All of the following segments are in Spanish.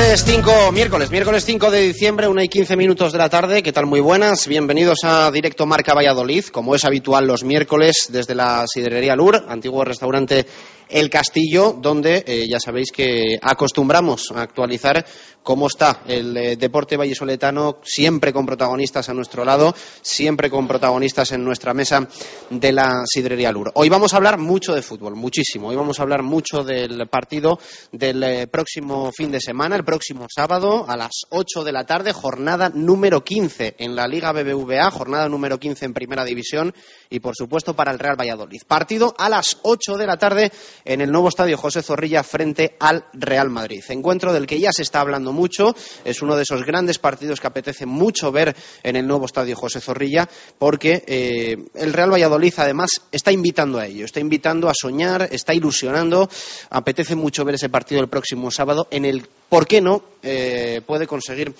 Martes 5, miércoles, miércoles 5 de diciembre, una y 15 minutos de la tarde. ¿Qué tal? Muy buenas. Bienvenidos a Directo Marca Valladolid, como es habitual los miércoles desde la Sidrería Lur, antiguo restaurante El Castillo, donde eh, ya sabéis que acostumbramos a actualizar cómo está el eh, deporte vallisoletano, siempre con protagonistas a nuestro lado, siempre con protagonistas en nuestra mesa de la Sidrería Lur. Hoy vamos a hablar mucho de fútbol, muchísimo. Hoy vamos a hablar mucho del partido del eh, próximo fin de semana, el próximo sábado a las 8 de la tarde, jornada número 15 en la Liga BBVA, jornada número 15 en Primera División y, por supuesto, para el Real Valladolid. Partido a las 8 de la tarde en el nuevo estadio José Zorrilla frente al Real Madrid. Encuentro del que ya se está hablando mucho. Es uno de esos grandes partidos que apetece mucho ver en el nuevo estadio José Zorrilla porque eh, el Real Valladolid, además, está invitando a ello. Está invitando a soñar, está ilusionando. Apetece mucho ver ese partido el próximo sábado en el, ¿por qué no?, eh, puede conseguir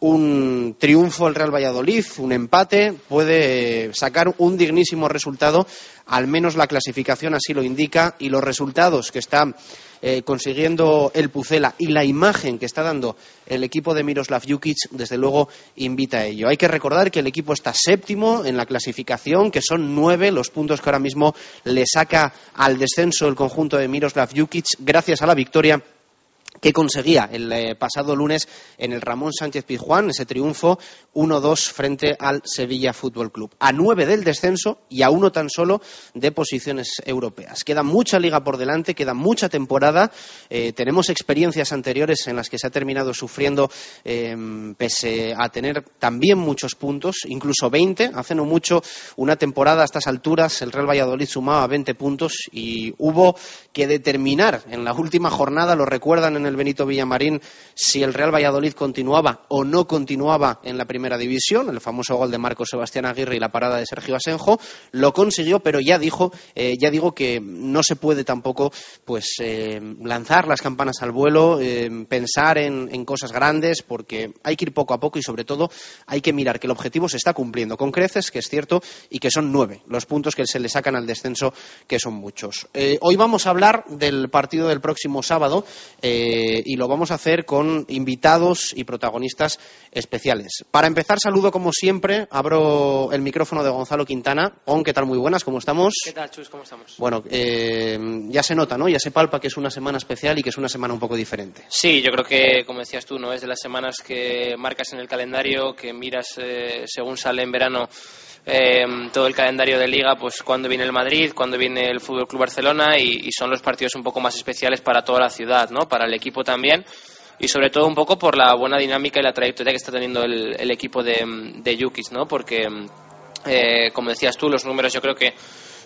un triunfo el Real Valladolid, un empate, puede sacar un dignísimo resultado, al menos la clasificación así lo indica, y los resultados que está eh, consiguiendo el Pucela y la imagen que está dando el equipo de Miroslav Jukic, desde luego invita a ello. Hay que recordar que el equipo está séptimo en la clasificación, que son nueve los puntos que ahora mismo le saca al descenso el conjunto de Miroslav Jukic gracias a la victoria que conseguía el eh, pasado lunes en el Ramón Sánchez Pizjuán, ese triunfo 1-2 frente al Sevilla Fútbol Club. A nueve del descenso y a uno tan solo de posiciones europeas. Queda mucha liga por delante, queda mucha temporada. Eh, tenemos experiencias anteriores en las que se ha terminado sufriendo em, pese a tener también muchos puntos, incluso 20. Hace no mucho, una temporada a estas alturas, el Real Valladolid sumaba 20 puntos y hubo que determinar en la última jornada, lo recuerdan en el Benito Villamarín si el Real Valladolid continuaba o no continuaba en la primera división, el famoso gol de Marco Sebastián Aguirre y la parada de Sergio Asenjo, lo consiguió, pero ya dijo, eh, ya digo que no se puede tampoco pues eh, lanzar las campanas al vuelo, eh, pensar en, cosas grandes, porque hay que ir poco a poco y sobre todo hay que mirar que el objetivo se está cumpliendo con creces, que es cierto, y que son nueve los puntos que se le sacan al descenso, que son muchos. hoy vamos a hablar del partido del próximo sábado. Y lo vamos a hacer con invitados y protagonistas especiales. Para empezar, saludo como siempre, abro el micrófono de Gonzalo Quintana. On, ¿qué tal? Muy buenas, ¿cómo estamos? ¿Qué tal, Chus? ¿Cómo estamos? Bueno, eh, ya se nota, ¿no? Ya se palpa que es una semana especial y que es una semana un poco diferente. Sí, yo creo que, como decías tú, ¿no? Es de las semanas que marcas en el calendario, que miras eh, según sale en verano todo el calendario de liga, pues cuando viene el Madrid, cuando viene el Fútbol Club Barcelona y, y, son los partidos un poco más especiales para toda la ciudad, ¿no? Para el equipo también y sobre todo un poco por la buena dinámica y la trayectoria que está teniendo el, el equipo de, de Yukis, ¿no? Porque, eh, como decías tú, los números yo creo que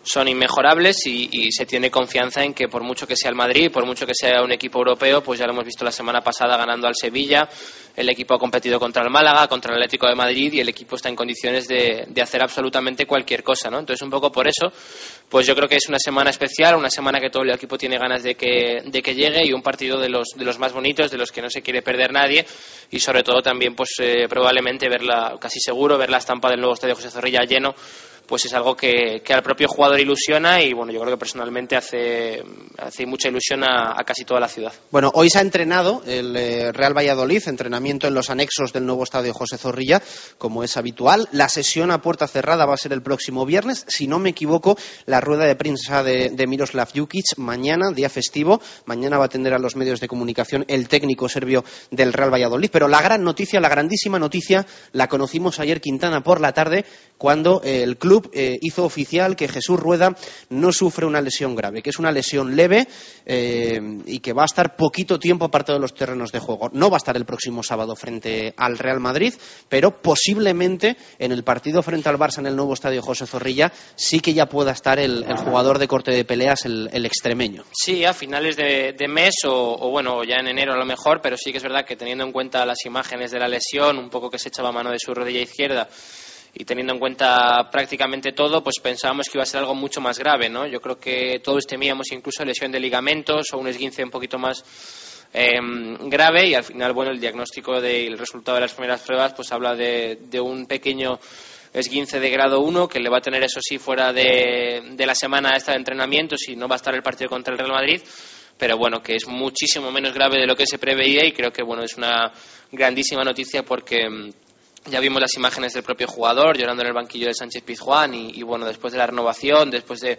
son inmejorables y, se tiene confianza en que por mucho que sea el Madrid, por mucho que sea un equipo europeo, pues ya lo hemos visto la semana pasada ganando al Sevilla, el equipo ha competido contra el Málaga, contra el Atlético de Madrid y el equipo está en condiciones de, de hacer absolutamente cualquier cosa, ¿no? Entonces un poco por eso, pues yo creo que es una semana especial, una semana que todo el equipo tiene ganas de que, de que llegue y un partido de los, de los más bonitos, de los que no se quiere perder nadie y sobre todo también pues eh, probablemente verla, casi seguro, ver la estampa del nuevo Estadio José Zorrilla lleno pues es algo que, que, al propio jugador ilusiona y bueno, yo creo que personalmente hace, hace mucha ilusión a, casi toda la ciudad. Bueno, hoy se ha entrenado el eh, Real Valladolid, entrenamiento en los anexos del nuevo estadio José Zorrilla, como es habitual. La sesión a puerta cerrada va a ser el próximo viernes, si no me equivoco, la rueda de prensa de, de Miroslav Jukic mañana, día festivo. Mañana va a atender a los medios de comunicación el técnico serbio del Real Valladolid. Pero la gran noticia, la grandísima noticia, la conocimos ayer Quintana por la tarde, cuando el club eh, hizo oficial que Jesús Rueda no sufre una lesión grave, que es una lesión leve eh, y que va a estar poquito tiempo aparte de los terrenos de juego. No va a estar el próximo sábado frente al Real Madrid, pero posiblemente en el partido frente al Barça en el nuevo estadio José Zorrilla sí que ya pueda estar el, jugador de corte de peleas, el, extremeño. Sí, a finales de, de mes o, o, bueno, ya en enero a lo mejor, pero sí que es verdad que teniendo en cuenta las imágenes de la lesión, un poco que se echaba mano de su rodilla izquierda, y teniendo en cuenta prácticamente todo, pues pensábamos que iba a ser algo mucho más grave, ¿no? Yo creo que todos temíamos incluso lesión de ligamentos o un esguince un poquito más eh, grave y al final, bueno, el diagnóstico del resultado de las primeras pruebas pues habla de, de un pequeño esguince de grado 1 que le va a tener eso sí fuera de, de la semana esta de entrenamiento si no va a estar el partido contra el Real Madrid pero bueno, que es muchísimo menos grave de lo que se preveía y creo que bueno, es una grandísima noticia porque mm, ya vimos las imágenes del propio jugador llorando en el banquillo de Sánchez Pizjuán y, y bueno, después de la renovación, después de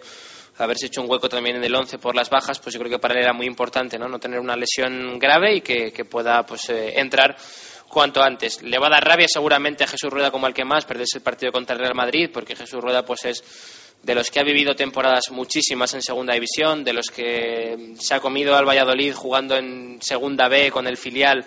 haberse hecho un hueco también en el 11 por las bajas, pues yo creo que para él era muy importante no, no tener una lesión grave y que, que pueda pues eh, entrar cuanto antes. Le va a dar rabia seguramente a Jesús Rueda como al que más perderse el partido contra el Real Madrid, porque Jesús Rueda pues es de los que ha vivido temporadas muchísimas en segunda división, de los que se ha comido al Valladolid jugando en segunda B con el filial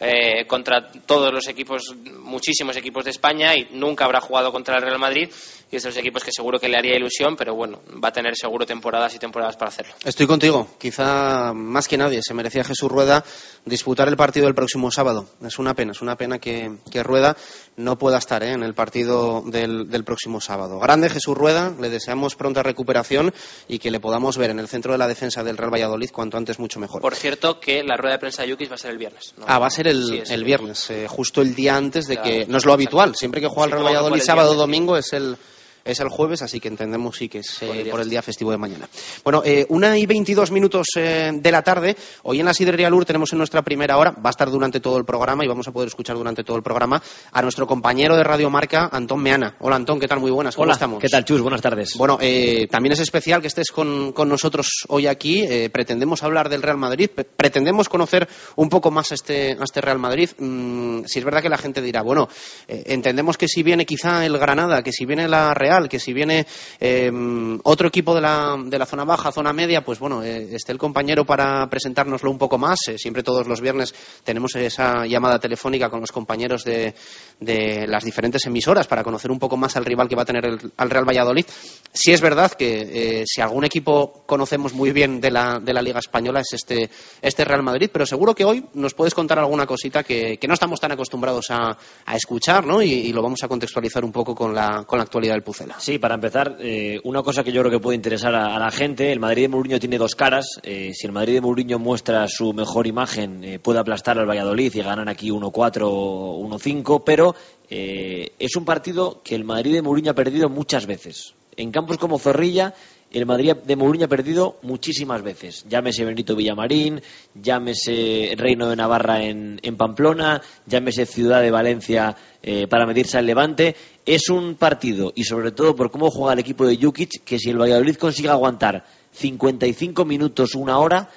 eh, contra todos los equipos, muchísimos equipos de España y nunca habrá jugado contra el Real Madrid y es de los equipos que seguro que le haría ilusión, pero bueno, va a tener seguro temporadas y temporadas para hacerlo. Estoy contigo. Quizá más que nadie se merecía Jesús Rueda disputar el partido el próximo sábado. Es una pena, es una pena que, que Rueda no pueda estar ¿eh? en el partido del, del, próximo sábado. Grande Jesús Rueda, le deseamos pronta recuperación y que le podamos ver en el centro de la defensa del Real Valladolid cuanto antes mucho mejor. Por cierto, que la rueda de prensa de Yukis va a ser el viernes. ¿no? Ah, va a ser el, sí, el, viernes, eh, justo el día antes de claro, que. No es lo habitual, siempre que juega el Real Valladolid sábado o domingo es el es el jueves, así que entendemos sí que es por, el por, el día festivo de mañana. Bueno, eh, una y veintidós minutos eh, de la tarde. Hoy en la Sidrería Lur tenemos en nuestra primera hora, va a estar durante todo el programa y vamos a poder escuchar durante todo el programa a nuestro compañero de Radio Marca, Antón Meana. Hola Antón, ¿qué tal? Muy buenas, ¿cómo Hola, estamos? ¿Qué tal, Chus? Buenas tardes. Bueno, eh, también es especial que estés con, con nosotros hoy aquí. Eh, pretendemos hablar del Real Madrid, pretendemos conocer un poco más este, a este Real Madrid. Mm, si es verdad que la gente dirá, bueno, entendemos que si viene quizá el Granada, que si viene la Real, que si viene eh, otro equipo de la, de la, zona baja, zona media, pues bueno, eh, esté el compañero para presentárnoslo un poco más. Eh, siempre todos los viernes tenemos esa llamada telefónica con los compañeros de, de, las diferentes emisoras para conocer un poco más al rival que va a tener el, al Real Valladolid. Sí es verdad que eh, si algún equipo conocemos muy bien de la, de la Liga Española es este, este Real Madrid, pero seguro que hoy nos puedes contar alguna cosita que, que no estamos tan acostumbrados a, escuchar, ¿no? Y, lo vamos a contextualizar un poco con la, con la actualidad del Pucela. Sí, para empezar, eh, una cosa que yo creo que puede interesar a, la gente, el Madrid de Mourinho tiene dos caras. Eh, si el Madrid de Mourinho muestra su mejor imagen, puede aplastar al Valladolid y ganar aquí 1-4 o 1-5, pero eh, es un partido que el Madrid de Mourinho ha perdido muchas veces. En campos como Zorrilla, el Madrid de Mourinho ha perdido muchísimas veces. Llámese Benito Villamarín, llámese Reino de Navarra en, en Pamplona, llámese Ciudad de Valencia eh, para medirse al Levante. Es un partido, y sobre todo por cómo juega el equipo de Jukic, que si el Valladolid consigue aguantar 55 minutos, una hora,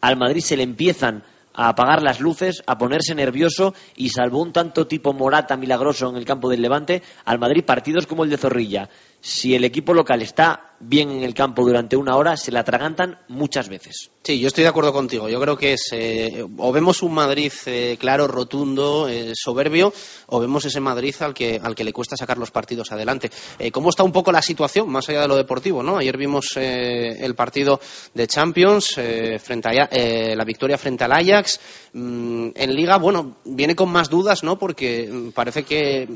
al Madrid se le empiezan a apagar las luces, a ponerse nervioso y salvo un tanto tipo Morata milagroso en el campo del Levante, al Madrid partidos como el de Zorrilla, si el equipo local está bien en el campo durante una hora, se la atragantan muchas veces. Sí, yo estoy de acuerdo contigo. Yo creo que es eh, o vemos un Madrid eh, claro, rotundo, eh, soberbio, o vemos ese Madrid al que, al que le cuesta sacar los partidos adelante. ¿Cómo está un poco la situación, más allá de lo deportivo? ¿no? Ayer vimos el partido de Champions, frente a, la victoria frente al Ajax. Mm, en Liga, bueno, viene con más dudas, ¿no? porque mm, parece que,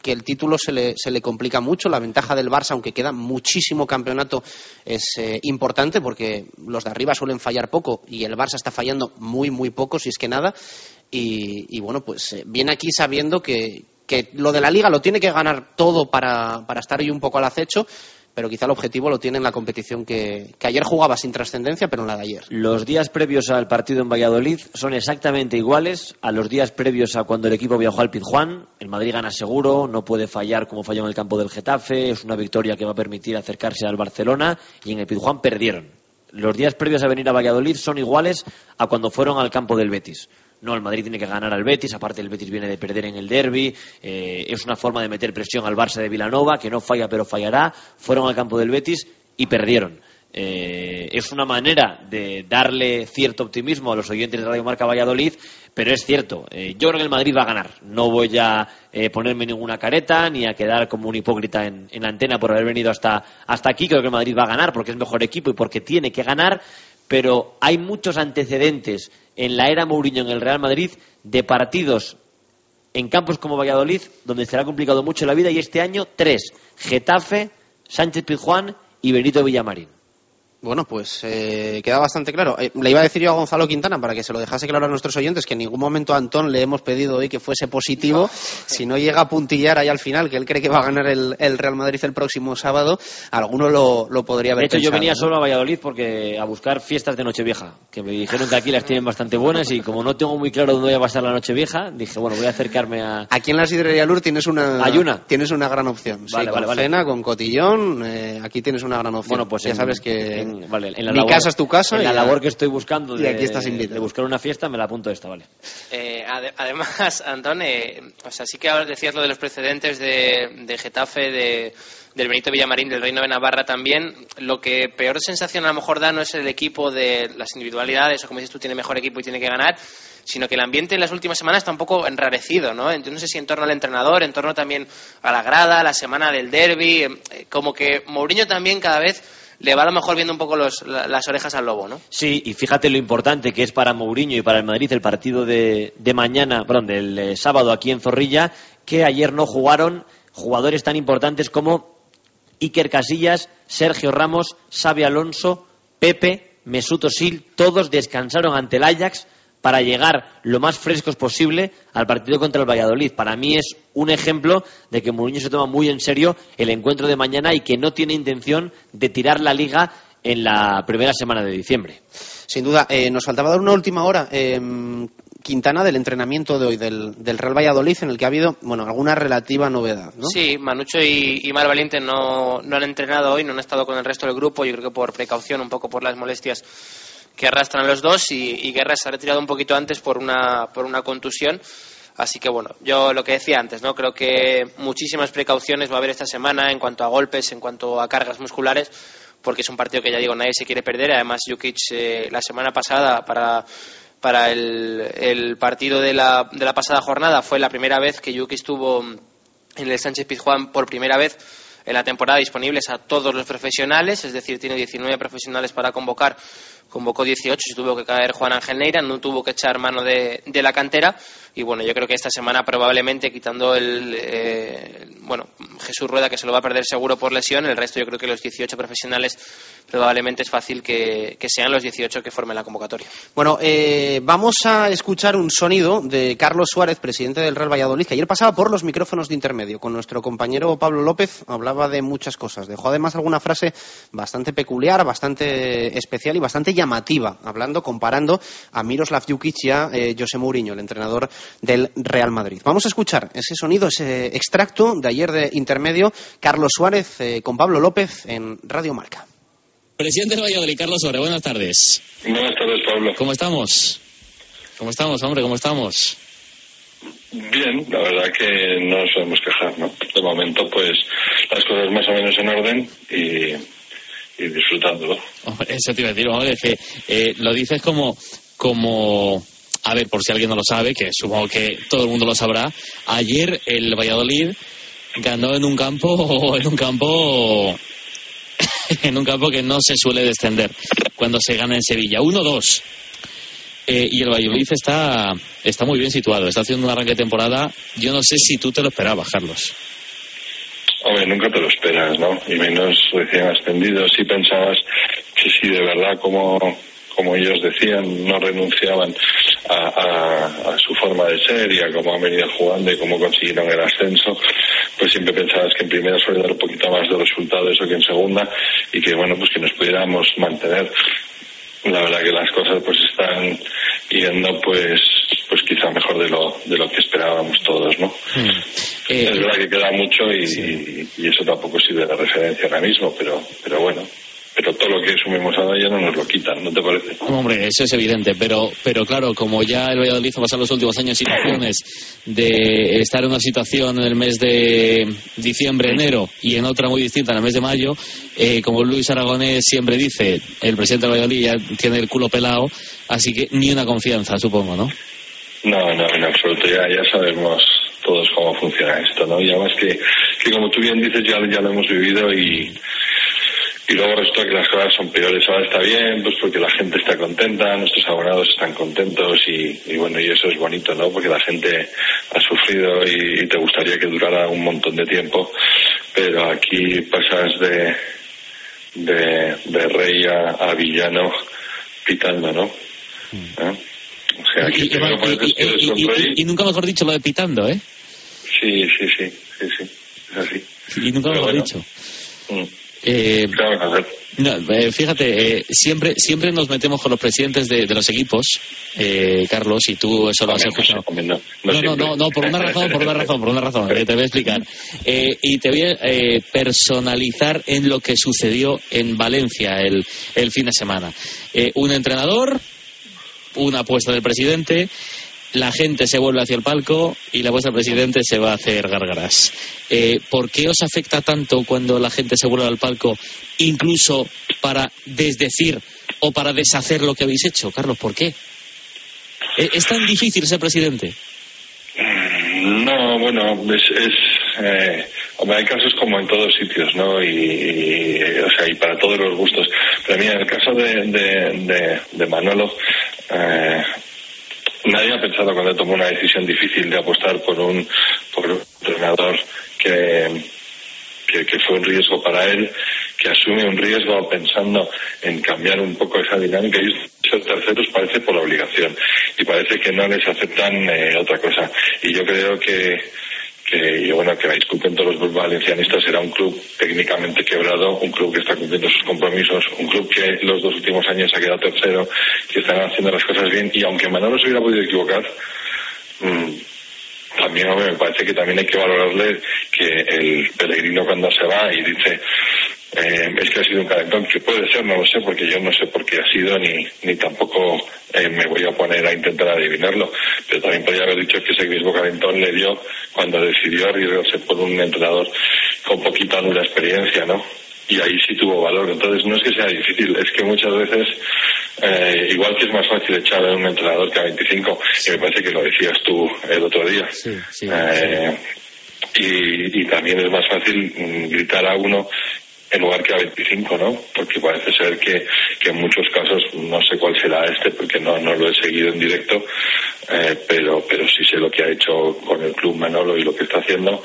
que el título se le, se le complica mucho. La ventaja del Barça, aunque queda muchísimo campeonato, es eh, importante porque los de arriba suelen fallar poco y el Barça está fallando muy, muy poco, si es que nada. Y, bueno, pues eh, viene aquí sabiendo que, que, lo de la liga lo tiene que ganar todo para, para estar ahí un poco al acecho, pero quizá el objetivo lo tiene en la competición que, ayer jugaba sin trascendencia, pero en la de ayer. Los días previos al partido en Valladolid son exactamente iguales a los días previos a cuando el equipo viajó al Pizjuán. El Madrid gana seguro, no puede fallar como falló en el campo del Getafe, es una victoria que va a permitir acercarse al Barcelona y en el Pizjuán perdieron. Los días previos a venir a Valladolid son iguales a cuando fueron al campo del Betis. No, el Madrid tiene que ganar al Betis, aparte el Betis viene de perder en el derby, eh, es una forma de meter presión al Barça de Vilanova, que no falla pero fallará, fueron al campo del Betis y perdieron. Eh, es una manera de darle cierto optimismo a los oyentes de Radio Marca Valladolid, pero es cierto, eh, yo creo que el Madrid va a ganar. No voy a ponerme ninguna careta ni a quedar como un hipócrita en, en la antena por haber venido hasta, hasta aquí. Creo que el Madrid va a ganar porque es mejor equipo y porque tiene que ganar, pero hay muchos antecedentes en la era Mourinho en el Real Madrid de partidos en campos como Valladolid donde será complicado mucho la vida y este año tres, Getafe, Sánchez Pizjuán y Benito Villamarín. Bueno, pues eh, queda bastante claro. Eh, le iba a decir yo a Gonzalo Quintana, para que se lo dejase claro a nuestros oyentes, que en ningún momento a Antón le hemos pedido hoy que fuese positivo. Si no llega a puntillar ahí al final, que él cree que va a ganar el, Real Madrid el próximo sábado, alguno lo, lo podría haber De hecho, yo venía solo a Valladolid porque a buscar fiestas de Nochevieja, que me dijeron que aquí las tienen bastante buenas y como no tengo muy claro dónde voy a pasar la Nochevieja, dije, bueno, voy a acercarme a... Aquí en la Sidrería Lur tienes una... Hay una. Tienes una gran opción. Vale, con vale, cena, con cotillón, eh, aquí tienes una gran opción. Bueno, pues ya sabes que vale, en la mi casa es tu casa. En la labor que estoy buscando de, aquí estás de buscar una fiesta, me la apunto esta, vale. Eh, además, Antón, eh, o sea, sí que decías lo de los precedentes de, de Getafe, de, del Benito Villamarín, del Reino de Navarra también. Lo que peor sensación a lo mejor da no es el equipo de las individualidades, o como dices tú, tiene mejor equipo y tiene que ganar, sino que el ambiente en las últimas semanas está un poco enrarecido, ¿no? Yo no sé si en torno al entrenador, en torno también a la grada, la semana del derby, eh, como que Mourinho también cada vez le va a lo mejor viendo un poco las orejas al lobo, ¿no? Sí, y fíjate lo importante que es para Mourinho y para el Madrid el partido de, mañana, perdón, del eh, sábado aquí en Zorrilla, que ayer no jugaron jugadores tan importantes como Iker Casillas, Sergio Ramos, Xavi Alonso, Pepe, Mesut Özil, todos descansaron ante el Ajax para llegar lo más frescos posible al partido contra el Valladolid. Para mí es un ejemplo de que Mourinho se toma muy en serio el encuentro de mañana y que no tiene intención de tirar la liga en la primera semana de diciembre. Sin duda, eh, nos faltaba dar una última hora. Eh, Quintana del entrenamiento de hoy del, Real Valladolid en el que ha habido bueno alguna relativa novedad ¿no? sí Manucho y, y Mar Valiente no, no han entrenado hoy no han estado con el resto del grupo yo creo que por precaución un poco por las molestias que arrastran los dos y, Guerra se ha retirado un poquito antes por una, por una contusión. Así que bueno, yo lo que decía antes, ¿no? Creo que muchísimas precauciones va a haber esta semana en cuanto a golpes, en cuanto a cargas musculares, porque es un partido que ya digo nadie se quiere perder. Además, Jukic eh, la semana pasada para para el, el partido de la, de la pasada jornada fue la primera vez que Jukic estuvo en el Sánchez Pizjuán por primera vez en la temporada disponibles a todos los profesionales, es decir, tiene 19 profesionales para convocar convocó 18 y tuvo que caer Juan Ángel Neira, no tuvo que echar mano de, de la cantera. Y bueno, yo creo que esta semana probablemente quitando el, eh, bueno, Jesús Rueda que se lo va a perder seguro por lesión, el resto yo creo que los 18 profesionales probablemente es fácil que, que sean los 18 que formen la convocatoria. Bueno, eh, vamos a escuchar un sonido de Carlos Suárez, presidente del Real Valladolid, ayer pasaba por los micrófonos de intermedio. Con nuestro compañero Pablo López, hablaba de muchas cosas, dejó además alguna frase bastante peculiar, bastante especial y bastante llamativa, hablando, comparando a Miroslav Jukic y a eh, José Mourinho, el entrenador del Real Madrid. Vamos a escuchar ese sonido, ese extracto de ayer de intermedio, Carlos Suárez eh, con Pablo López en Radio Marca. Presidente de Valladolid, Carlos Suárez, buenas tardes. Buenas tardes, Pablo. ¿Cómo estamos? ¿Cómo estamos, hombre? ¿Cómo estamos? Bien, la verdad que no nos podemos quejar, ¿no? De momento, pues, las cosas más o menos en orden y y disfrutándolo. Eso te iba a decir, es que eh, lo dices como, como, a ver, por si alguien no lo sabe, que supongo que todo el mundo lo sabrá, ayer el Valladolid ganó en un campo, en un campo, en un campo que no se suele descender cuando se gana en Sevilla. 1-2. Eh, y el Valladolid está, está muy bien situado, está haciendo un arranque de temporada. Yo no sé si tú te lo esperabas, Carlos. Hombre, nunca te lo ¿no? Y menos recién ascendidos. Si pensabas que si de verdad, como, como ellos decían, no renunciaban a, su forma de ser y a cómo han venido jugando y cómo consiguieron el ascenso, pues siempre pensabas que en primera suele dar un poquito más de resultados eso que en segunda y que, bueno, pues que nos pudiéramos mantener. La verdad que las cosas pues están yendo pues pues quizá mejor de lo, de lo que esperábamos todos, ¿no? Hmm. es eh, verdad que queda mucho y, y, eso tampoco sirve de referencia ahora mismo, pero, pero bueno, pero todo lo que sumimos a ya no nos lo quitan, ¿no te parece? Hombre, eso es evidente, pero, pero claro, como ya el Valladolid ha pasado los últimos años situaciones de estar en una situación en el mes de diciembre, enero y en otra muy distinta en el mes de mayo, eh, como Luis Aragonés siempre dice, el presidente del Valladolid ya tiene el culo pelado, así que ni una confianza, supongo, ¿no? No, no, en absoluto, ya, ya sabemos todos cómo funciona esto, ¿no? Y además que, que como tú bien dices, ya, ya lo hemos vivido y y luego resulta que las cosas son peores. Ahora está bien, pues porque la gente está contenta, nuestros abonados están contentos y, bueno, y eso es bonito, ¿no? Porque la gente ha sufrido y, te gustaría que durara un montón de tiempo, pero aquí pasas de, de, de rey a, villano pitando, ¿no? Mm. ¿Eh? O sea, y, y, y, nunca mejor dicho lo de pitando, ¿eh? Sí, sí, sí, sí, sí, es así. Y nunca mejor dicho. Mm. Eh, eh, fíjate, eh, siempre siempre nos metemos con los presidentes de, los equipos, eh, Carlos, y tú eso lo has escuchado. No, no, no, no, por una razón, por una razón, por una razón, te voy a explicar. y te voy a personalizar en lo que sucedió en Valencia el, el fin de semana. un entrenador, una apuesta del presidente la gente se vuelve hacia el palco y la vuestra presidente se va a hacer gárgaras. Eh, ¿Por qué os afecta tanto cuando la gente se vuelve al palco, incluso para desdecir o para deshacer lo que habéis hecho? Carlos, ¿por qué? ¿E-, ¿Es tan difícil ser presidente? No, bueno, es, es eh, hay casos como en todos sitios, ¿no? Y, o sea, y para todos los gustos. Pero mira, en el caso de, de, de, Manolo, eh, nadie ha pensado cuando tomó una decisión difícil de apostar por un, por un entrenador que, que, fue un riesgo para él, que asume un riesgo pensando en cambiar un poco esa dinámica y ser terceros parece por obligación y parece que no les aceptan eh, otra cosa. Y yo creo que que bueno que la disculpen todos los valencianistas era un club técnicamente quebrado un club que está cumpliendo sus compromisos un club que los dos últimos años ha quedado tercero que están haciendo las cosas bien. Y aunque Manolo se hubiera podido equivocar mmm, también me parece que también hay que valorarle que el peregrino cuando se va y dice eh, es que ha sido un calentón, que puede ser, no lo sé, porque yo no sé por qué ha sido, ni, ni tampoco eh, me voy a poner a intentar adivinarlo, pero también podría haber dicho que ese mismo calentón le dio cuando decidió arriesgarse por un entrenador con poquita nula experiencia, ¿no? Y ahí sí tuvo valor. Entonces no es que sea difícil, es que muchas veces, eh, igual que es más fácil echar a un entrenador que a 25, y me parece que lo decías tú el otro día. y, y, también es más fácil mm, gritar a uno en lugar que a 25, ¿no? Porque parece ser que, que en muchos casos, no sé cuál será este, porque no, no lo he seguido en directo, eh, pero, pero sí sé lo que ha hecho con el club Manolo y lo que está haciendo,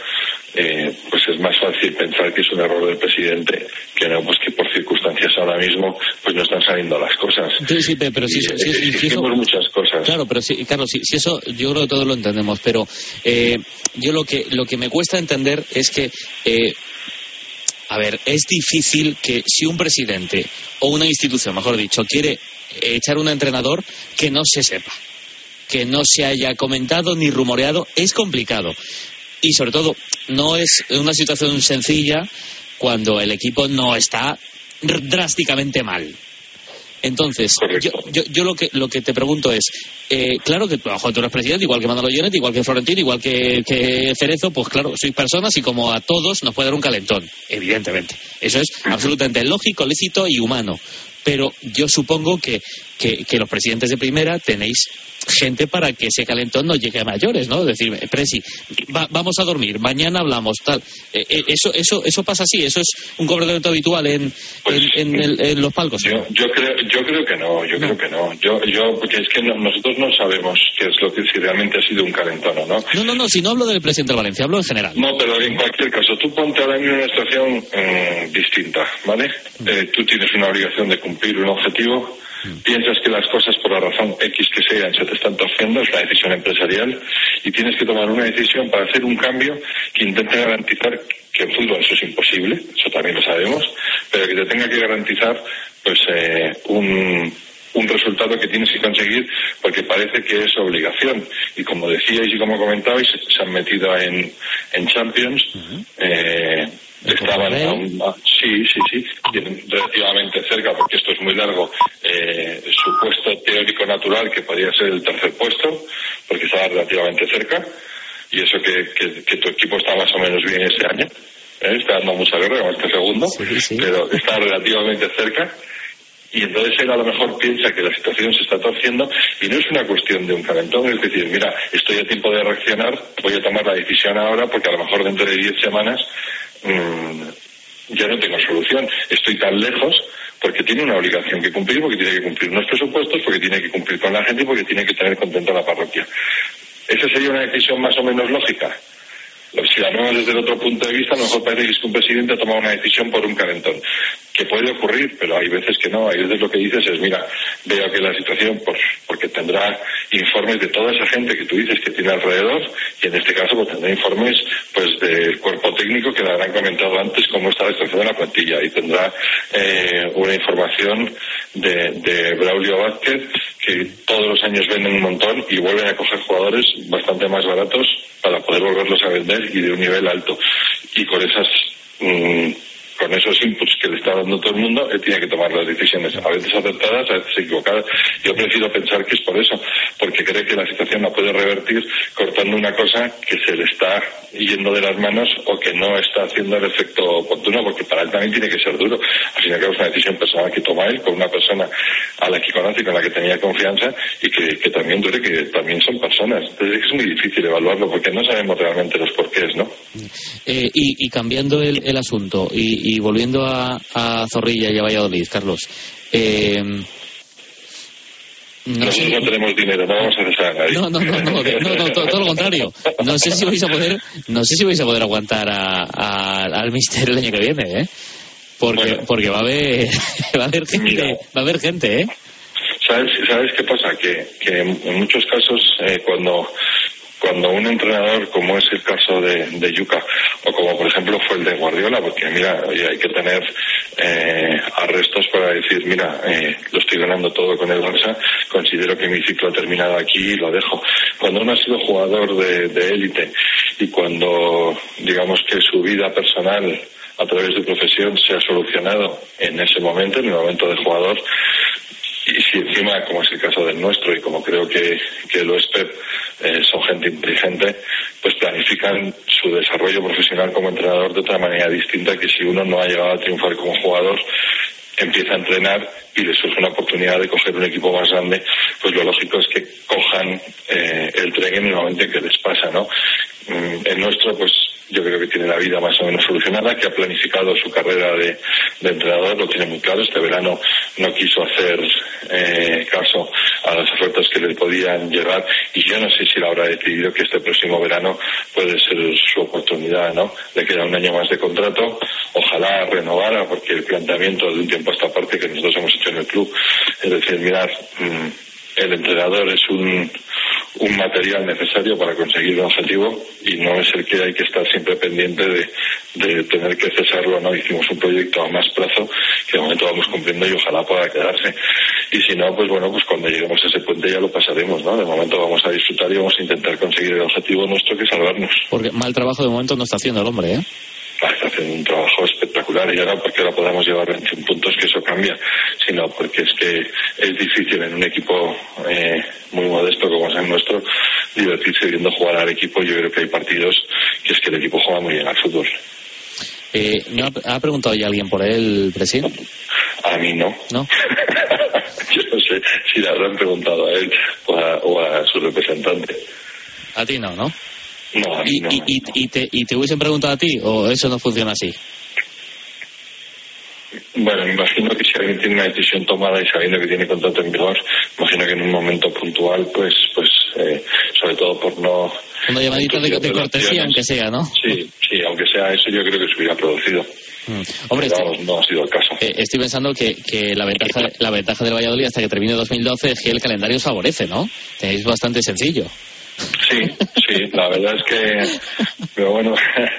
eh, pues es más fácil pensar que es un error del presidente que no, pues que por circunstancias ahora mismo pues no están saliendo las cosas. Sí, sí, pero sí, sí, muchas cosas. Claro, pero sí, Carlos, si, eso yo creo que todos lo entendemos, pero eh, yo lo que, lo que me cuesta entender es que eh, a ver, es difícil que si un presidente o una institución, mejor dicho, quiere echar un entrenador, que no se sepa, que no se haya comentado ni rumoreado, es complicado. Y sobre todo, no es una situación sencilla cuando el equipo no está drásticamente mal. Entonces, yo, yo, yo, lo que lo que te pregunto es, eh, claro que bajo tú eres presidente, igual que Manolo Lloret, igual que Florentino, igual que, que, Cerezo, pues claro, sois personas y como a todos nos puede dar un calentón, evidentemente. Eso es absolutamente lógico, lícito y humano pero yo supongo que, que, los presidentes de primera tenéis gente para que ese calentón no llegue a mayores, ¿no? Decir, Presi, vamos a dormir, mañana hablamos, tal. Eh, eh, eso, eso, eso pasa así, eso es un comportamiento habitual en, pues, en, los palcos. Yo, yo, creo, yo creo que no, yo creo que no. Yo, yo, porque es que nosotros no sabemos qué es lo que si realmente ha sido un calentón o no. No, no, no, si no hablo del presidente de Valencia, hablo en general. No, pero en cualquier caso, tú ponte ahora en una situación eh, distinta, ¿vale? Mm. tú tienes una obligación de cumplir un objetivo, piensas que las cosas por la razón X que sean se te están torciendo, es la decisión empresarial, y tienes que tomar una decisión para hacer un cambio que intente garantizar que en fútbol eso es imposible, eso también lo sabemos, pero que te tenga que garantizar pues eh, un, un resultado que tienes que conseguir porque parece que es obligación. Y como decíais y como comentabais, se han metido en, en Champions. eh, estaban aún, sí, sí, sí, relativamente cerca, porque esto es muy largo, eh, su puesto teórico natural, que podría ser el tercer puesto, porque estaba relativamente cerca, y eso que, que, tu equipo está más o menos bien ese año, ¿eh? está dando mucha guerra este segundo, pero está relativamente cerca, y entonces él a lo mejor piensa que la situación se está torciendo y no es una cuestión de un calentón, es decir, mira, estoy a tiempo de reaccionar, voy a tomar la decisión ahora porque a lo mejor dentro de diez semanas Mm, ya no tengo solución. Estoy tan lejos porque tiene una obligación que cumplir, porque tiene que cumplir unos presupuestos, porque tiene que cumplir con la gente y porque tiene que tener contenta la parroquia. Esa sería una decisión más o menos lógica. Si la vemos desde el otro punto de vista, a lo mejor parece que un presidente ha tomado una decisión por un calentón. Que puede ocurrir, pero hay veces que no. Hay veces lo que dices es, mira, veo que la situación, pues, porque tendrá informes de toda esa gente que tú dices que tiene alrededor, y en este caso pues, tendrá informes pues del cuerpo técnico que le habrán comentado antes cómo está la situación de la plantilla, y tendrá eh, una información de, de Braulio Vázquez que todos los años venden un montón y vuelven a coger jugadores bastante más baratos para poder volverlos a vender y de un nivel alto. Y con esas mm, con esos inputs que le está dando todo el mundo, él tiene que tomar las decisiones, a veces acertadas, a veces equivocadas. Yo prefiero pensar que es por eso, porque cree que la situación la puede revertir cortando una cosa que se le está yendo de las manos o que no está haciendo el efecto oportuno, porque para él también tiene que ser duro. Al final, es una decisión personal que toma él con una persona a la que conoce y con la que tenía confianza y que, también duele que también son personas. Entonces es muy difícil evaluarlo porque no sabemos realmente los porqués, ¿no? Eh, y, cambiando el, asunto y, volviendo a, Zorrilla y a Valladolid, Carlos. Eh, no Nosotros no tenemos dinero, no vamos a a No, no, no, no, todo, lo contrario. No sé si vais a poder, no sé si vais a poder aguantar a, al Mister el año que viene, ¿eh? Porque, porque va a haber, va a haber gente, va a haber gente, ¿eh? ¿Sabes, ¿Sabes qué pasa? Que, que en muchos casos, eh, cuando cuando un entrenador, como es el caso de, de o como por ejemplo fue el de Guardiola, porque mira, hay que tener eh, arrestos para decir, mira, eh, lo estoy ganando todo con el Barça, considero que mi ciclo ha terminado aquí y lo dejo. Cuando uno ha sido jugador de élite y cuando, digamos que su vida personal a través de profesión se ha solucionado en ese momento, en el momento del jugador, y si encima, como es el caso del nuestro y como creo que, que lo es Pep, eh, son gente inteligente, pues planifican su desarrollo profesional como entrenador de otra manera distinta que si uno no ha llegado a triunfar como jugador, empieza a entrenar y le surge una oportunidad de coger un equipo más grande, pues lo lógico es que cojan eh, el tren en el momento en que les pasa, ¿no? Mm, el nuestro, pues yo creo que tiene la vida más o menos solucionada, que ha planificado su carrera de, entrenador, lo tiene muy claro. Este verano no quiso hacer eh, caso a las ofertas que le podían llegar y yo no sé si le habrá decidido que este próximo verano puede ser su oportunidad, ¿no? Le queda un año más de contrato, ojalá renovara, porque el planteamiento de un tiempo a esta parte que nosotros hemos hecho en el club es decir, mirar, mm, el entrenador es un un material necesario para conseguir un objetivo y no es el que hay que estar siempre pendiente de, tener que cesarlo. No hicimos un proyecto a más plazo que de momento vamos cumpliendo y ojalá pueda quedarse. Y si no, pues bueno, pues cuando lleguemos a ese puente ya lo pasaremos, ¿no? De momento vamos a disfrutar y vamos a intentar conseguir el objetivo nuestro que es salvarnos. Porque mal trabajo de momento no está haciendo el hombre, ¿eh? Está haciendo un trabajo espectacular y no porque lo podamos llevar 21 puntos que eso cambia, sino porque es que es difícil en un equipo eh, muy modesto como es el nuestro divertirse viendo jugar al equipo. Yo creo que hay partidos que es que el equipo juega muy bien al fútbol. Eh, ¿no ha, preguntado ya alguien por él, presidente? A mí no. ¿No? Yo no sé si le habrán preguntado a él o a su representante. A ti no, ¿no? No, ¿Y, y, y, te, ¿Y te hubiesen preguntado a ti o eso no funciona así? Bueno, me imagino que si alguien tiene una decisión tomada y sabiendo que tiene contrato en vigor, imagino que en un momento puntual, pues, pues, eh, sobre todo por no. Una llamadita de, cortesía, aunque sea, ¿no? Sí, sí, aunque sea eso, yo creo que se hubiera producido. Mm. Hombre, no ha sido el caso. Eh, estoy pensando que, que la ventaja la ventaja del Valladolid hasta que termine 2012 es que el calendario os favorece, ¿no? Tenéis bastante sencillo. Sí, sí, la verdad es que, pero bueno,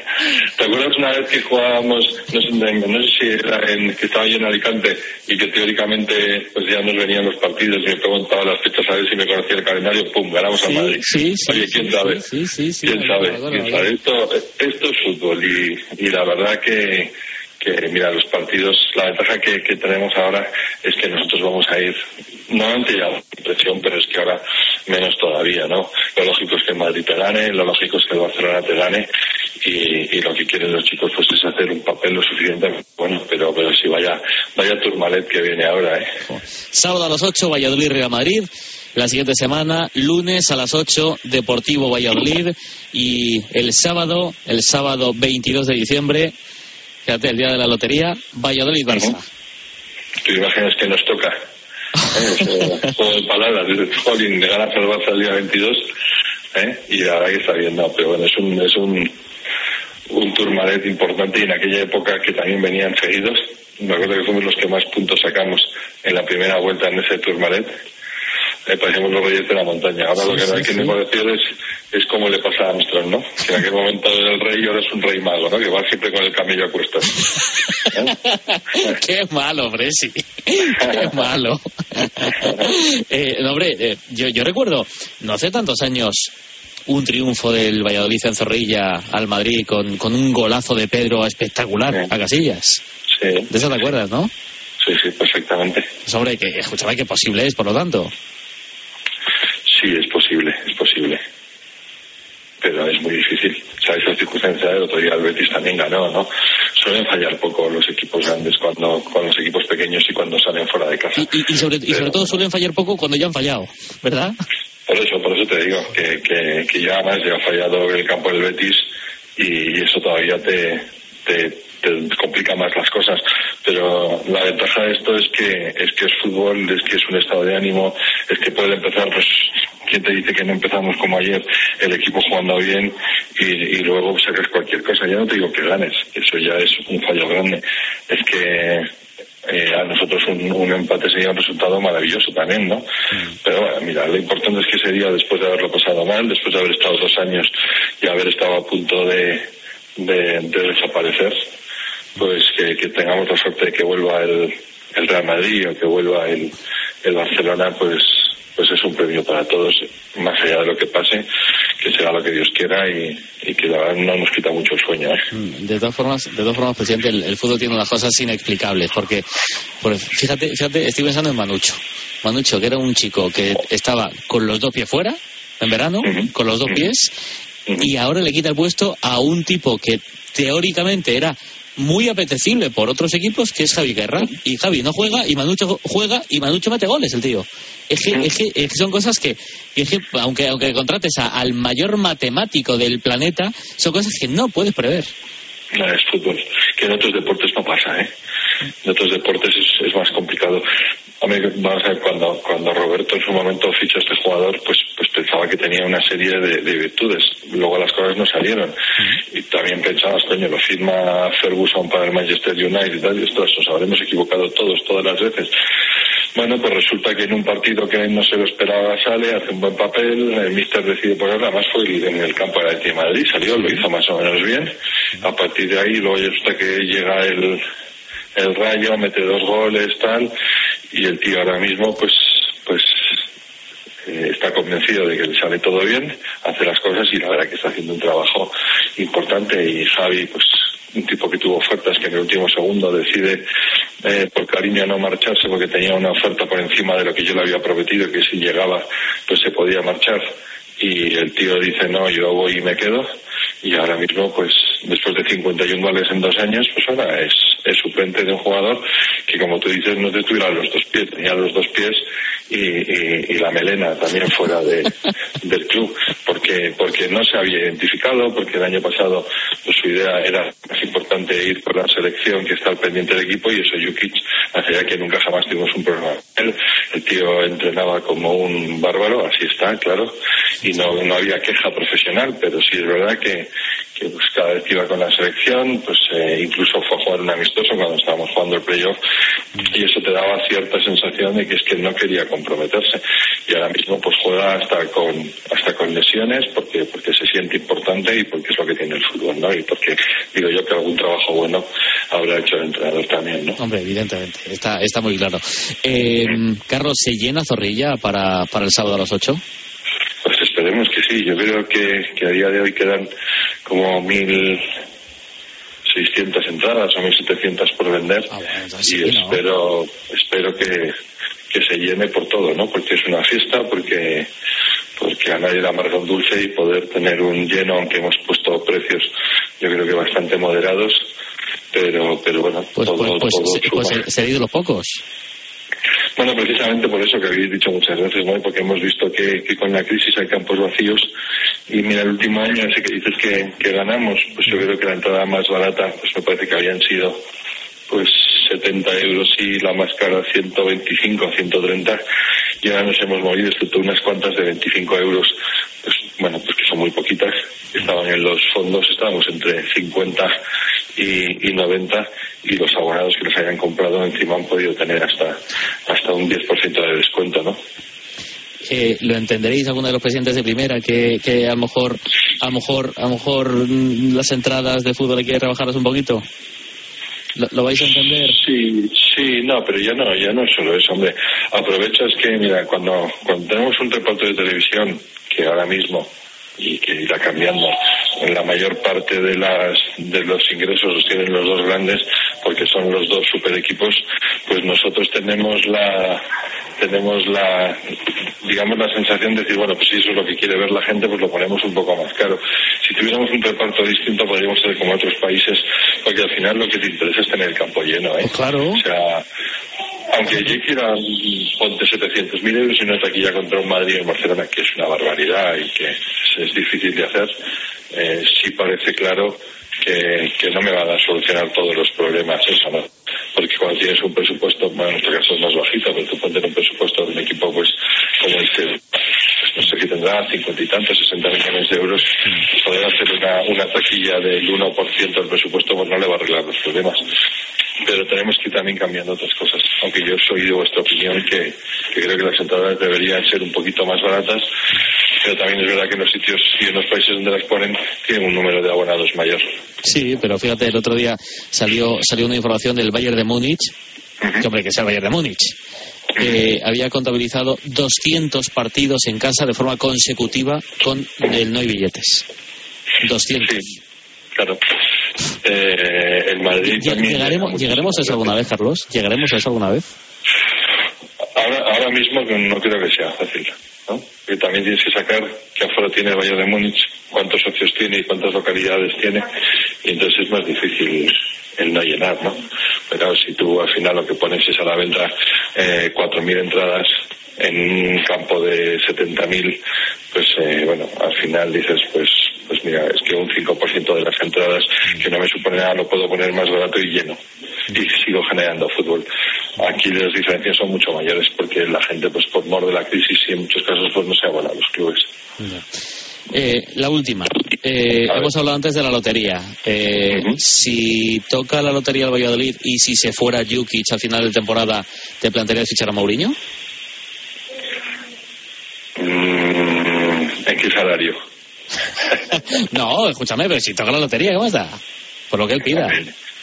¿te acuerdas una vez que jugábamos, no sé, no sé si era en, que estaba yo en Alicante y que teóricamente pues ya nos venían los partidos y me preguntaba las fechas a ver si me conocía el calendario, pum, ganamos a Madrid. Sí, sí, Oye, ¿quién sabe? Sí, sí, sí. ¿Quién sabe? ¿Quién sabe? Esto, esto es fútbol y, y la verdad que que mira los partidos la ventaja que, tenemos ahora es que nosotros vamos a ir no ante ya presión pero es que ahora menos todavía no lo lógico es que Madrid te gane lo lógico es que el Barcelona te gane y, lo que quieren los chicos pues es hacer un papel lo suficiente bueno pero pero si vaya vaya turmalet que viene ahora eh sábado a las 8 Valladolid Real Madrid. La siguiente semana, lunes a las 8, Deportivo Valladolid. Y el sábado, el sábado 22 de diciembre, Fíjate, el día de la lotería, Valladolid-Barça. ¿Tú imaginas que nos toca? ¿Eh? De palabras, Jolín, de ganas al Barça el día 22, ¿eh? y ahora que está bien, no, pero bueno, es un, es un, un Tourmalet importante y en aquella época que también venían seguidos. Me acuerdo que fuimos los que más puntos sacamos en la primera vuelta en ese Tourmalet. Eh, parecíamos los reyes de la montaña. Ahora lo que no hay que negociar es, es como le pasa a Armstrong, ¿no? Que en aquel momento era el rey y ahora es un rey mago, ¿no? Que va siempre con el camello a cuestas. Qué malo, Bresi. Qué malo. Eh, no, hombre, eh, yo, yo recuerdo, no hace tantos años, un triunfo del Valladolid en Zorrilla al Madrid con, con un golazo de Pedro espectacular Sí. a Casillas. Sí, De eso te acuerdas, ¿no? sí, sí, perfectamente. Sobre que, escúchame, que posible es, por lo tanto. Sí, es posible, es posible. Pero es muy difícil. O sea, esas circunstancias, el otro día el Betis también ganó, ¿no? Suelen fallar poco los equipos grandes cuando con los equipos pequeños y cuando salen fuera de casa. Y, y- y sobre, y todo suelen fallar poco cuando ya han fallado, ¿verdad? Por eso, por eso te digo que, que, que ya además ya ha fallado el campo del Betis y eso todavía te, te, te complica más las cosas. Pero la ventaja de esto es que es que es fútbol, es que es un estado de ánimo, es que puede empezar, pues, ¿quién te dice que no empezamos como ayer, el equipo jugando bien y, y luego sacas cualquier cosa? Ya no te digo que ganes, eso ya es un fallo grande. Es que eh, a nosotros un, un empate sería un resultado maravilloso también, ¿no? Pero bueno, mira, lo importante es que ese día, después de haberlo pasado mal, después de haber estado dos años y haber estado a punto de, de, de desaparecer, pues que, que tengamos la suerte de que vuelva el, el Real Madrid o que vuelva el, el Barcelona, pues pues es un premio para todos, más allá de lo que pase, que será lo que Dios quiera y, y que la verdad no nos quita mucho el sueño. ¿eh? Mm, De todas formas, de todas formas, presidente, el, el fútbol tiene unas cosas inexplicables, porque, pues, fíjate, fíjate, estoy pensando en Manucho. Manucho, que era un chico que estaba con los dos pies fuera, en verano, con los dos pies, y ahora le quita el puesto a un tipo que teóricamente era muy apetecible por otros equipos, que es Javi Guerra. Y Javi no juega, y Manucho juega, y Manucho mete goles, el tío. Es que, son cosas que aunque, aunque contrates a- al mayor matemático del planeta, son cosas que no puedes prever. No, es fútbol. Que en otros deportes no pasa, ¿eh? En otros deportes es, es más complicado. A mí, vamos a ver, cuando, cuando Roberto en su momento fichó a este jugador, pues, pues pensaba que tenía una serie de, de virtudes. Luego las cosas no salieron. Y también pensabas, coño, lo firma Ferguson para el Manchester United y tal, y ostras, nos habremos equivocado todos, todas las veces. Bueno, pues resulta que en un partido que no se lo esperaba sale, hace un buen papel, el míster decide ponerlo, además fue en el campo de de Madrid, salió, lo hizo más o menos bien. A partir de ahí, luego resulta que llega el, el Rayo, mete dos goles, tal, y el tío ahora mismo, pues, pues eh, está convencido de que le sale todo bien, hace las cosas y la verdad que está haciendo un trabajo importante. Y Javi, pues un tipo que tuvo ofertas que en el último segundo decide eh, por cariño no marcharse porque tenía una oferta por encima de lo que yo le había prometido que si llegaba pues se podía marchar. Y el tío dice no, yo voy y me quedo y ahora mismo pues después de 51 goles en dos años pues ahora es, es suplente de un jugador que como tú dices no te tuviera los dos pies, tenía los dos pies y, y- y la melena también fuera de, del club porque porque no se había identificado porque el año pasado pues, su idea era más importante ir por la selección que estar pendiente del equipo y eso Jukic hacía que nunca jamás tuvimos un problema él. El tío entrenaba como un bárbaro así está claro y no, no había queja profesional pero sí es verdad que, que pues, cada vez que iba con la selección pues eh, incluso fue a jugar un amistoso cuando estábamos jugando el playoff y eso te daba cierta sensación de que es que no quería comprometerse y ahora mismo pues juega hasta con hasta con lesiones porque porque se siente importante y porque es lo que tiene el fútbol no y porque digo yo que algún trabajo bueno habrá hecho el entrenador también no Hombre, evidentemente, está, está muy claro. Eh, Carlos, ¿se llena Zorrilla para, para el sábado a las 8? Pues sí. Yo creo que, que a día de hoy quedan como mil seiscientas entradas o mil setecientas por vender Ah, bueno, y espero espero que, que se llene por todo, ¿no? Porque es una fiesta, porque porque a nadie le amarga un dulce y poder tener un lleno, aunque hemos puesto precios, yo creo que bastante moderados, pero pero bueno, Pues, todo, pues, pues, todo se- pues suma. se- seréis de los pocos. Bueno, precisamente por eso que habéis dicho muchas veces, ¿no? Porque hemos visto que, con la crisis hay campos vacíos. Y mira, el último año ese que dices que, que ganamos, pues yo creo que la entrada más barata, pues me parece que habían sido pues 70 euros y la más cara 125, 130 y ahora nos hemos movido excepto unas cuantas de 25 euros, pues bueno, pues que son muy poquitas, estaban en los fondos, estábamos entre 50 y, y 90 y los abonados que los hayan comprado encima han podido tener hasta, hasta un 10% de descuento, ¿no? Eh, lo entenderéis alguno de los presidentes de primera que, que a lo mejor a lo mejor a lo mejor mm, las entradas de fútbol hay que rebajarlas un poquito ¿Lo, lo vais a entender? Sí, sí, no, pero ya no, ya no solo eso, hombre. Aprovecho es que, mira, cuando, cuando tenemos un reparto de televisión, que ahora mismo, y que irá cambiando, en la mayor parte de las de los ingresos los tienen los dos grandes, porque son los dos super equipos, pues nosotros tenemos la tenemos la digamos la sensación de decir bueno pues si eso es lo que quiere ver la gente pues lo ponemos un poco más caro. Si tuviéramos un reparto distinto podríamos ser como otros países porque al final lo que te interesa es tener el campo lleno ¿eh? claro. O sea aunque yo quiera ponte 700.000 euros y una taquilla contra un Madrid en Barcelona que es una barbaridad y que es, difícil de hacer eh, sí parece claro que, que, no me va a solucionar todos los problemas eso, ¿no? Porque cuando tienes un presupuesto, bueno, en nuestro caso es más bajito, pero tú pones un presupuesto de un equipo pues como este, no sé si tendrá cincuenta y tantos, sesenta millones de euros, pues poder hacer una, una taquilla del 1% del presupuesto pues no le va a arreglar los problemas. Pero tenemos que ir también cambiando otras cosas. Aunque yo soy de vuestra opinión que, que creo que las entradas deberían ser un poquito más baratas, pero también es verdad que en los sitios y en los países donde las ponen tienen un número de abonados mayor. Sí, pero fíjate, el otro día salió, salió una información del Bayern de Múnich, que hombre, que sea el Bayern de Múnich, eh, había contabilizado 200 partidos en casa de forma consecutiva con el no hay billetes. 200. Sí, claro. Eh, el Madrid también... ¿Llegaremos, ¿Llegaremos a eso alguna vez, Carlos? ¿Llegaremos a eso alguna vez? Ahora, ahora mismo no creo que sea fácil, ¿no? Que también tienes que sacar qué aforo tiene el Bayern de Múnich, cuántos socios tiene y cuántas localidades tiene, y entonces es más difícil el no llenar, ¿no? Pero si tú al final lo que pones es a la venta eh, 4.000 entradas en un campo de 70.000, pues eh, bueno, al final dices, pues pues mira, es que un 5% de las entradas que no me supone nada lo puedo poner más barato y lleno. Y sigo generando fútbol. Aquí las diferencias son mucho mayores porque la gente, pues por mor de la crisis y en muchos casos, pues no se abona a los clubes. Eh, la última. Eh, hemos hablado antes de la lotería. Eh. Si toca la lotería del Valladolid y si se fuera Jukic al final de temporada, ¿te plantearías fichar a Mourinho? Mm, ¿En qué salario? no, escúchame, pero si toca la lotería, ¿cómo está? Por lo que él pida.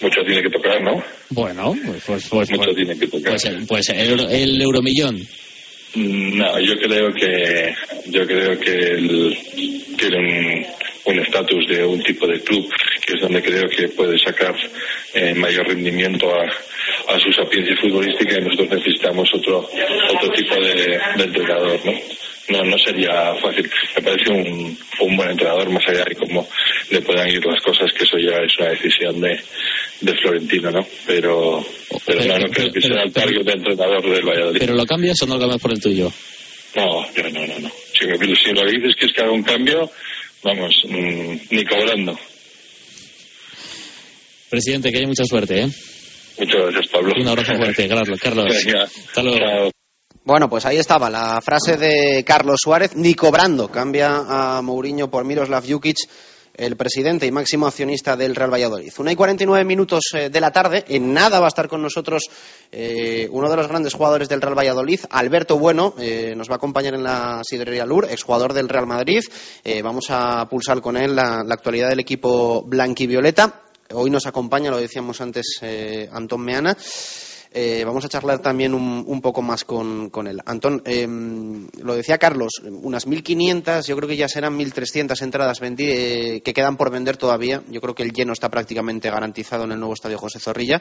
Mucho tiene que tocar, ¿no? Bueno, pues, pues, pues, Mucho pues, tiene que tocar. pues, el- pues el, el euromillón. Mm, No, yo creo que yo creo que el, tiene un un estatus de un tipo de club que es donde creo que puede sacar eh, mayor rendimiento a, a su sapiencia futbolística y nosotros necesitamos otro otro tipo de, de entrenador, ¿no? No, no sería fácil. Me parece un, un buen entrenador, más allá de cómo le puedan ir las cosas, que eso ya es una decisión de, de Florentino, ¿no? Pero, pero, no, no creo que pero- sea el pero- target de entrenador del Valladolid. ¿Pero lo cambias o no lo cambias por el tuyo? No, no, no, no. no. Si, me, si lo que dices que es que haga un cambio, vamos, mm, ni cobrando. Presidente, que haya mucha suerte, ¿eh? Muchas gracias, Pablo. Un abrazo fuerte, Carlos. Carlos. Hasta luego. chao. Bueno, pues ahí estaba la frase de Carlos Suárez, ni cobrando. Cambia a Mourinho por Miroslav Jukic, el presidente y máximo accionista del Real Valladolid. Una y 49 minutos eh, de la tarde. En nada va a estar con nosotros eh, uno de los grandes jugadores del Real Valladolid, Alberto Bueno. eh, nos va a acompañar en la sidrería Lur, exjugador del Real Madrid. Eh, vamos a pulsar con él la, la actualidad del equipo blanquivioleta. Hoy nos acompaña, lo decíamos antes, Antón Meana. Eh, vamos a charlar también un, poco más con, con él. Antón, eh, lo decía Carlos, unas 1.500, yo creo que ya serán 1.300 entradas eh, que quedan por vender todavía. Yo creo que el lleno está prácticamente garantizado en el nuevo estadio José Zorrilla.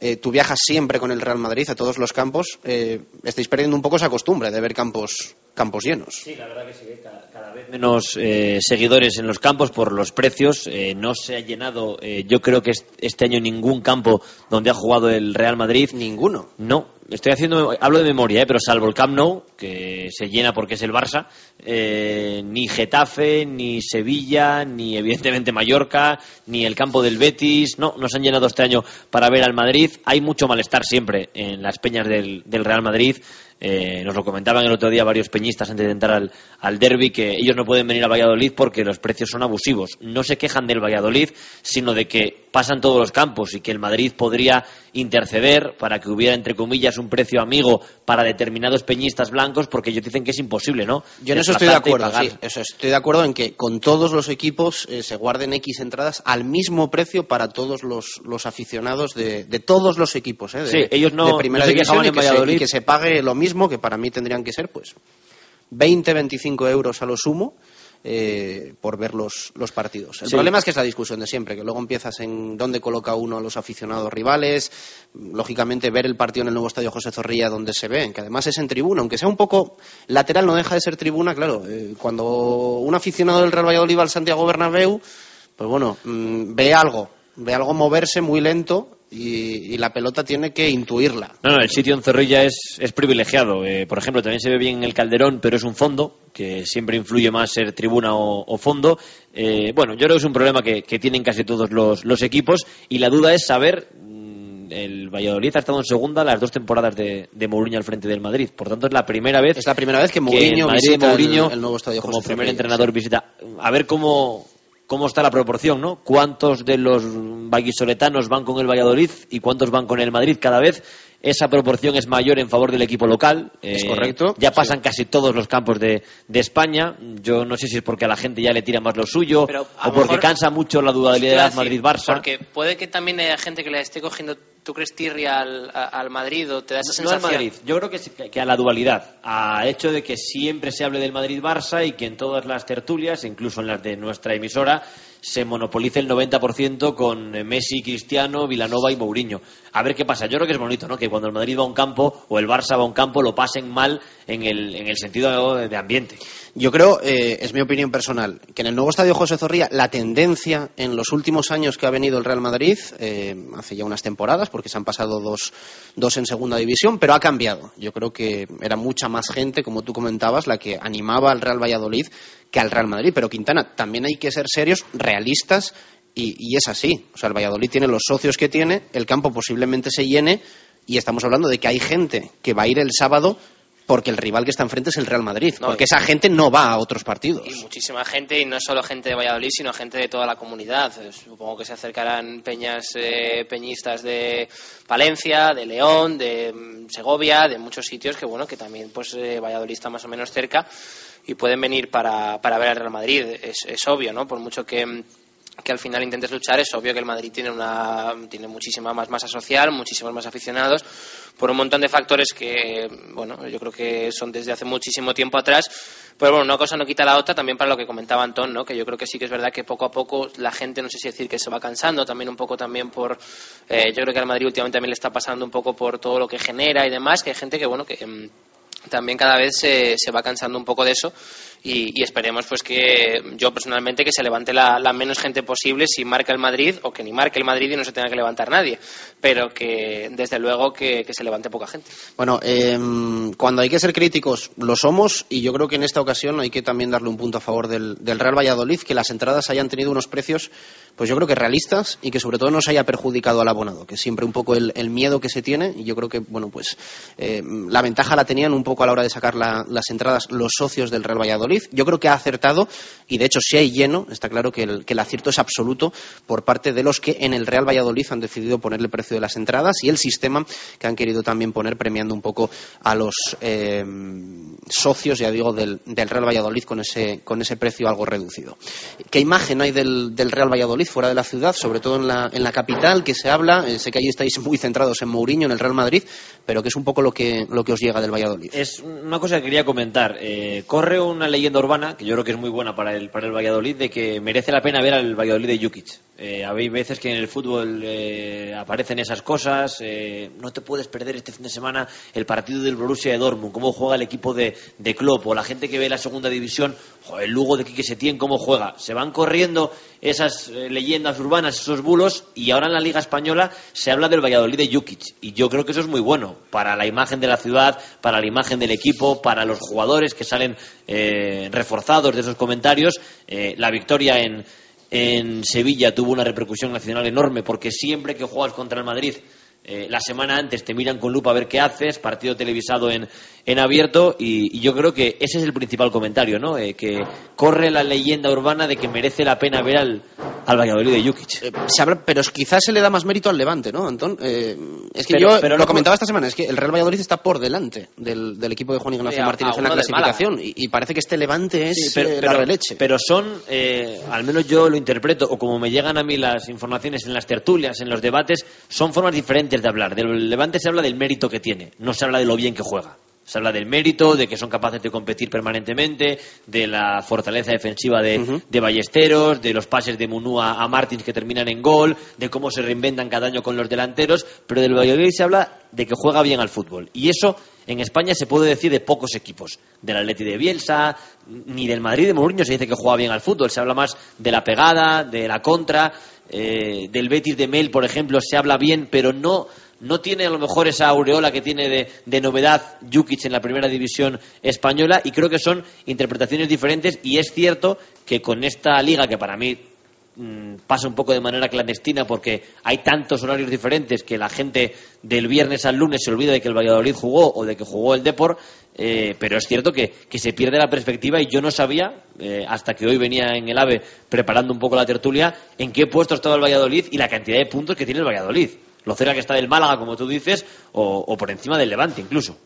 Eh, tú viajas siempre con el Real Madrid a todos los campos. Eh, estáis perdiendo un poco esa costumbre de ver campos, campos llenos. Sí, la verdad que sí, cada, cada vez menos seguidores en los campos por los precios. No se ha llenado, yo creo que est- este año ningún campo donde ha jugado el Real Madrid. Ninguno. No, estoy haciendo, hablo de memoria, ¿eh? pero salvo el Camp Nou, que se llena porque es el Barça, eh, ni Getafe, ni Sevilla, ni evidentemente Mallorca, ni el campo del Betis, no, no se han llenado este año para ver al Madrid. Hay mucho malestar siempre en las peñas del, del Real Madrid. Eh, nos lo comentaban el otro día varios peñistas antes de entrar al, al derby que ellos no pueden venir a Valladolid porque los precios son abusivos. No se quejan del Valladolid, sino de que pasan todos los campos y que el Madrid podría interceder para que hubiera, entre comillas, un precio amigo para determinados peñistas blancos porque ellos dicen que es imposible, ¿no? Yo en eso estoy de acuerdo, sí, eso estoy de acuerdo en que con todos los equipos eh, se guarden X entradas al mismo precio para todos los, los aficionados de, de, todos los equipos, ¿eh? De, sí, ellos no, de primera no se división quejaban y en que, se, Valladolid. y que se pague lo mismo, que para mí tendrían que ser, pues, 20, 25 euros a lo sumo. eh, por ver los, los partidos. El Sí. problema es que es la discusión de siempre, que luego empiezas en dónde coloca uno a los aficionados rivales, lógicamente ver el partido en el nuevo estadio José Zorrilla donde se ve, que además es en tribuna, aunque sea un poco lateral, no deja de ser tribuna, claro, eh, cuando un aficionado del Real Valladolid va al Santiago Bernabéu, pues bueno, mm, ve algo, ve algo moverse muy lento y, y la pelota tiene que intuirla. No, no, el sitio en Zorrilla es, es privilegiado. Eh, por ejemplo, también se ve bien en el Calderón, pero es un fondo, que siempre influye más ser tribuna o, o fondo. Eh, bueno, yo creo que es un problema que, que tienen casi todos los, los equipos y la duda es saber. mm, El Valladolid ha estado en segunda las dos temporadas de, de Mourinho al frente del Madrid. Por tanto, es la primera vez Es la primera vez que Mourinho Madrid visita el- Mourinho, el, nuevo estadio como José primer Zorrilla, entrenador visita. A ver cómo, cómo está la proporción, ¿no? ¿Cuántos de los vallisoletanos van con el Valladolid y cuántos van con el Madrid cada vez? Esa proporción es mayor en favor del equipo local. Es Eh, correcto, Ya pasan casi todos los campos de, de España. Yo no sé si es porque a la gente ya le tira más lo suyo Pero a o porque mejor- cansa mucho la a dualidad decir, Madrid-Barça. Porque puede que también haya gente que le esté cogiendo, ¿tú crees tirria al, a- al Madrid o te da esa No al sensación? Madrid, yo creo que, sí- que a la dualidad, al hecho de que siempre se hable del Madrid-Barça y que en todas las tertulias, incluso en las de nuestra emisora, se monopolice el 90% con eh, Messi, Cristiano, Vilanova y Mourinho. A ver qué pasa. Yo creo que es bonito, ¿no? Que cuando el Madrid va a un campo o el Barça va a un campo lo pasen mal en el, en el sentido de ambiente. Yo creo, eh, es mi opinión personal, que en el nuevo estadio José Zorrilla la tendencia en los últimos años que ha venido el Real Madrid, eh, hace ya unas temporadas, porque se han pasado dos, dos en segunda división, pero ha cambiado. Yo creo que era mucha más gente, como tú comentabas, la que animaba al Real Valladolid que al Real Madrid. Pero Quintana, también hay que ser serios, realistas, y, y es así. O sea, el Valladolid tiene los socios que tiene, el campo posiblemente se llene, y estamos hablando de que hay gente que va a ir el sábado porque el rival que está enfrente es el Real Madrid. No, porque esa gente no va a otros partidos. Y muchísima gente, y no solo gente de Valladolid, sino gente de toda la comunidad. Supongo que se acercarán peñas, eh, peñistas de Valencia, de León, de mm, Segovia, de muchos sitios que, bueno, que también, pues, eh, Valladolid está más o menos cerca y pueden venir para, para ver al Real Madrid. Es, es obvio, ¿no? Por mucho que mm, que al final intentes luchar, es obvio que el Madrid tiene una tiene muchísima más masa social, muchísimos más aficionados, por un montón de factores que, bueno, yo creo que son desde hace muchísimo tiempo atrás. Pero bueno, una cosa no quita la otra, también para lo que comentaba Antón, ¿no? que yo creo que sí que es verdad que poco a poco la gente, no sé si decir que se va cansando, también un poco también por, eh, yo creo que al Madrid últimamente también le está pasando un poco por todo lo que genera y demás, que hay gente que, bueno, que... em, también cada vez se, se va cansando un poco de eso y, y esperemos pues que yo personalmente que se levante la, menos gente posible si marca el Madrid o que ni marque el Madrid y no se tenga que levantar nadie pero que desde luego que, se levante poca gente Bueno, eh, cuando hay que ser críticos lo somos y yo creo que en esta ocasión hay que también darle un punto a favor del, Real Valladolid, que las entradas hayan tenido unos precios, pues yo creo que realistas y que sobre todo no se haya perjudicado al abonado, que siempre un poco el, miedo que se tiene y yo creo que, bueno, pues eh, la ventaja la tenían un poco a la hora de sacar la- las entradas los socios del Real Valladolid. Yo creo que ha acertado y de hecho si hay lleno, está claro que el, acierto es absoluto por parte de los que en el Real Valladolid han decidido ponerle precio de las entradas y el sistema que han querido también poner premiando un poco a los eh, socios, ya digo, del, del Real Valladolid con ese, con ese precio algo reducido. ¿Qué imagen hay del, del Real Valladolid fuera de la ciudad, sobre todo en la, en la capital, que se habla? Eh, sé que allí estáis muy centrados en Mourinho, en el Real Madrid, pero que es un poco lo que, lo que os llega del Valladolid. Es una cosa que quería comentar. Eh, corre una leyenda urbana, que yo creo que es muy buena para el, para el Valladolid, de que merece la pena ver al Valladolid de Jukic. Eh, hay veces que en el fútbol eh, aparecen esas cosas. eh, no te puedes perder este fin de semana el partido del Borussia de Dortmund, cómo juega el equipo de, de Klopp, o la gente que ve la segunda división, el Lugo de Quique Setién, cómo juega. Se van corriendo esas eh, leyendas urbanas, esos bulos, y ahora en la Liga Española se habla del Valladolid de Jukic. Y yo creo que eso es muy bueno para la imagen de la ciudad, para la imagen del equipo, para los jugadores que salen eh, reforzados de esos comentarios. Eh, la victoria en, en Sevilla tuvo una repercusión nacional enorme porque siempre que juegas contra el Madrid eh, la semana antes te miran con lupa a ver qué haces, partido televisado en, en abierto y, y yo creo que ese es el principal comentario, ¿no? Eh, que corre la leyenda urbana de que merece la pena ver al, al Valladolid de Jukic. Eh, se habla- pero quizás se le da más mérito al Levante, ¿no, Antón? Eh, es que Pero- yo pero lo no comentaba esta semana, es que el Real Valladolid está por delante del, del equipo de Juan Ignacio a- Martínez a en la clasificación y, y parece que este Levante es Sí, pero, pero- la releche. pero son, eh, al menos yo lo interpreto, o como me llegan a mí las informaciones en las tertulias, en los debates, son formas diferentes de hablar. Del Levante se habla del mérito que tiene, no se habla de lo bien que juega. Se habla del mérito, de que son capaces de competir permanentemente, de la fortaleza defensiva de, de Ballesteros, de los pases de Munúa a Martins que terminan en gol, de cómo se reinventan cada año con los delanteros, pero del Valladolid se habla de que juega bien al fútbol. Y eso en España se puede decir de pocos equipos. Del Atleti de Bielsa, ni del Madrid de Mourinho se dice que juega bien al fútbol. Se habla más de la pegada, de la contra, eh, del Betis de Mel, por ejemplo, se habla bien, pero no no tiene a lo mejor esa aureola que tiene de, de novedad Jukic en la primera división española y creo que son interpretaciones diferentes y es cierto que con esta liga que para mí mm, pasa un poco de manera clandestina porque hay tantos horarios diferentes que la gente del viernes al lunes se olvida de que el Valladolid jugó o de que jugó el Depor, eh, pero es cierto que, que se pierde la perspectiva y yo no sabía, eh, hasta que hoy venía en el AVE preparando un poco la tertulia, en qué puesto estaba el Valladolid y la cantidad de puntos que tiene el Valladolid. Lo cerca que está del Málaga, como tú dices, o por encima del Levante incluso.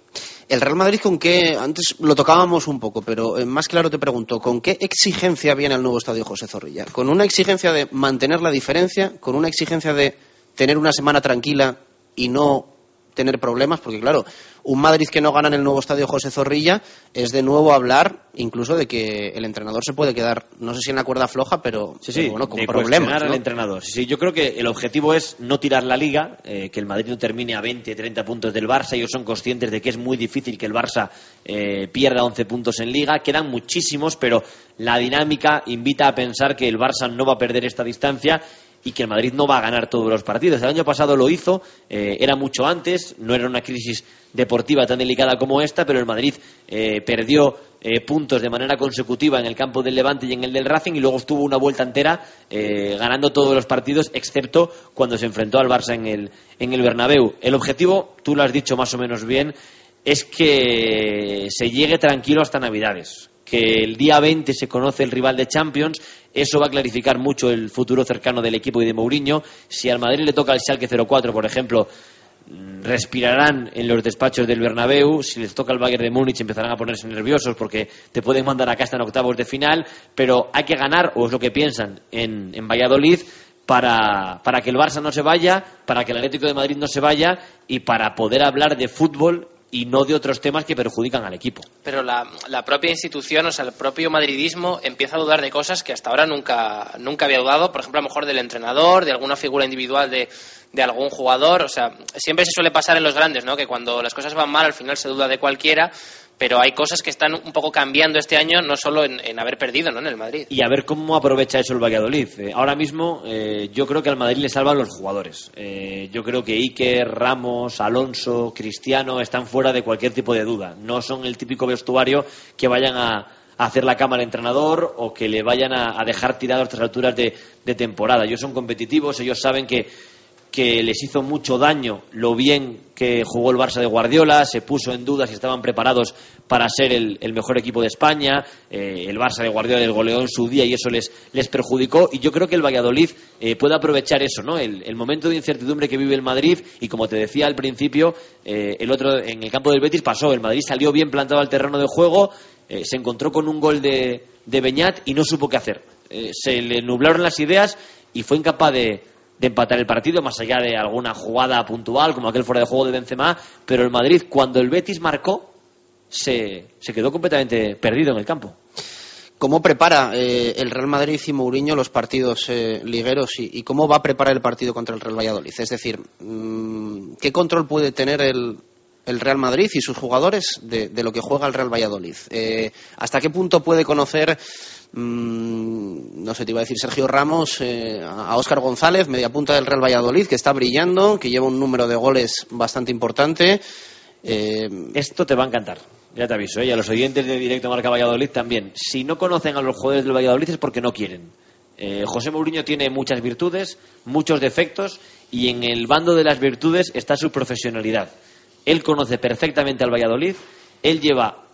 El Real Madrid con qué, antes lo tocábamos un poco, pero eh, más claro te pregunto, ¿con qué exigencia viene al nuevo estadio José Zorrilla? ¿Con una exigencia de mantener la diferencia? ¿Con una exigencia de tener una semana tranquila y no tener problemas? Porque claro, un Madrid que no gana en el nuevo estadio José Zorrilla es de nuevo hablar incluso de que el entrenador se puede quedar, no sé si en la cuerda floja, pero, Sí, pero bueno, con de problemas. ¿no? al entrenador. Sí, sí, yo creo que el objetivo es no tirar la liga, eh, que el Madrid no termine a 20, 30 puntos del Barça. Ellos son conscientes de que es muy difícil que el Barça eh, pierda 11 puntos en liga. Quedan muchísimos, pero la dinámica invita a pensar que el Barça no va a perder esta distancia y que el Madrid no va a ganar todos los partidos. El año pasado lo hizo, eh, era mucho antes, no era una crisis deportiva tan delicada como esta, pero el Madrid eh, perdió eh, puntos de manera consecutiva en el campo del Levante y en el del Racing y luego estuvo una vuelta entera eh, ganando todos los partidos, excepto cuando se enfrentó al Barça en el, en el Bernabéu. El objetivo, tú lo has dicho más o menos bien, es que se llegue tranquilo hasta Navidades. Que el día 20 se conoce el rival de Champions, eso va a clarificar mucho el futuro cercano del equipo y de Mourinho. Si al Madrid le toca el Schalke 04, por ejemplo, mm, respirarán en los despachos del Bernabéu. Si les toca el Bayern de Múnich empezarán a ponerse nerviosos porque te pueden mandar a casa en octavos de final. Pero hay que ganar, o es lo que piensan, en, en Valladolid para, para que el Barça no se vaya, para que el Atlético de Madrid no se vaya y para poder hablar de fútbol y no de otros temas que perjudican al equipo. Pero la, propia institución, o sea, el propio madridismo empieza a dudar de cosas que hasta ahora nunca, nunca había dudado. Por ejemplo, a lo mejor del entrenador, de alguna figura individual de, de algún jugador. O sea, siempre se suele pasar en los grandes, ¿no? Que cuando las cosas van mal, al final se duda de cualquiera. Pero hay cosas que están un poco cambiando este año, no solo en, haber perdido, ¿no? En el Madrid. Y a ver cómo aprovecha eso el Valladolid. Eh, ahora mismo eh, yo creo que al Madrid le salvan los jugadores. Eh, yo creo que Iker, Ramos, Alonso, Cristiano están fuera de cualquier tipo de duda. No son el típico vestuario que vayan a, hacer la cama al entrenador o que le vayan a, a dejar tirado a estas alturas de, de temporada. Ellos son competitivos, ellos saben que que les hizo mucho daño lo bien que jugó el Barça de Guardiola, se puso en duda si estaban preparados para ser el, mejor equipo de España, eh, el Barça de Guardiola les goleó en su día y eso les, les perjudicó y yo creo que el Valladolid eh, puede aprovechar eso, ¿no? El, momento de incertidumbre que vive el Madrid y como te decía al principio, eh, el otro en el campo del Betis pasó, el Madrid salió bien plantado al terreno de juego, se encontró con un gol de, de Beñat y no supo qué hacer. Se le nublaron las ideas y fue incapaz de, de empatar el partido, más allá de alguna jugada puntual, como aquel fuera de juego de Benzema, pero el Madrid, cuando el Betis marcó, se, se quedó completamente perdido en el campo. ¿Cómo prepara eh, el Real Madrid y Mourinho los partidos eh, ligueros y, cómo va a preparar el partido contra el Real Valladolid? Es decir, mm, ¿qué control puede tener el, el Real Madrid y sus jugadores de, de lo que juega el Real Valladolid? Eh, ¿Hasta qué punto puede conocer, mm, no sé, te iba a decir Sergio Ramos, eh, a Óscar González, media punta del Real Valladolid, que está brillando, que lleva un número de goles bastante importante? Eh, Esto te va a encantar, ya te aviso, ¿eh? y a los oyentes de Directo Marca Valladolid también. Si no conocen a los jugadores del Valladolid es porque no quieren. José Mourinho tiene muchas virtudes, muchos defectos y en el bando de las virtudes está su profesionalidad. Él conoce perfectamente al Valladolid, él lleva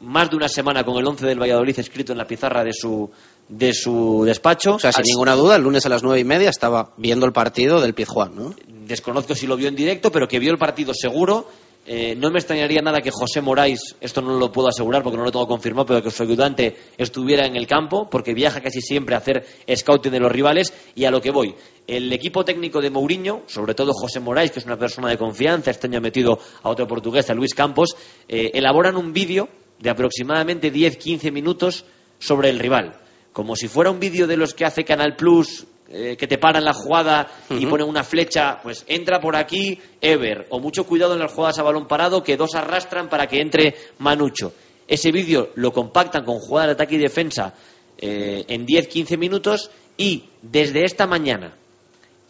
más de una semana con el 11 del Valladolid escrito en la pizarra de su, de su despacho. O sea, sin Así- ninguna duda, el lunes a las nueve y media estaba viendo el partido del Pizjuán, ¿no? desconozco si lo vio en directo, pero que vio el partido seguro. Eh, no me extrañaría nada que José Moráis, esto no lo puedo asegurar porque no lo tengo confirmado, pero que su ayudante estuviera en el campo, porque viaja casi siempre a hacer scouting de los rivales. Y a lo que voy, el equipo técnico de Mourinho, sobre todo José Moráis, que es una persona de confianza, este año ha metido a otro portugués, a Luis Campos, eh, elaboran un vídeo de aproximadamente 10-15 minutos sobre el rival. Como si fuera un vídeo de los que hace Canal Plus, eh, que te paran la jugada y ponen una flecha, pues entra por aquí Ever, o mucho cuidado en las jugadas a balón parado, que dos arrastran para que entre Manucho. Ese vídeo lo compactan con jugadas de ataque y defensa eh, en 10-15 minutos y desde esta mañana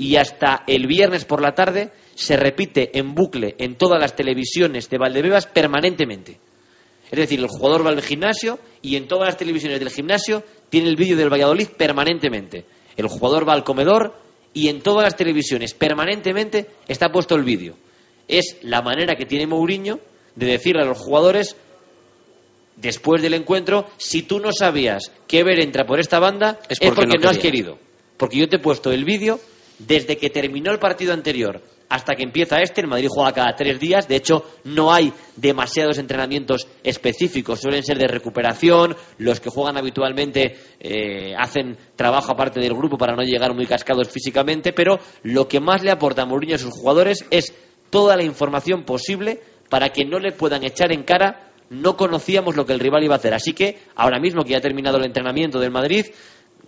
y hasta el viernes por la tarde se repite en bucle en todas las televisiones de Valdebebas permanentemente. Es decir, el jugador va al gimnasio y en todas las televisiones del gimnasio tiene el vídeo del Valladolid permanentemente. El jugador va al comedor y en todas las televisiones permanentemente está puesto el vídeo. Es la manera que tiene Mourinho de decirle a los jugadores después del encuentro, si tú no sabías que Ever entra por esta banda, Es es porque no no has querido. Porque yo te he puesto el vídeo desde que terminó el partido anterior hasta que empieza este. El Madrid juega cada tres días. De hecho, no hay demasiados entrenamientos específicos. Suelen ser de recuperación. Los que juegan habitualmente eh, hacen trabajo aparte del grupo para no llegar muy cascados físicamente. Pero lo que más le aporta a Mourinho a sus jugadores es toda la información posible para que no le puedan echar en cara no conocíamos lo que el rival iba a hacer. Así que ahora mismo que ya ha terminado el entrenamiento del Madrid,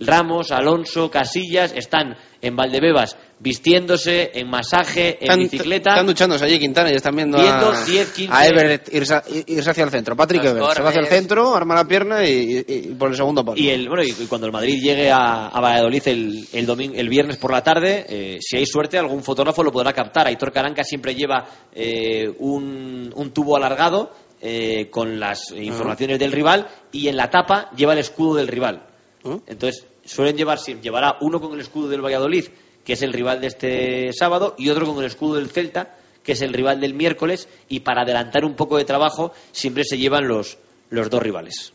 Ramos, Alonso, Casillas están en Valdebebas vistiéndose, en masaje, en Están- bicicleta. Están duchándose allí Quintana y están viendo, Viendo a, 10, 15. a Everett irse, irse hacia el centro. Patrick Los Everett se va hacia el centro, arma la pierna y, y- y por el segundo palo. Y, el, bueno, y cuando el Madrid llegue a, a Valladolid el, el, domingo, el viernes por la tarde, eh, si hay suerte, algún fotógrafo lo podrá captar. Aitor Caranca siempre lleva eh, un, un tubo alargado eh, con las informaciones del rival y en la tapa lleva el escudo del rival. ¿Mm? Entonces, suelen llevar, llevará uno con el escudo del Valladolid, que es el rival de este sábado, y otro con el escudo del Celta, que es el rival del miércoles, y para adelantar un poco de trabajo, siempre se llevan los, los dos rivales.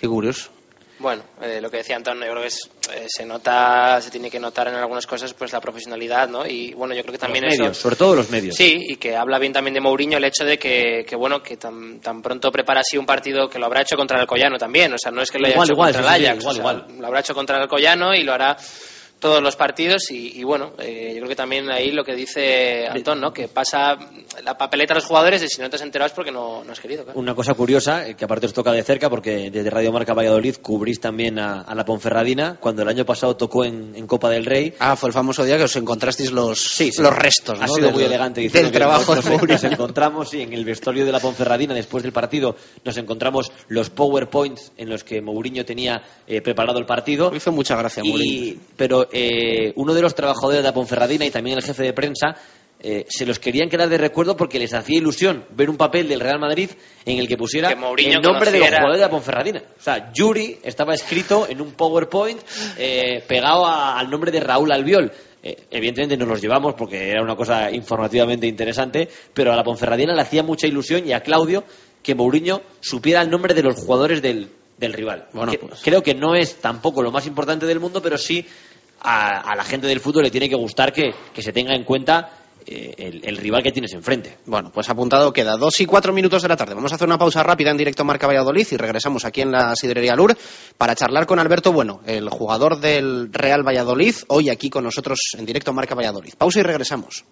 Qué curioso. Bueno, eh, lo que decía Antonio, yo creo que es, eh, se nota, se tiene que notar en algunas cosas pues la profesionalidad, ¿no? Y bueno, yo creo que también los eso... medios, sobre todo los medios. Sí, y que habla bien también de Mourinho el hecho de que, que bueno, que tan, tan pronto prepara así un partido que lo habrá hecho contra el Alcoyano también, o sea, no es que lo haya Igual, hecho igual, contra sí, sí, el Ajax, igual, o sea, igual. lo habrá hecho contra el Alcoyano y lo hará todos los partidos y, y bueno, eh, yo creo que también ahí lo que dice Antón, ¿no? Que pasa la papeleta a los jugadores y si no te has enterado es porque no, no has querido, claro. Una cosa curiosa, eh, que aparte os toca de cerca, porque desde Radio Marca Valladolid cubrís también a, a la Ponferradina, cuando el año pasado tocó en, en Copa del Rey. Ah, fue el famoso día que os encontrasteis los, Sí, sí. los restos, ¿no? Ha sido muy elegante diciendo del que trabajo nos, de nos- Mourinho. nos encontramos sí, en el vestuario de la Ponferradina después del partido nos encontramos los powerpoints en los que Mourinho tenía eh, preparado el partido Me hizo mucha gracia, Mourinho. y, eh, uno de los trabajadores de la Ponferradina y también el jefe de prensa eh, se los querían quedar de recuerdo porque les hacía ilusión ver un papel del Real Madrid en el que pusiera Que el nombre de los jugadores de la Ponferradina. O sea, Yuri estaba escrito en un PowerPoint eh, pegado a- al nombre de Raúl Albiol. Eh, evidentemente nos los llevamos porque era una cosa informativamente interesante, pero a la Ponferradina le hacía mucha ilusión y a Claudio que Mourinho supiera el nombre de los jugadores del, del rival. Bueno, Que- pues. Creo que no es tampoco lo más importante del mundo, pero sí a, a la gente del fútbol le tiene que gustar que, que se tenga en cuenta eh, el, el rival que tienes enfrente. Bueno, pues apuntado queda. Dos y cuatro minutos de la tarde. Vamos a hacer una pausa rápida en directo Marca Valladolid y regresamos aquí en la Sidrería Lur para charlar con Alberto Bueno, el jugador del Real Valladolid, hoy aquí con nosotros en directo Marca Valladolid. Pausa y regresamos.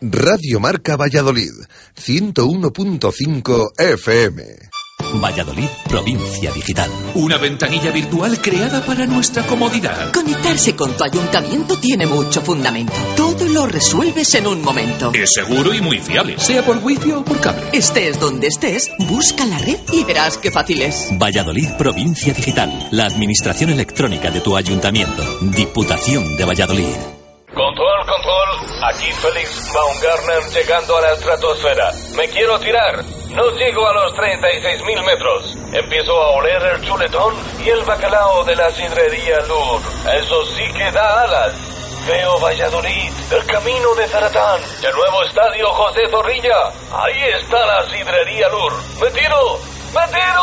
Radio Marca Valladolid, 101.5 FM. Valladolid, provincia digital. Una ventanilla virtual creada para nuestra comodidad. Conectarse con tu ayuntamiento tiene mucho fundamento. Todo lo resuelves en un momento. Es seguro y muy fiable, sea por wifi o por cable. Estés donde estés, busca la red y verás qué fácil es. Valladolid, provincia digital. La administración electrónica de tu ayuntamiento. Diputación de Valladolid. Control, control. Aquí Félix Baumgartner llegando a la estratosfera. Me quiero tirar. No llego a los 36.000 metros. Empiezo a oler el chuletón y el bacalao de la sidrería Lur. Eso sí que da alas. Veo Valladolid, el camino de Zaratán, el nuevo estadio José Zorrilla. Ahí está la sidrería Lur. ¡Me tiro! ¡Me tiro!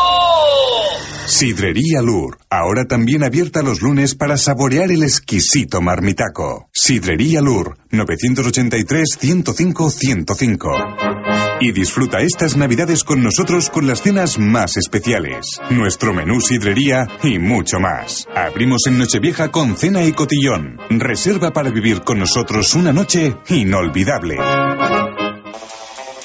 Sidrería Lur, ahora también abierta los lunes para saborear el exquisito marmitaco. Sidrería Lur, 983-105-105. Y disfruta estas navidades con nosotros con las cenas más especiales, nuestro menú sidrería y mucho más. Abrimos en Nochevieja con cena y cotillón. Reserva para vivir con nosotros una noche inolvidable.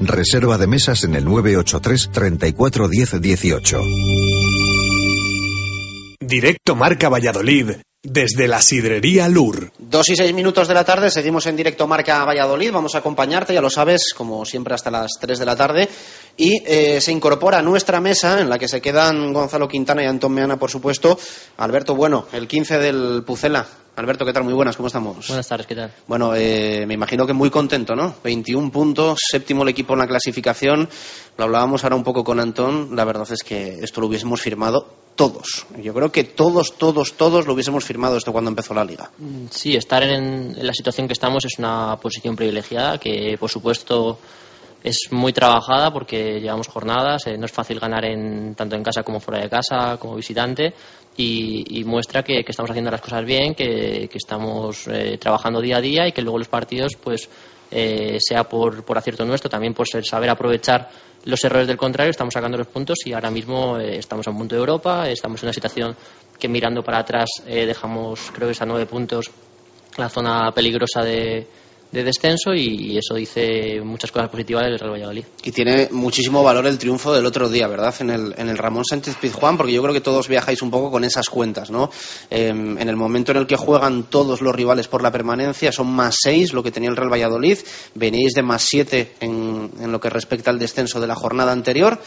Reserva de mesas en el 983 34 10 18. Directo Marca Valladolid, desde la sidrería Lur. Dos y seis minutos de la tarde, seguimos en directo Marca Valladolid. Vamos a acompañarte, ya lo sabes, como siempre hasta las tres de la tarde. Y eh, se incorpora a nuestra mesa, en la que se quedan Gonzalo Quintana y Antón Meana, por supuesto, Alberto Bueno, el 15 del Pucela. Alberto, ¿qué tal? Muy buenas, ¿cómo estamos? Buenas tardes, ¿qué tal? Bueno, eh, me imagino que muy contento, ¿no? 21 puntos, séptimo el equipo en la clasificación. Lo hablábamos ahora un poco con Antón. La verdad es que esto lo hubiésemos firmado todos. Yo creo que todos, todos, todos lo hubiésemos firmado esto cuando empezó la liga. Sí, estar en, en la situación que estamos es una posición privilegiada que, por supuesto, es muy trabajada porque llevamos jornadas, eh, no es fácil ganar en, tanto en casa como fuera de casa, como visitante, y, y muestra que, que, estamos haciendo las cosas bien, que, estamos eh, trabajando día a día y que luego los partidos, pues, eh, sea por, por, acierto nuestro, también por saber aprovechar los errores del contrario, estamos sacando los puntos y ahora mismo eh, estamos a un punto de Europa, estamos en una situación que mirando para atrás eh, dejamos, creo que es a nueve puntos, la zona peligrosa de, de descenso y, eso dice muchas cosas positivas del Real Valladolid. Y tiene muchísimo valor el triunfo del otro día, ¿verdad? En el, en el Ramón Sánchez Pizjuán, porque yo creo que todos viajáis un poco con esas cuentas, ¿no? Eh, en el momento en el que juegan todos los rivales por la permanencia, son más seis lo que tenía el Real Valladolid, veníais de más siete en lo que respecta al descenso de la jornada anterior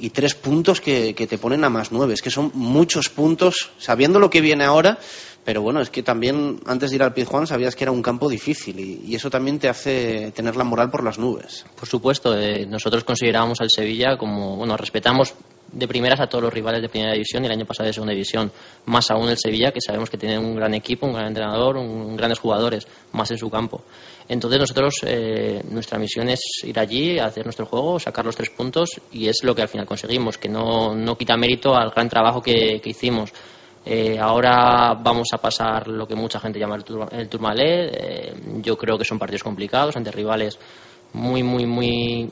y tres puntos que, te ponen a más nueve. Es que son muchos puntos, sabiendo lo que viene ahora, pero bueno, es que también antes de ir al Pizjuán sabías que era un campo difícil y, y, eso también te hace tener la moral por las nubes. Por supuesto, eh, nosotros considerábamos al Sevilla como, bueno, respetamos de primeras a todos los rivales de primera división y el año pasado de segunda división. Más aún el Sevilla, que sabemos que tiene un gran equipo, un gran entrenador, un, grandes jugadores, más en su campo. Entonces nosotros, eh, nuestra misión es ir allí, hacer nuestro juego, sacar los tres puntos y es lo que al final conseguimos, que no, no quita mérito al gran trabajo que, que hicimos. Eh, ahora vamos a pasar lo que mucha gente llama el, tur el Tourmalet. Eh, yo creo que son partidos complicados ante rivales muy, muy, muy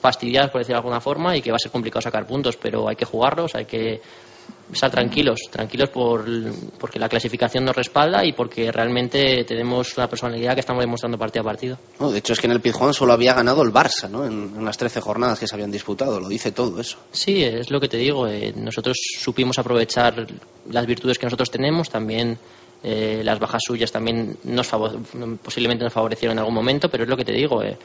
fastidiados, por decirlo de alguna forma, y que va a ser complicado sacar puntos, pero hay que jugarlos, hay que estar tranquilos, tranquilos por, porque la clasificación nos respalda y porque realmente tenemos la personalidad que estamos demostrando partido a partido. No, de hecho, es que en el Pizjuán solo había ganado el Barça, ¿no? En, en, las 13 jornadas que se habían disputado, lo dice todo eso. Sí, es lo que te digo. Eh, nosotros supimos aprovechar las virtudes que nosotros tenemos, también eh, las bajas suyas también nos posiblemente nos favorecieron en algún momento, pero es lo que te digo. Eh,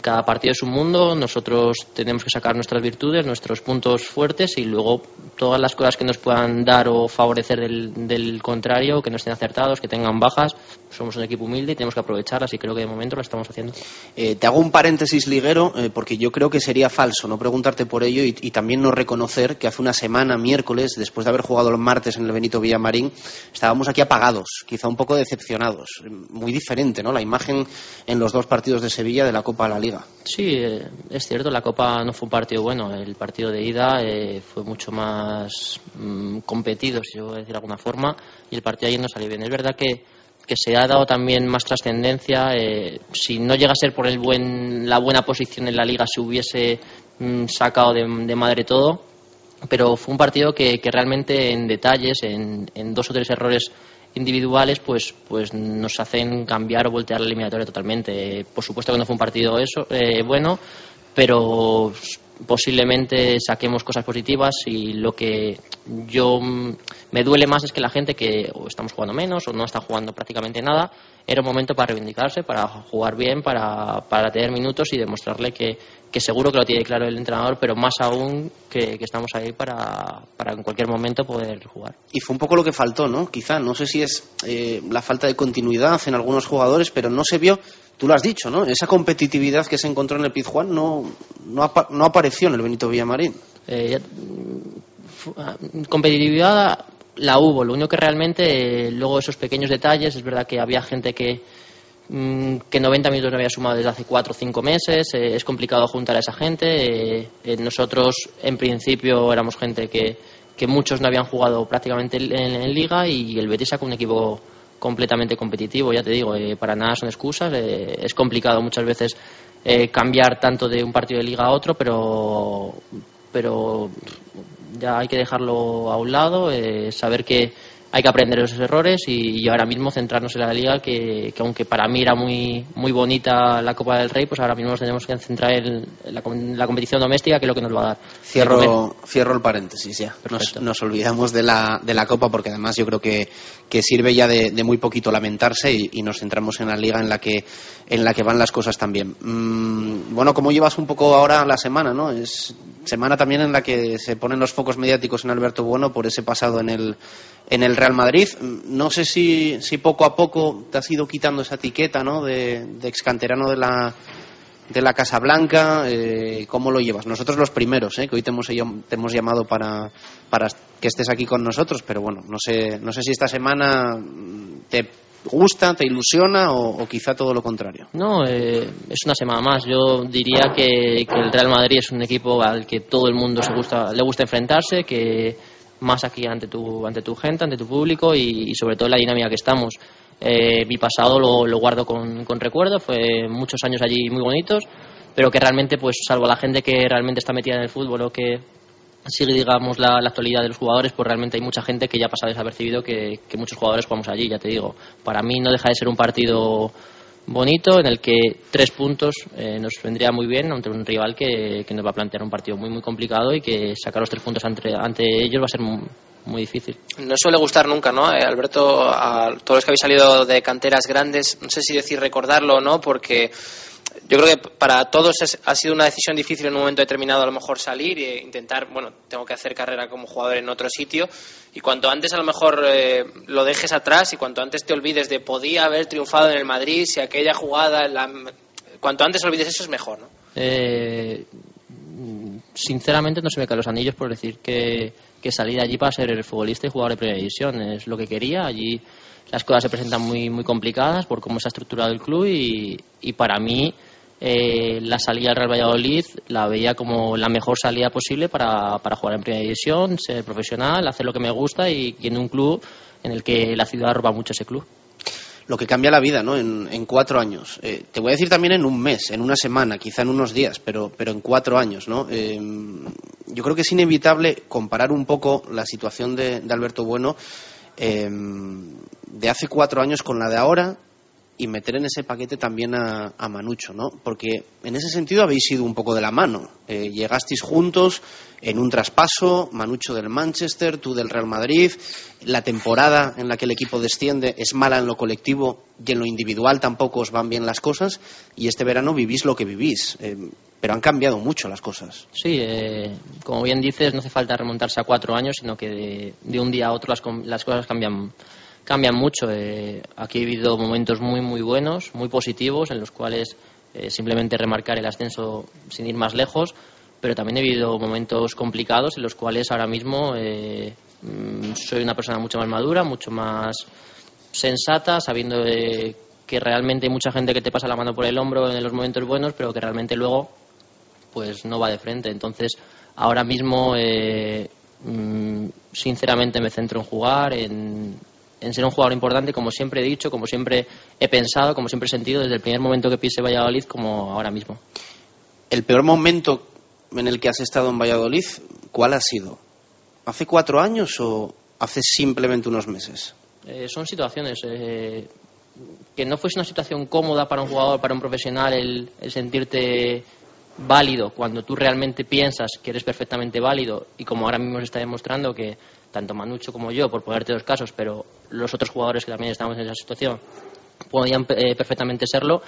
cada partido es un mundo, nosotros tenemos que sacar nuestras virtudes, nuestros puntos fuertes y luego todas las cosas que nos puedan dar o favorecer del, del contrario, que no estén acertados, que tengan bajas. Somos un equipo humilde y tenemos que aprovecharlas y creo que de momento lo estamos haciendo. Eh, te hago un paréntesis liguero eh, porque yo creo que sería falso no preguntarte por ello y, y, también no reconocer que hace una semana, miércoles, después de haber jugado los martes en el Benito Villamarín, estábamos aquí apagados, quizá un poco decepcionados. Muy diferente, ¿no? La imagen en los dos partidos de Sevilla de la Copa a la Liga. Sí, eh, es cierto, la Copa no fue un partido bueno. El partido de ida eh, fue mucho más mmm, competido, si yo voy a decir de alguna forma, y el partido de ayer no salió bien. Es verdad que, que se ha dado también más trascendencia. Eh, si no llega a ser por el buen, la buena posición en la Liga, se hubiese mmm, sacado de, madre todo pero fue un partido que, que realmente en detalles, en, en dos o tres errores individuales pues pues nos hacen cambiar o voltear la eliminatoria totalmente. Por supuesto que no fue un partido eso eh, bueno, pero posiblemente saquemos cosas positivas y lo que yo me duele más es que la gente que o estamos jugando menos o no está jugando prácticamente nada era un momento para reivindicarse, para jugar bien, para, para tener minutos y demostrarle que, que seguro que lo tiene claro el entrenador, pero más aún que, que estamos ahí para, para, en cualquier momento poder jugar. Y fue un poco lo que faltó, ¿no? Quizá, no sé si es eh, la falta de continuidad en algunos jugadores, pero no se vio, tú lo has dicho, ¿no? Esa competitividad que se encontró en el Pizjuán no, no, apa no apareció en el Benito Villamarín. Eh, ya, competitividad la hubo, lo único que realmente, eh, luego esos pequeños detalles, es verdad que había gente que, mm, que 90 minutos no había sumado desde hace 4 o 5 meses, eh, es complicado juntar a esa gente. Eh, nosotros, en principio, éramos gente que, que muchos no habían jugado prácticamente en, en, en, Liga y el Betis sacó un equipo completamente competitivo, ya te digo, eh, para nada son excusas, eh, es complicado muchas veces cambiar tanto de un partido de Liga a otro, pero, pero ya hay que dejarlo a un lado, eh, saber que hay que aprender esos errores y, y, ahora mismo centrarnos en la liga que, que, aunque para mí era muy muy bonita la Copa del Rey pues ahora mismo nos tenemos que centrar en la, en la competición doméstica que es lo que nos va a dar. Cierro cierro el paréntesis ya. Nos, nos, olvidamos de la, de la Copa porque además yo creo que, que sirve ya de, de muy poquito lamentarse y, y, nos centramos en la liga en la que en la que van las cosas también. Mm, bueno cómo llevas un poco ahora la semana no es semana también en la que se ponen los focos mediáticos en Alberto Bueno por ese pasado en el en el Real Madrid. No sé si, si poco a poco te has ido quitando esa etiqueta ¿no? de, excanterano de la, de la Casa Blanca. Eh, ¿Cómo lo llevas? Nosotros los primeros, ¿eh? que hoy te hemos, te hemos llamado para, para que estés aquí con nosotros, pero bueno, no sé, no sé si esta semana te gusta, te ilusiona o, o quizá todo lo contrario. No, eh, es una semana más. Yo diría que, que, el Real Madrid es un equipo al que todo el mundo se gusta, le gusta enfrentarse, que más aquí ante tu, ante tu gente, ante tu público y, y sobre todo la dinámica que estamos. Eh, mi pasado lo, lo guardo con, con, recuerdo, fue muchos años allí muy bonitos, pero que realmente, pues salvo la gente que realmente está metida en el fútbol o que sigue, digamos, la, la, actualidad de los jugadores, pues realmente hay mucha gente que ya pasa desapercibido que, que muchos jugadores jugamos allí, ya te digo. Para mí no deja de ser un partido bonito en el que tres puntos eh, nos vendría muy bien ante un rival que, que, nos va a plantear un partido muy muy complicado y que sacar los tres puntos ante, ante ellos va a ser muy, muy, difícil. No suele gustar nunca, ¿no? Eh, Alberto, a todos los que habéis salido de canteras grandes, no sé si decir recordarlo o no, porque yo creo que para todos es, ha sido una decisión difícil en un momento determinado a lo mejor salir e intentar, bueno, tengo que hacer carrera como jugador en otro sitio. Y cuanto antes a lo mejor eh, lo dejes atrás y cuanto antes te olvides de podía haber triunfado en el Madrid si aquella jugada, la, cuanto antes olvides eso es mejor, ¿no? Eh, sinceramente no se me caen los anillos por decir que, que salir allí para ser futbolista y jugador de primera división. Es lo que quería, allí las cosas se presentan muy, muy complicadas por cómo se ha estructurado el club y, y para mí eh, la salida al Real Valladolid la veía como la mejor salida posible para, para jugar en primera división, ser profesional, hacer lo que me gusta y, y en un club en el que la ciudad roba mucho ese club lo que cambia la vida, ¿no? En, cuatro años. Eh, te voy a decir también en un mes, en una semana, quizá en unos días, pero, pero en cuatro años, ¿no? Eh, yo creo que es inevitable comparar un poco la situación de, de Alberto Bueno eh, de hace cuatro años con la de ahora y meter en ese paquete también a, a, Manucho, ¿no? Porque en ese sentido habéis ido un poco de la mano. Eh, llegasteis juntos en un traspaso, Manucho del Manchester, tú del Real Madrid. La temporada en la que el equipo desciende es mala en lo colectivo y en lo individual tampoco os van bien las cosas. Y este verano vivís lo que vivís. Eh, pero han cambiado mucho las cosas. Sí, eh, como bien dices, no hace falta remontarse a cuatro años, sino que de, un día a otro las, las cosas cambian cambian mucho. Eh, aquí he vivido momentos muy, muy buenos, muy positivos, en los cuales eh, simplemente remarcar el ascenso sin ir más lejos, pero también he vivido momentos complicados en los cuales ahora mismo eh, mm, soy una persona mucho más madura, mucho más sensata, sabiendo que realmente hay mucha gente que te pasa la mano por el hombro en los momentos buenos, pero que realmente luego pues no va de frente. Entonces, ahora mismo, mm, sinceramente, me centro en jugar, en, en ser un jugador importante, como siempre he dicho, como siempre he pensado, como siempre he sentido desde el primer momento que pise Valladolid como ahora mismo. ¿El peor momento en el que has estado en Valladolid, cuál ha sido? hace cuatro años o hace simplemente unos meses? Eh, son situaciones. Eh, que no fuese una situación cómoda para un jugador, para un profesional, el, el sentirte válido cuando tú realmente piensas que eres perfectamente válido y como ahora mismo se está demostrando que tanto Manucho como yo, por ponerte dos casos, pero los otros jugadores que también estamos en esa situación podían eh, perfectamente serlo,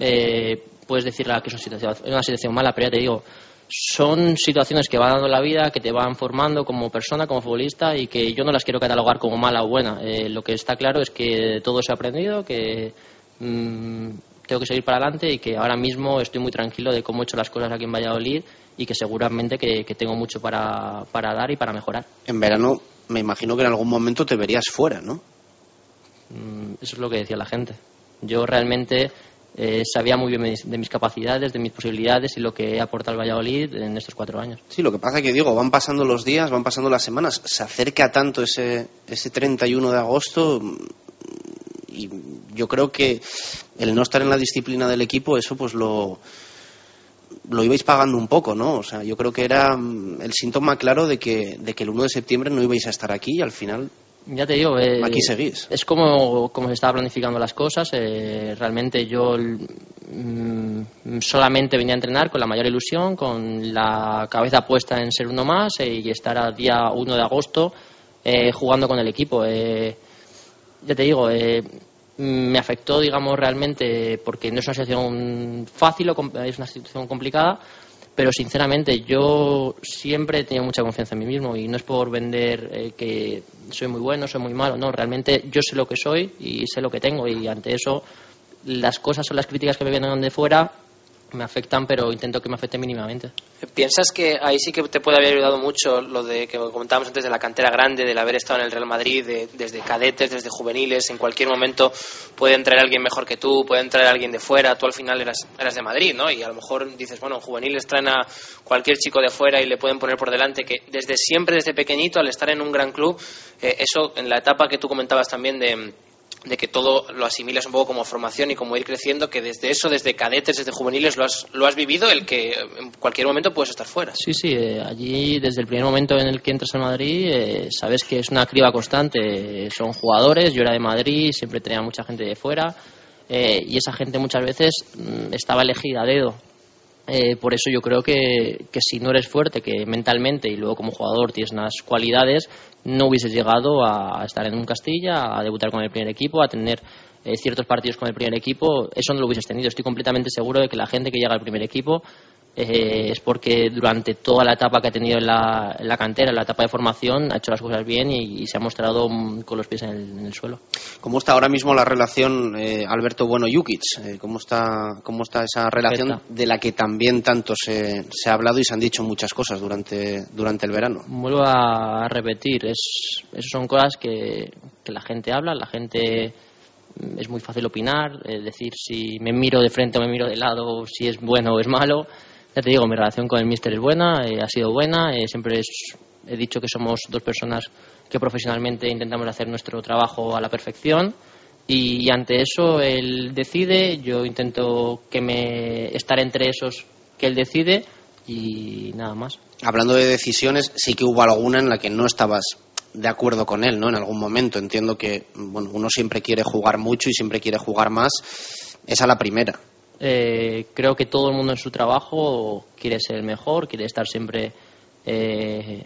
eh, puedes decirle que es una situación, una situación mala, pero ya te digo, son situaciones que van dando la vida, que te van formando como persona, como futbolista y que yo no las quiero catalogar como mala o buena. Eh, lo que está claro es que todo se ha aprendido, que mm, tengo que seguir para adelante y que ahora mismo estoy muy tranquilo de cómo he hecho las cosas aquí en Valladolid y que seguramente que, que tengo mucho para, para dar y para mejorar. En verano me imagino que en algún momento te verías fuera, ¿no? Mm, eso es lo que decía la gente. Yo realmente eh, sabía muy bien de mis capacidades, de mis posibilidades y lo que he aportado al Valladolid en estos cuatro años. Sí, lo que pasa es que digo, van pasando los días, van pasando las semanas, se acerca tanto ese, ese 31 de agosto y yo creo que el no estar en la disciplina del equipo, eso pues lo, lo ibais pagando un poco, ¿no? O sea, yo creo que era mm, el síntoma claro de que, de que el 1 de septiembre no ibais a estar aquí y al final ya te digo, eh, aquí seguís. Es como, como se estaba planificando las cosas. Eh, realmente yo mm, solamente venía a entrenar con la mayor ilusión, con la cabeza puesta en ser uno más eh, y estar a día 1 de agosto jugando con el equipo. ya te digo, me afectó, digamos, realmente porque no es una situación fácil, es una situación complicada pero sinceramente yo siempre he tenido mucha confianza en mí mismo y no es por vender eh, que soy muy bueno, soy muy malo, no, realmente yo sé lo que soy y sé lo que tengo y ante eso las cosas o las críticas que me vienen de fuera me afectan, pero intento que me afecte mínimamente. ¿Piensas que ahí sí que te puede haber ayudado mucho lo de que comentábamos antes de la cantera grande, del haber estado en el Real Madrid, desde cadetes, desde juveniles? En cualquier momento puede entrar alguien mejor que tú, puede entrar alguien de fuera. Tú al final eras, eras de Madrid, ¿no? Y a lo mejor dices, bueno, juveniles traen a cualquier chico de fuera y le pueden poner por delante. Que desde siempre, desde pequeñito, al estar en un gran club, eh, eso en la etapa que tú comentabas también de de que todo lo asimilas un poco como formación y como ir creciendo, que desde eso, desde cadetes, desde juveniles, lo has, lo has vivido, el que en cualquier momento puedes estar fuera. Sí, sí, eh, allí desde el primer momento en el que entras a Madrid, eh, sabes que es una criba constante, son jugadores, yo era de Madrid, siempre tenía mucha gente de fuera, eh, y esa gente muchas veces mm, estaba elegida a dedo eh, por eso yo creo que, que, si no eres fuerte, que mentalmente y luego como jugador tienes unas cualidades, no hubieses llegado a estar en un Castilla, a debutar con el primer equipo, a tener eh, ciertos partidos con el primer equipo, eso no lo hubieses tenido. Estoy completamente seguro de que la gente que llega al primer equipo eh, es porque durante toda la etapa que ha tenido en la, en la, cantera, en la etapa de formación, ha hecho las cosas bien y, y se ha mostrado con los pies en el, en el, suelo. ¿Cómo está ahora mismo la relación eh, Alberto Bueno-Jukic? Eh, ¿cómo, está, ¿Cómo está esa relación Perfecta. de la que también tanto se, se, ha hablado y se han dicho muchas cosas durante, durante el verano? Vuelvo a repetir, es, eso son cosas que, que la gente habla, la gente mm, es muy fácil opinar, es decir si me miro de frente o me miro de lado, si es bueno o es malo ya te digo, mi relación con el míster es buena, eh, ha sido buena, eh, siempre es, he dicho que somos dos personas que profesionalmente intentamos hacer nuestro trabajo a la perfección y, y, ante eso él decide, yo intento que me estar entre esos que él decide y nada más. Hablando de decisiones, sí que hubo alguna en la que no estabas de acuerdo con él, ¿no? En algún momento entiendo que bueno, uno siempre quiere jugar mucho y siempre quiere jugar más. Esa la primera. Eh, creo que todo el mundo en su trabajo quiere ser el mejor, quiere estar siempre eh,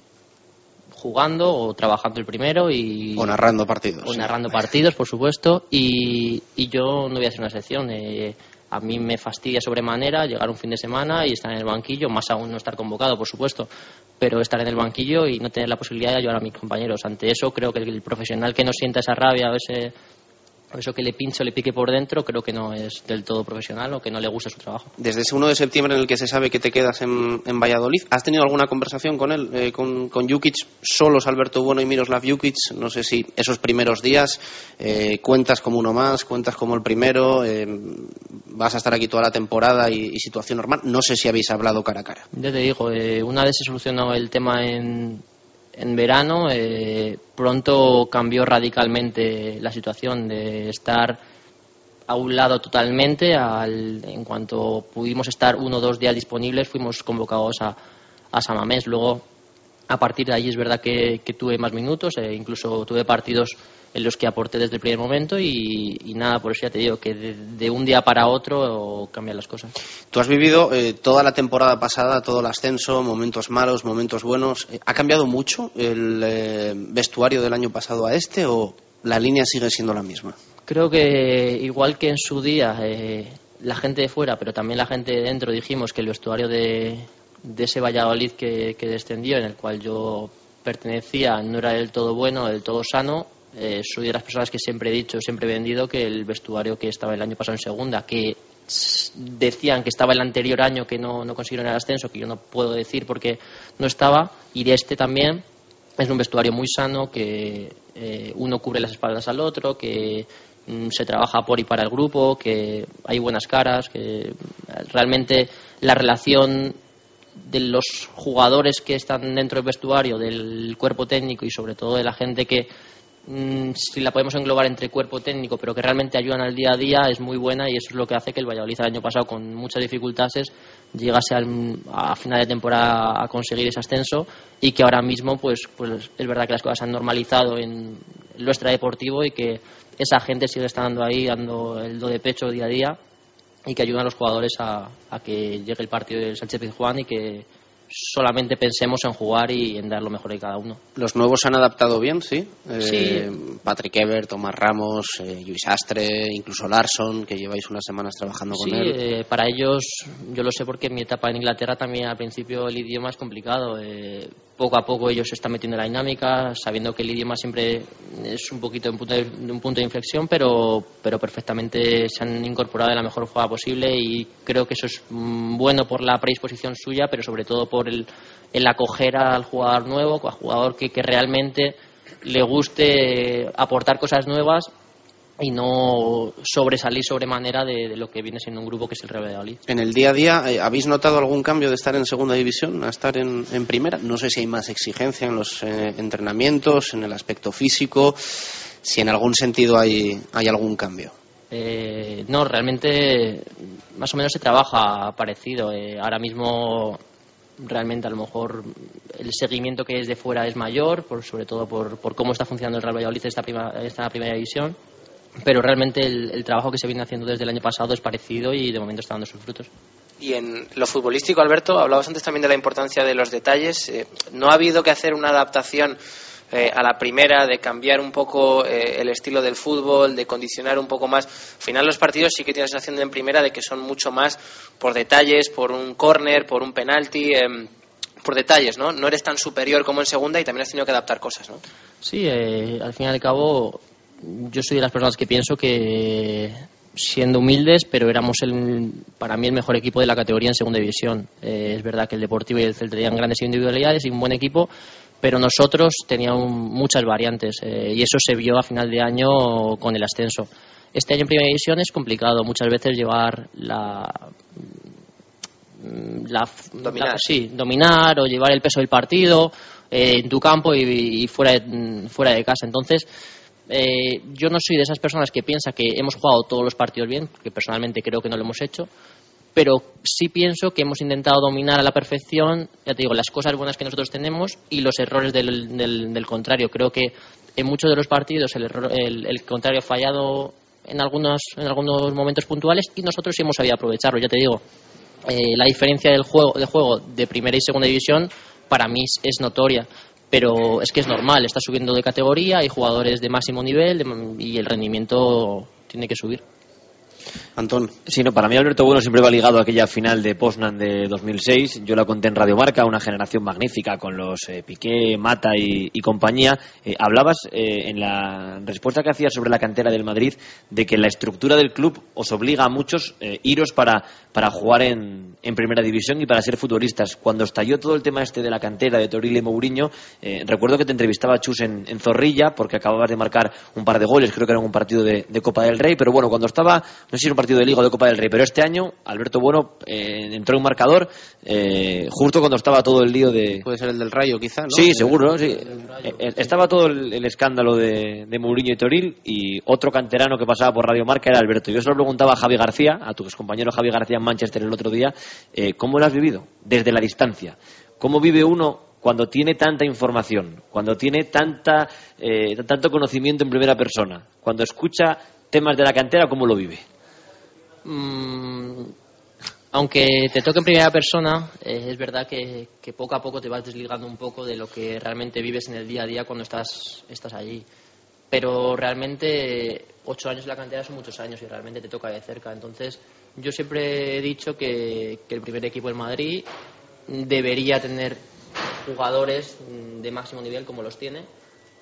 jugando o trabajando el primero y o narrando partidos o narrando sí. partidos por supuesto y, y, yo no voy a hacer una excepción eh, a mí me fastidia sobremanera llegar un fin de semana y estar en el banquillo más aún no estar convocado por supuesto pero estar en el banquillo y no tener la posibilidad de ayudar a mis compañeros ante eso creo que el, el profesional que no sienta esa rabia o ese eso que le pinche o le pique por dentro creo que no es del todo profesional o que no le gusta su trabajo. Desde ese 1 de septiembre en el que se sabe que te quedas en, en Valladolid, ¿has tenido alguna conversación con él, eh, con, con Jukic, solos Alberto Bueno y Miroslav Jukic? No sé si esos primeros días eh, cuentas como uno más, cuentas como el primero, eh, vas a estar aquí toda la temporada y, y, situación normal. No sé si habéis hablado cara a cara. Ya te digo, eh, una vez se solucionó el tema en, en verano eh, pronto cambió radicalmente la situación de estar a un lado totalmente al, en cuanto pudimos estar uno o dos días disponibles fuimos convocados a, a Samamés luego A partir de ahí es verdad que, que tuve más minutos, e incluso tuve partidos en los que aporté desde el primer momento y, y nada, por eso ya te digo que de, de un día para otro cambian las cosas. Tú has vivido eh, toda la temporada pasada, todo el ascenso, momentos malos, momentos buenos. Eh, ¿Ha cambiado mucho el eh, vestuario del año pasado a este o la línea sigue siendo la misma? Creo que igual que en su día eh, la gente de fuera, pero también la gente de dentro, dijimos que el vestuario de, de ese Valladolid que, que descendió, en el cual yo pertenecía, no era del todo bueno, del todo sano. Eh, soy de las personas que siempre he dicho, siempre he vendido que el vestuario que estaba el año pasado en segunda, que decían que estaba el anterior año que no, no consiguieron el ascenso, que yo no puedo decir porque no estaba, y de este también, es un vestuario muy sano, que eh, uno cubre las espaldas al otro, que mm, se trabaja por y para el grupo, que hay buenas caras, que eh, realmente la relación de los jugadores que están dentro del vestuario, del cuerpo técnico y sobre todo de la gente que, mm, si la podemos englobar entre cuerpo técnico, pero que realmente ayudan al día a día, es muy buena y eso es lo que hace que el Valladolid el año pasado, con muchas dificultades, llegase al- a final de temporada a conseguir ese ascenso y que ahora mismo, pues, pues es verdad que las cosas han normalizado en lo extradeportivo y que esa gente sigue estando ahí dando el do de pecho día a día y que ayudan a los jugadores a, a que llegue el partido del Sánchez Pizjuán y que solamente pensemos en jugar y en dar lo mejor de cada uno. Los nuevos se han adaptado bien, sí. Eh, Sí. Patrick Ebert, Tomás Ramos, eh, Luis Astre, incluso Larson, que lleváis unas semanas trabajando Sí, con él. eh, para ellos, yo lo sé porque en mi etapa en Inglaterra también al principio el idioma es complicado. Poco a poco ellos se están metiendo en la dinámica, sabiendo que el idioma siempre es un poquito un punto de, un punto de inflexión, pero, pero perfectamente se han incorporado de la mejor forma posible y creo que eso es mm, bueno por la predisposición suya, pero sobre todo por el, el acoger al jugador nuevo, al jugador que, que realmente le guste aportar cosas nuevas y no sobresalir sobremanera de, de lo que viene siendo un grupo que es el Real Valladolid. En el día a día, eh, ¿habéis notado algún cambio de estar en segunda división a estar en, en primera? No sé si hay más exigencia en los eh, entrenamientos, en el aspecto físico, si en algún sentido hay, hay algún cambio. Eh, no, realmente más o menos se trabaja parecido. Eh, ahora mismo realmente a lo mejor el seguimiento que es de fuera es mayor, por, sobre todo por, por cómo está funcionando el Real Valladolid esta, prima, esta primera división. Pero realmente el, el trabajo que se viene haciendo desde el año pasado es parecido y de momento está dando sus frutos. Y en lo futbolístico, Alberto, hablabas antes también de la importancia de los detalles. Eh, ¿No ha habido que hacer una adaptación eh, a la primera, de cambiar un poco eh, el estilo del fútbol, de condicionar un poco más? Al final los partidos sí que tienes la sensación en primera de que son mucho más por detalles, por un córner, por un penalti, em, por detalles, ¿no? No eres tan superior como en segunda y también has tenido que adaptar cosas, ¿no? Sí, eh, al fin y al cabo, yo soy de las personas que pienso que, siendo humildes, pero éramos el, para mí el mejor equipo de la categoría en segunda división. Eh, es verdad que el Deportivo y el Celta tenían grandes individualidades y un buen equipo, pero nosotros teníamos muchas variantes eh, y eso se vio a final de año con el ascenso. Este año en primera división es complicado muchas veces llevar la la, Dominar. la- sí, dominar o llevar el peso del partido eh, en tu campo y, y fuera, de, fuera de casa. Entonces, eh, yo no soy de esas personas que piensa que hemos jugado todos los partidos bien, que personalmente creo que no lo hemos hecho, pero sí pienso que hemos intentado dominar a la perfección, ya te digo, las cosas buenas que nosotros tenemos y los errores del, del, del contrario. Creo que en muchos de los partidos el, error- el, el contrario ha fallado en algunos, en algunos momentos puntuales y nosotros sí hemos sabido aprovecharlo, ya te digo. eh, la diferencia del juego, de juego de primera y segunda división para mí es notoria. Pero es que es normal, está subiendo de categoría, hay jugadores de máximo nivel y el rendimiento tiene que subir. Antón. Sí, no, para mí Alberto Bueno siempre va ligado a aquella final de Poznan de 2006. Yo la conté en Radio Marca, una generación magnífica con los eh, Piqué, Mata y, y compañía. Eh, hablabas eh, en la respuesta que hacías sobre la cantera del Madrid de que la estructura del club os obliga a muchos eh, iros para, para jugar en, en primera división y para ser futbolistas. Cuando estalló todo el tema este de la cantera de Toril y Mourinho, eh, recuerdo que te entrevistaba Chus en, en Zorrilla porque acababas de marcar un par de goles, creo que era un partido de, de Copa del Rey, pero bueno, cuando estaba, no sé si era un partido de Liga o de Copa del Rey, pero este año Alberto Bueno eh, entró en un marcador eh, justo cuando estaba todo el lío de... Puede ser el del Rayo, quizá, ¿no? Sí, seguro, ¿no? sí. Eh, eh, Estaba todo el, el escándalo de, de Mourinho y Toril y otro canterano que pasaba por Radio Marca era Alberto. Yo se lo preguntaba a Javi García, a tu compañero Javi García en Manchester el otro día, eh, ¿cómo lo has vivido? Desde la distancia. ¿Cómo vive uno cuando tiene tanta información, cuando tiene tanta, eh, tanto conocimiento en primera persona, cuando escucha temas de la cantera, ¿cómo lo vive? Mm, aunque te toque en primera persona, eh, es verdad que, que, poco a poco te vas desligando un poco de lo que realmente vives en el día a día cuando estás, estás allí. Pero realmente ocho años en la cantera son muchos años y realmente te toca de cerca. Entonces, yo siempre he dicho que, el primer equipo del Madrid debería tener jugadores de máximo nivel como los tiene,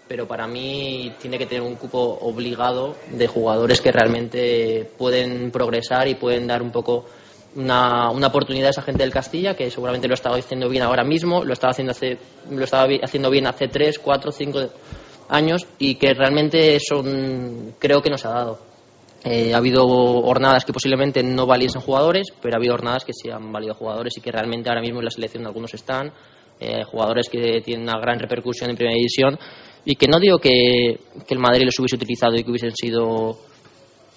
pero para mí tiene que tener un cupo obligado de jugadores que realmente pueden progresar y pueden dar un poco una, una, oportunidad a esa gente del Castilla que seguramente lo estaba haciendo bien ahora mismo, lo estaba haciendo hace, lo estaba haciendo bien hace 3, 4, 5 años y que realmente eso creo que nos ha dado. Eh, ha habido jornadas que posiblemente no valiesen jugadores, pero ha habido jornadas que sí han valido jugadores y que realmente ahora mismo en la selección algunos están, eh, jugadores que tienen una gran repercusión en primera división y que no digo que, que el Madrid los hubiese utilizado y que hubiesen sido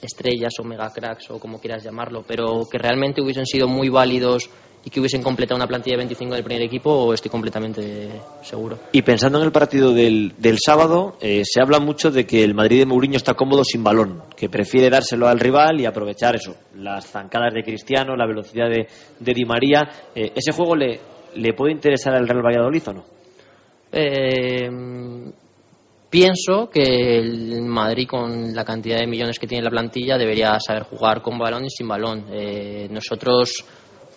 estrellas o mega cracks o como quieras llamarlo, pero que realmente hubiesen sido muy válidos y que hubiesen completado una plantilla de 25 del primer equipo, estoy completamente seguro. Y pensando en el partido del, del sábado, eh, se habla mucho de que el Madrid de Mourinho está cómodo sin balón, que prefiere dárselo al rival y aprovechar eso, las zancadas de Cristiano, la velocidad de, de Di María. Eh, ¿Ese juego le, le puede interesar al Real Valladolid o no? Eh, pienso que el Madrid, con la cantidad de millones que tiene la plantilla, debería saber jugar con balón y sin balón. Eh, nosotros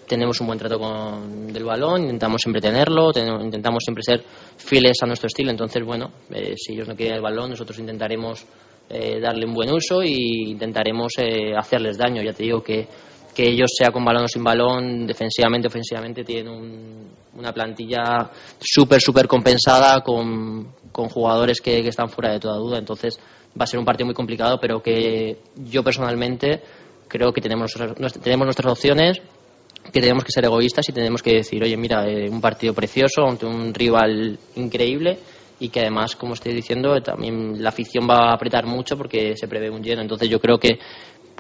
tenemos un buen trato con del balón, intentamos siempre tenerlo, intentamos siempre ser fieles a nuestro estilo. Entonces, bueno, eh, si ellos no quieren el balón, nosotros intentaremos eh, darle un buen uso y intentaremos eh, hacerles daño. Ya te digo que, que ellos, sea con balón o sin balón, defensivamente, ofensivamente, tienen un, una plantilla súper, súper compensada con, con jugadores que, que están fuera de toda duda. Entonces, va a ser un partido muy complicado, pero que yo personalmente creo que tenemos, tenemos nuestras opciones que tenemos que ser egoístas y tenemos que decir, oye, mira, eh, un partido precioso ante un rival increíble y que además, como estoy diciendo, también la afición va a apretar mucho porque se prevé un lleno. Entonces yo creo que,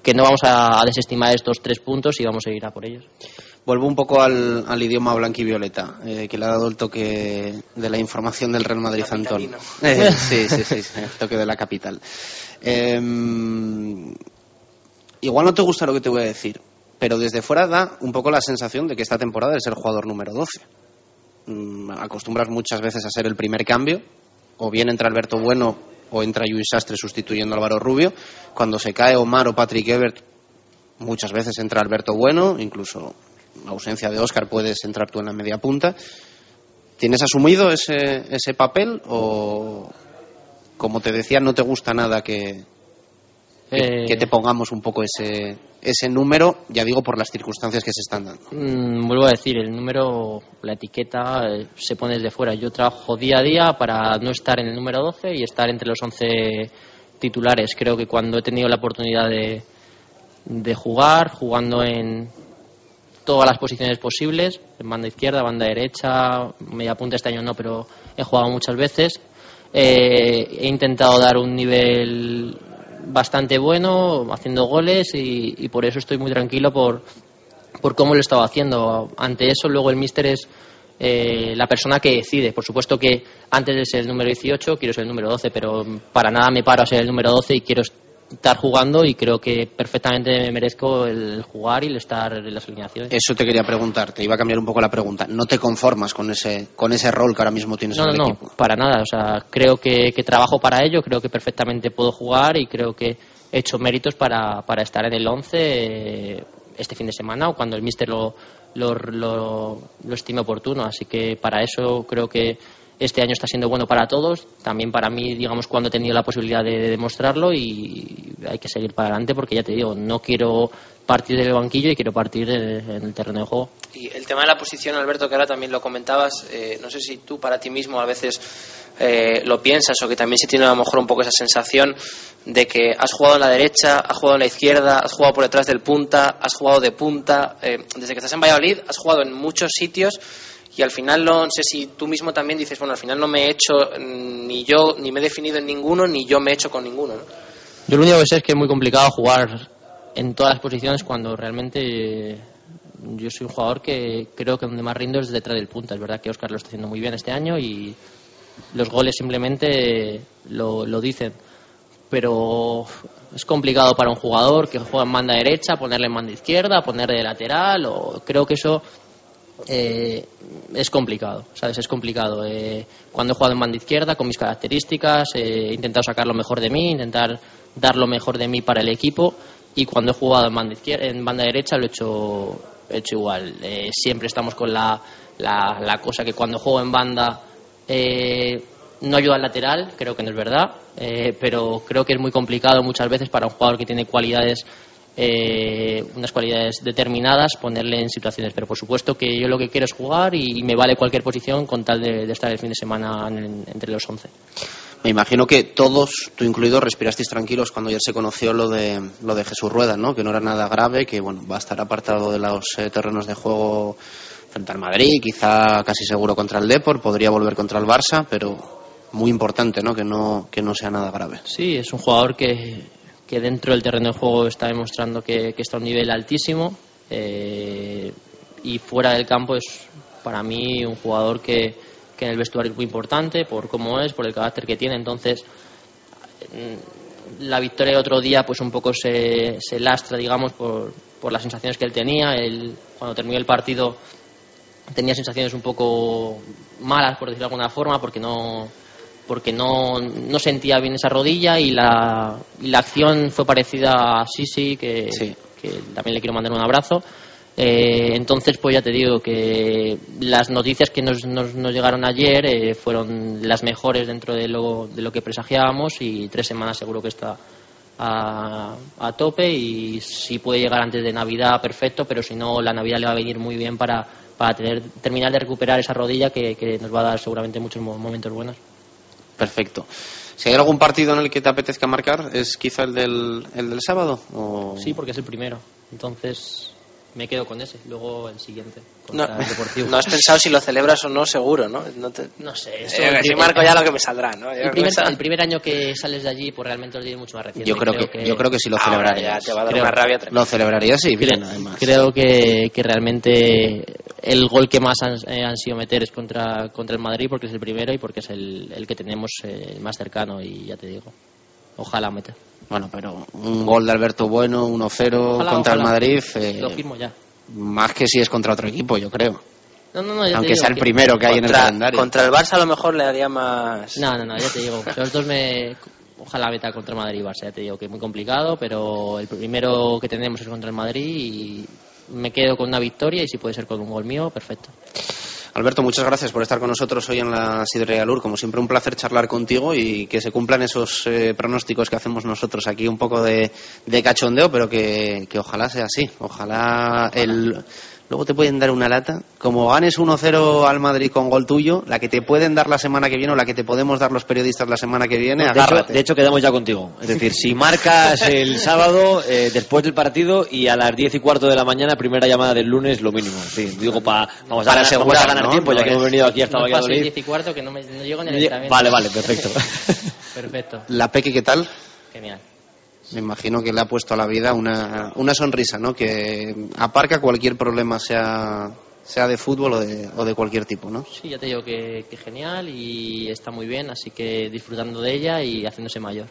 que no vamos a, desestimar estos tres puntos y vamos a ir a por ellos. Vuelvo un poco al, al idioma blanco y violeta, eh, que le ha dado el toque de la información del Real Madrid Antón. Eh, sí, sí, sí, el toque de la capital. Eh, igual no te gusta lo que te voy a decir, pero desde fuera da un poco la sensación de que esta temporada es el jugador número 12. Mm, acostumbras muchas veces a ser el primer cambio, o bien entra Alberto Bueno o entra Luis Sastre sustituyendo a Álvaro Rubio. Cuando se cae Omar o Patrick Ebert, muchas veces entra Alberto Bueno, incluso en ausencia de Oscar puedes entrar tú en la media punta. ¿Tienes asumido ese, ese papel o, como te decía, no te gusta nada que, que, Eh, que te pongamos un poco ese, ese número, ya digo, por las circunstancias que se están dando. Mm, vuelvo a decir, el número, la etiqueta eh, se pone desde fuera. Yo trabajo día a día para no estar en el número 12 y estar entre los 11 titulares. Creo que cuando he tenido la oportunidad de, de jugar, jugando en todas las posiciones posibles, en banda izquierda, banda derecha, media punta este año no, pero he jugado muchas veces. Eh, he intentado dar un nivel bastante bueno, haciendo goles y, y por eso estoy muy tranquilo por, por cómo lo estaba haciendo. Ante eso, luego el míster es eh, la persona que decide. Por supuesto que antes de ser el número 18 quiero ser el número 12, pero para nada me paro a ser el número 12 y quiero estar jugando y creo que perfectamente me merezco el jugar y el estar en las alineaciones. Eso te quería preguntar, te iba a cambiar un poco la pregunta. ¿No te conformas con ese, con ese rol que ahora mismo tienes No, en no, el no, equipo? para nada. O sea, creo que, que trabajo para ello, creo que perfectamente puedo jugar y creo que he hecho méritos para, para estar en el 11 eh, este fin de semana o cuando el míster lo, lo, lo, lo estime oportuno. Así que para eso creo que este año está siendo bueno para todos, también para mí, digamos, cuando he tenido la posibilidad de, de demostrarlo y hay que seguir para adelante porque ya te digo, no quiero partir del banquillo y quiero partir en el terreno de juego. Y el tema de la posición, Alberto, que ahora también lo comentabas, eh, no sé si tú para ti mismo a veces eh, lo piensas o que también se tiene a lo mejor un poco esa sensación de que has jugado en la derecha, has jugado en la izquierda, has jugado por detrás del punta, has jugado de punta. eh, desde que estás en Valladolid has jugado en muchos sitios y al final no sé si tú mismo también dices, bueno, al final no me he hecho mm, ni yo, ni me he definido en ninguno, ni yo me he hecho con ninguno. ¿no? Yo lo único que sé es que es muy complicado jugar en todas las posiciones cuando realmente yo soy un jugador que creo que donde más rindo es detrás del punta. Es verdad que Oscar lo está haciendo muy bien este año y los goles simplemente lo, lo dicen. Pero es complicado para un jugador que juega en banda derecha, ponerle en banda izquierda, ponerle de lateral, o creo que eso eh, es complicado, ¿sabes? Es complicado. Eh, cuando he jugado en banda izquierda, con mis características, eh, he intentado sacar lo mejor de mí, intentar dar lo mejor de mí para el equipo, y cuando he jugado en banda, en banda derecha lo he hecho, he hecho igual. Eh, siempre estamos con la, la, la, cosa que cuando juego en banda eh, no ayuda al lateral, creo que no es verdad, pero creo que es muy complicado muchas veces para un jugador que tiene cualidades eh, unas cualidades determinadas, ponerle en situaciones. Pero por supuesto que yo lo que quiero es jugar y, y me vale cualquier posición con tal de, de estar el fin de semana en, entre los 11. Me imagino que todos, tú incluido, respirasteis tranquilos cuando ya se conoció lo de, lo de Jesús Rueda, ¿no? que no era nada grave, que bueno, va a estar apartado de los eh, terrenos de juego frente al Madrid, quizá casi seguro contra el Depor, podría volver contra el Barça, pero muy importante ¿no? Que, no, que no sea nada grave. Sí, es un jugador que, que dentro del terreno de juego está demostrando que, que está a un nivel altísimo eh, y fuera del campo es para mí un jugador que, que en el vestuario es muy importante por cómo es, por el carácter que tiene. Entonces, la victoria de otro día, pues un poco se, se lastra, digamos, por, por, las sensaciones que él tenía. Él, cuando terminó el partido, tenía sensaciones un poco malas, por decirlo de alguna forma, porque no porque no, no sentía bien esa rodilla y la, y la acción fue parecida a Sisi, que, sí. que también le quiero mandar un abrazo. Eh, entonces, pues ya te digo que las noticias que nos, nos, nos llegaron ayer eh, fueron las mejores dentro de lo, de lo que presagiábamos y tres semanas seguro que está a, a, tope y si puede llegar antes de Navidad, perfecto, pero si no, la Navidad le va a venir muy bien para, para tener, terminar de recuperar esa rodilla que, que nos va a dar seguramente muchos momentos buenos. Perfecto. Si hay algún partido en el que te apetezca marcar, ¿es quizá el del, el del sábado? O... Sí, porque es el primero. Entonces, me quedo con ese, luego el siguiente. No, no, has pensado si lo celebras o no, seguro, ¿no? No, te... no sé. Eso eh, si marco ya lo que me saldrá, ¿no? El primer, el primer, año que sales de allí, pues realmente lo tiene mucho más reciente. Yo creo, creo que, que, yo creo que sí lo celebraría. te va a dar creo, una rabia tremenda. Lo celebraría, sí, bien, además. Creo que, que realmente el gol que más han, eh, han, sido meter es contra, contra el Madrid porque es el primero y porque es el, el que tenemos eh, más cercano y ya te digo, ojalá meta. Bueno, pero un gol de Alberto Bueno, 1-0 contra ojalá. el Madrid. Eh, lo firmo ya. Más que si es contra otro equipo, yo creo. No, no, no, Aunque sea el primero que hay en el calendario. Contra el Barça a lo mejor le haría más. No, no, no, ya te digo. Los dos me. Ojalá meta contra Madrid y Barça, ya te digo que es muy complicado, pero el primero que tenemos es contra el Madrid y me quedo con una victoria y si puede ser con un gol mío, perfecto. Alberto, muchas gracias por estar con nosotros hoy en la Sidrería Lur. Como siempre, un placer charlar contigo y que se cumplan esos eh, pronósticos que hacemos nosotros aquí, un poco de, de cachondeo, pero que, que, ojalá sea así. Ojalá el. Luego te pueden dar una lata. Como ganes 1-0 al Madrid con gol tuyo, la que te pueden dar la semana que viene o la que te podemos dar los periodistas la semana que viene, de. Hecho, de hecho, quedamos ya contigo. Es decir, si marcas el sábado, eh, después del partido, y a las 10 y cuarto de la mañana, primera llamada del lunes, lo mínimo. Sí, digo, pa, vamos, a Para ganar, asegurar, vamos a ganar ¿no? tiempo, No ya que hemos venido aquí hasta No paso el Valladolid. 10 y cuarto que no, me, no llego al entrenamiento. Vale, vale, perfecto. Perfecto, La Peque, ¿qué tal? genial. Me imagino que le ha puesto a la vida una, una sonrisa, ¿no? Que aparca cualquier problema, sea, sea de fútbol o de, o de cualquier tipo, ¿no? Sí, ya te digo que, que genial y está muy bien, así que disfrutando de ella y haciéndose mayor.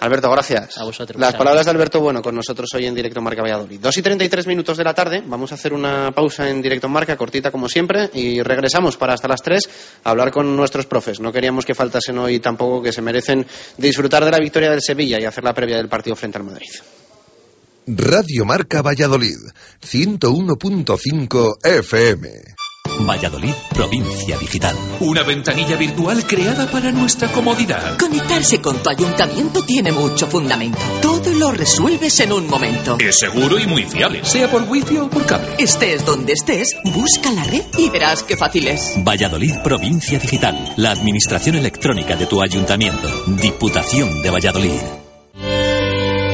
Alberto, gracias. A vosotros. Las palabras de Alberto Bueno con nosotros hoy en Directo Marca Valladolid. 2 y 33 minutos de la tarde. Vamos a hacer una pausa en Directo Marca, cortita como siempre, y regresamos para hasta las 3 a hablar con nuestros profes. No queríamos que faltasen hoy tampoco que se merecen disfrutar de la victoria del Sevilla y hacer la previa del partido frente al Madrid. Radio Marca Valladolid, 101.5 FM. Valladolid, provincia digital. Una ventanilla virtual creada para nuestra comodidad. Conectarse con tu ayuntamiento tiene mucho fundamento. Todo lo resuelves en un momento. Es seguro y muy fiable, sea por wifi o por cable. Estés donde estés, busca la red y verás qué fácil es. Valladolid, provincia digital. La administración electrónica de tu ayuntamiento. Diputación de Valladolid.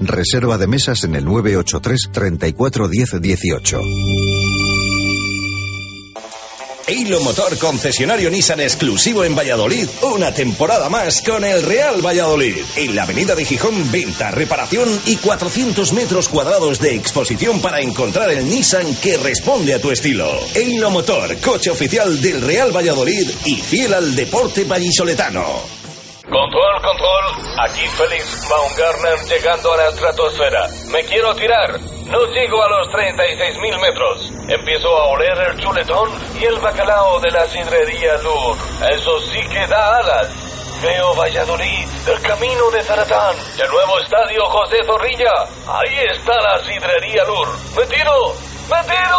Reserva de mesas en el 983 34 10 18. Eilo Motor, concesionario Nissan exclusivo en Valladolid, una temporada más con el Real Valladolid. En la avenida de Gijón, venta, reparación y 400 metros cuadrados de exposición para encontrar el Nissan que responde a tu estilo. Eilo Motor, coche oficial del Real Valladolid y fiel al deporte vallisoletano. Control, control. Aquí Félix Baumgartner llegando a la estratosfera. Me quiero tirar. No llego a los 36.000 metros. Empiezo a oler el chuletón y el bacalao de la sidrería Lur. Eso sí que da alas. Veo Valladolid, el camino de Zaratán, el nuevo estadio José Zorrilla. Ahí está la sidrería Lur. ¡Me tiro! ¡Me tiro!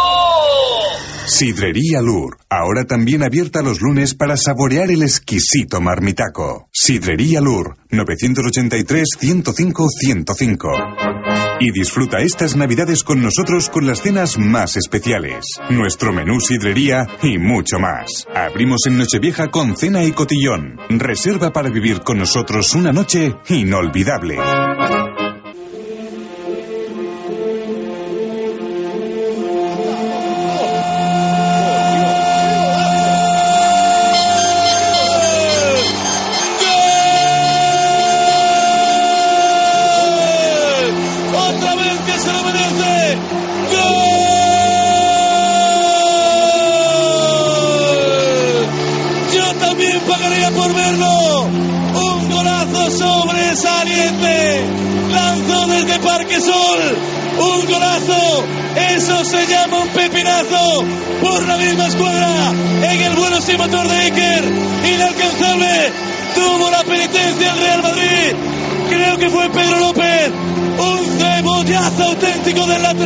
Sidrería Lur, ahora también abierta los lunes para saborear el exquisito marmitaco. Sidrería Lur, 983-105-105. Y disfruta estas navidades con nosotros con las cenas más especiales, nuestro menú sidrería y mucho más. Abrimos en Nochevieja con cena y cotillón. Reserva para vivir con nosotros una noche inolvidable.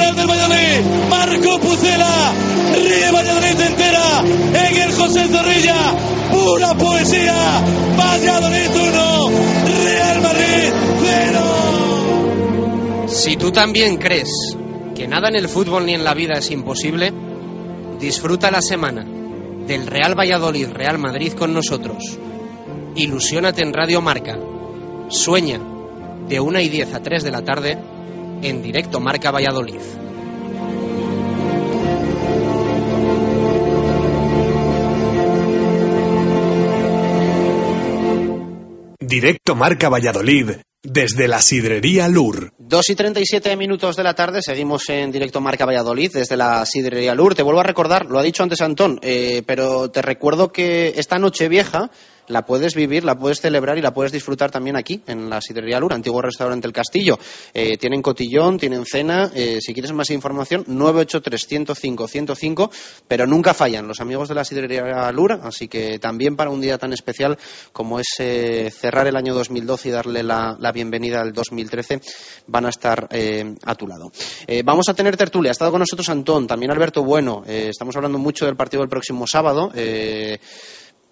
Auténtico del Valladolid. Marco Pucela. Ríe Valladolid entera. En el José Zorrilla. Pura poesía. Valladolid 1. Real Madrid 0. Si tú también crees que nada en el fútbol ni en la vida es imposible, disfruta la semana del Real Valladolid Real Madrid con nosotros. Ilusiónate en Radio Marca. Sueña de 1 y 10 a 3 de la tarde en directo Marca Valladolid. Directo Marca Valladolid, desde la Sidrería Lur. 2 y 37 minutos de la tarde, seguimos en directo Marca Valladolid desde la Sidrería Lur. Te vuelvo a recordar, lo ha dicho antes Antón, eh, pero te recuerdo que esta noche vieja la puedes vivir, la puedes celebrar y la puedes disfrutar también aquí, en la Sidrería Lur, antiguo restaurante El Castillo. Eh, tienen cotillón, tienen cena. eh, si quieres más información, 983-105-105, pero nunca fallan los amigos de la Sidrería Lur, así que también para un día tan especial como es eh, cerrar el año 2012 y darle la, la bienvenida al 2013, van a estar eh, a tu lado. Vamos a tener tertulia. Ha estado con nosotros Antón, también Alberto Bueno. Estamos hablando mucho del partido del próximo sábado.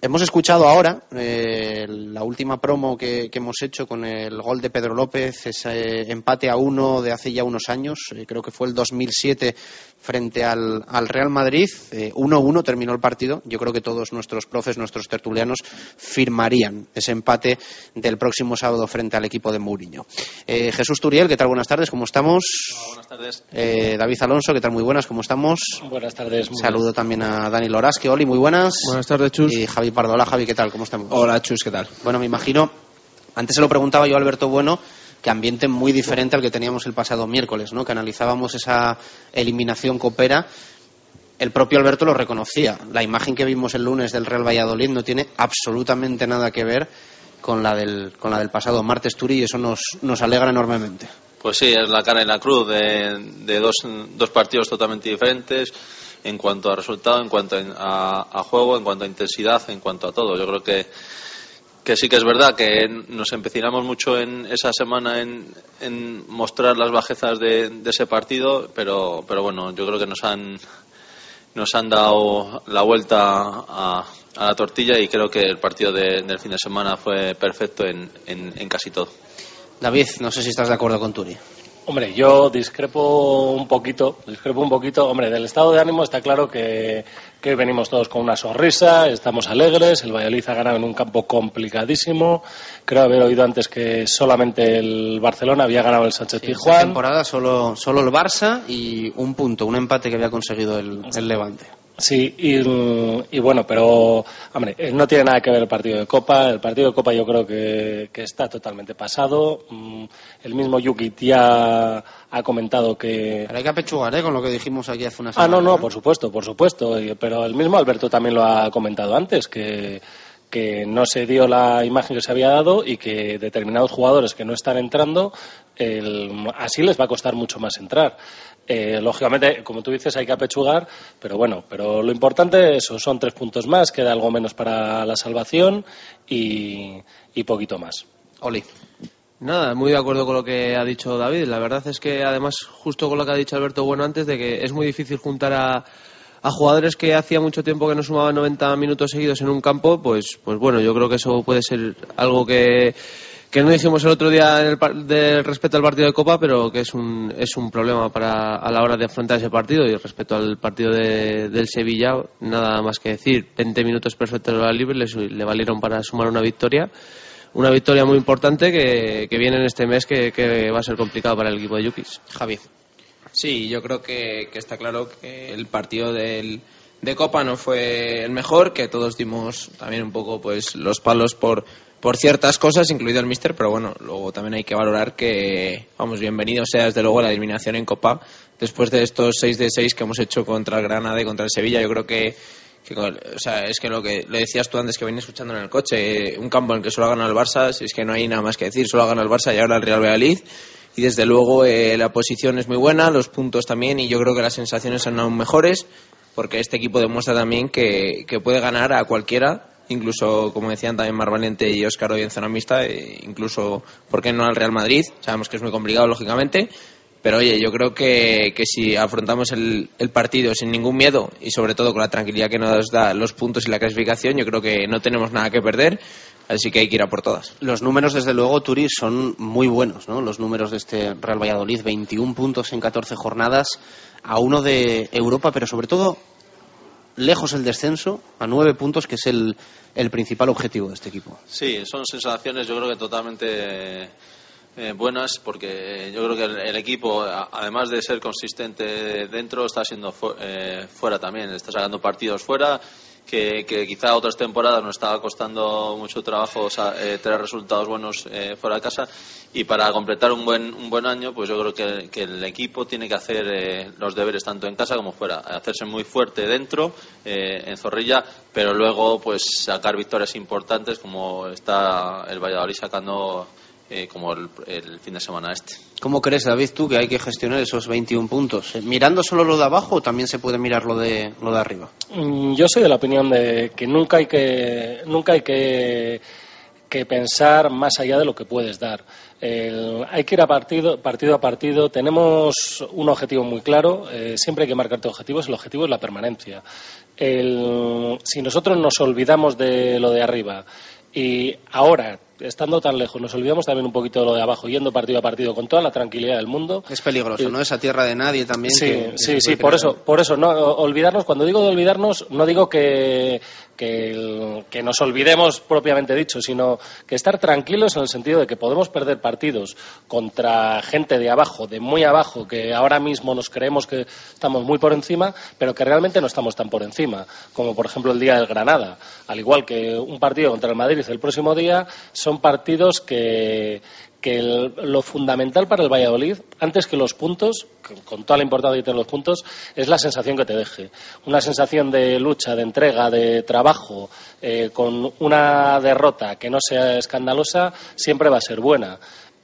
Eh, Hemos escuchado ahora eh, la última promo que, que hemos hecho con el gol de Pedro López, ese empate a uno de hace ya unos años, eh, creo que fue el 2007 frente al, al Real Madrid. Eh, 1-1 terminó el partido. Yo creo que todos nuestros profes, nuestros tertulianos, firmarían ese empate del próximo sábado frente al equipo de Mourinho. Eh, Jesús Turiel, ¿qué tal? Buenas tardes, ¿cómo estamos? Buenas tardes. Eh, David Alonso, ¿qué tal? Muy buenas, ¿cómo estamos? Buenas tardes. muy Saludo también a Dani Lorasque, Oli, muy buenas. Buenas tardes, Chus. Y Javi Pardo, hola Javi, ¿qué tal? ¿Cómo estamos? Hola, Chus, ¿qué tal? Bueno, me imagino, antes se lo preguntaba yo a Alberto Bueno, que ambiente muy diferente al que teníamos el pasado miércoles, ¿no? Que analizábamos esa eliminación copera. El propio Alberto lo reconocía. La imagen que vimos el lunes del Real Valladolid no tiene absolutamente nada que ver con la del, con la del pasado martes Turi y eso nos, nos alegra enormemente. Pues sí, es la cara y la cruz de, de dos, dos partidos totalmente diferentes en cuanto a resultado, en cuanto a, a juego, en cuanto a intensidad, en cuanto a todo. Yo creo que que sí que es verdad que nos empecinamos mucho en esa semana en, en mostrar las bajezas de, de, ese partido, pero, pero bueno, yo creo que nos han, nos han dado la vuelta a, a la tortilla y creo que el partido de, del fin de semana fue perfecto en, en, en casi todo. David, no sé si estás de acuerdo con Turi. Hombre, yo discrepo un poquito, discrepo un poquito. Hombre, del estado de ánimo está claro que, que, venimos todos con una sonrisa, estamos alegres, el Valladolid ha ganado en un campo complicadísimo. Creo haber oído antes que solamente el Barcelona había ganado el Sánchez sí, Pizjuán. Esta temporada solo, solo el Barça y un punto, un empate que había conseguido el, el Levante. Sí, y, y, bueno, pero hombre, no tiene nada que ver el partido de Copa. El partido de Copa yo creo que, que está totalmente pasado. Mm, El mismo Yuki ya ha comentado que. Pero hay que apechugar, ¿eh? Con lo que dijimos aquí hace unas Ah, semanas. no, no, por supuesto, por supuesto. Pero el mismo Alberto también lo ha comentado antes, que que no se dio la imagen que se había dado y que determinados jugadores que no están entrando, el- así les va a costar mucho más entrar. Eh, lógicamente, como tú dices, hay que apechugar, pero bueno, pero lo importante eso, son tres puntos más, queda algo menos para la salvación y, y poquito más. Oli. Nada, muy de acuerdo con lo que ha dicho David. La verdad es que, además, justo con lo que ha dicho Alberto Bueno antes, de que es muy difícil juntar a, a jugadores que hacía mucho tiempo que no sumaban 90 minutos seguidos en un campo, pues, pues bueno, yo creo que eso puede ser algo que, que no dijimos el otro día en el par- de respecto al partido de Copa, pero que es un, es un problema para, a la hora de afrontar ese partido. Y respecto al partido de- del Sevilla, nada más que decir. 20 minutos perfectos de la libre le valieron para sumar una victoria. Una victoria muy importante que, que viene en este mes que, que va a ser complicado para el equipo de Yukis. Javi. Sí, yo creo que, que está claro que el partido del, de Copa no fue el mejor, que todos dimos también un poco pues los palos por, por ciertas cosas, incluido el Mister, pero bueno, luego también hay que valorar que, vamos, bienvenido sea desde luego la eliminación en Copa, después de estos 6 de 6 que hemos hecho contra el Granada y contra el Sevilla, yo creo que, o sea, es que lo que le decías tú antes que venía escuchando en el coche, eh, un campo en el que solo ha ganado el Barça, si es que no hay nada más que decir, solo ha ganado el Barça y ahora el Real Valladolid, y desde luego eh, la posición es muy buena, los puntos también y yo creo que las sensaciones son aún mejores porque este equipo demuestra también que puede ganar a cualquiera, incluso como decían también Mar Valiente y Óscar hoy en zona mixta, eh, incluso, ¿por qué no al Real Madrid? Sabemos que es muy complicado, lógicamente, pero oye, yo creo que, que si afrontamos el, partido sin ningún miedo y sobre todo con la tranquilidad que nos da los puntos y la clasificación, yo creo que no tenemos nada que perder, así que hay que ir a por todas. Los números, desde luego, Turi, son muy buenos, ¿no? Los números de este Real Valladolid, 21 puntos en 14 jornadas, a uno de Europa, pero sobre todo lejos el descenso, a 9 puntos, que es el, el principal objetivo de este equipo. Sí, son sensaciones yo creo que totalmente eh, buenas porque yo creo que el, equipo, además de ser consistente dentro, está siendo fu- eh, fuera también, está sacando partidos fuera. Que, que quizá otras temporadas nos estaba costando mucho trabajo sa- eh, tener resultados buenos eh, fuera de casa. Y para completar un buen un buen año pues yo creo que, que el equipo tiene que hacer eh, los deberes tanto en casa como fuera. Hacerse muy fuerte dentro eh, en Zorrilla pero luego pues sacar victorias importantes como está el Valladolid sacando eh, como el, el fin de semana este ¿Cómo crees, David, tú, que hay que gestionar esos 21 puntos? Eh, ¿Mirando solo lo de abajo o también se puede mirar lo de, lo de arriba? Mm, Yo soy de la opinión de que nunca hay que nunca hay que, que pensar más allá de lo que puedes dar. El- hay que ir a partido, partido a partido. Tenemos un objetivo muy claro. eh, siempre hay que marcarte objetivos. El objetivo es la permanencia. El- si nosotros nos olvidamos de lo de arriba y ahora, estando tan lejos, nos olvidamos también un poquito de lo de abajo, yendo partido a partido con toda la tranquilidad del mundo. Es peligroso, ¿no? Esa tierra de nadie también. Sí, que- sí, sí, por crear. eso, por eso, no, olvidarnos, cuando digo de olvidarnos, no digo que, que, que nos olvidemos propiamente dicho, sino que estar tranquilos en el sentido de que podemos perder partidos contra gente de abajo, de muy abajo, que ahora mismo nos creemos que estamos muy por encima, pero que realmente no estamos tan por encima, como por ejemplo el día del Granada. Al igual que un partido contra el Madrid el próximo día, son partidos que, que el- lo fundamental para el Valladolid, antes que los puntos, con- toda la importancia que tienen los puntos, es la sensación que te deje. Una sensación de lucha, de entrega, de trabajo, eh, con una derrota que no sea escandalosa, siempre va a ser buena.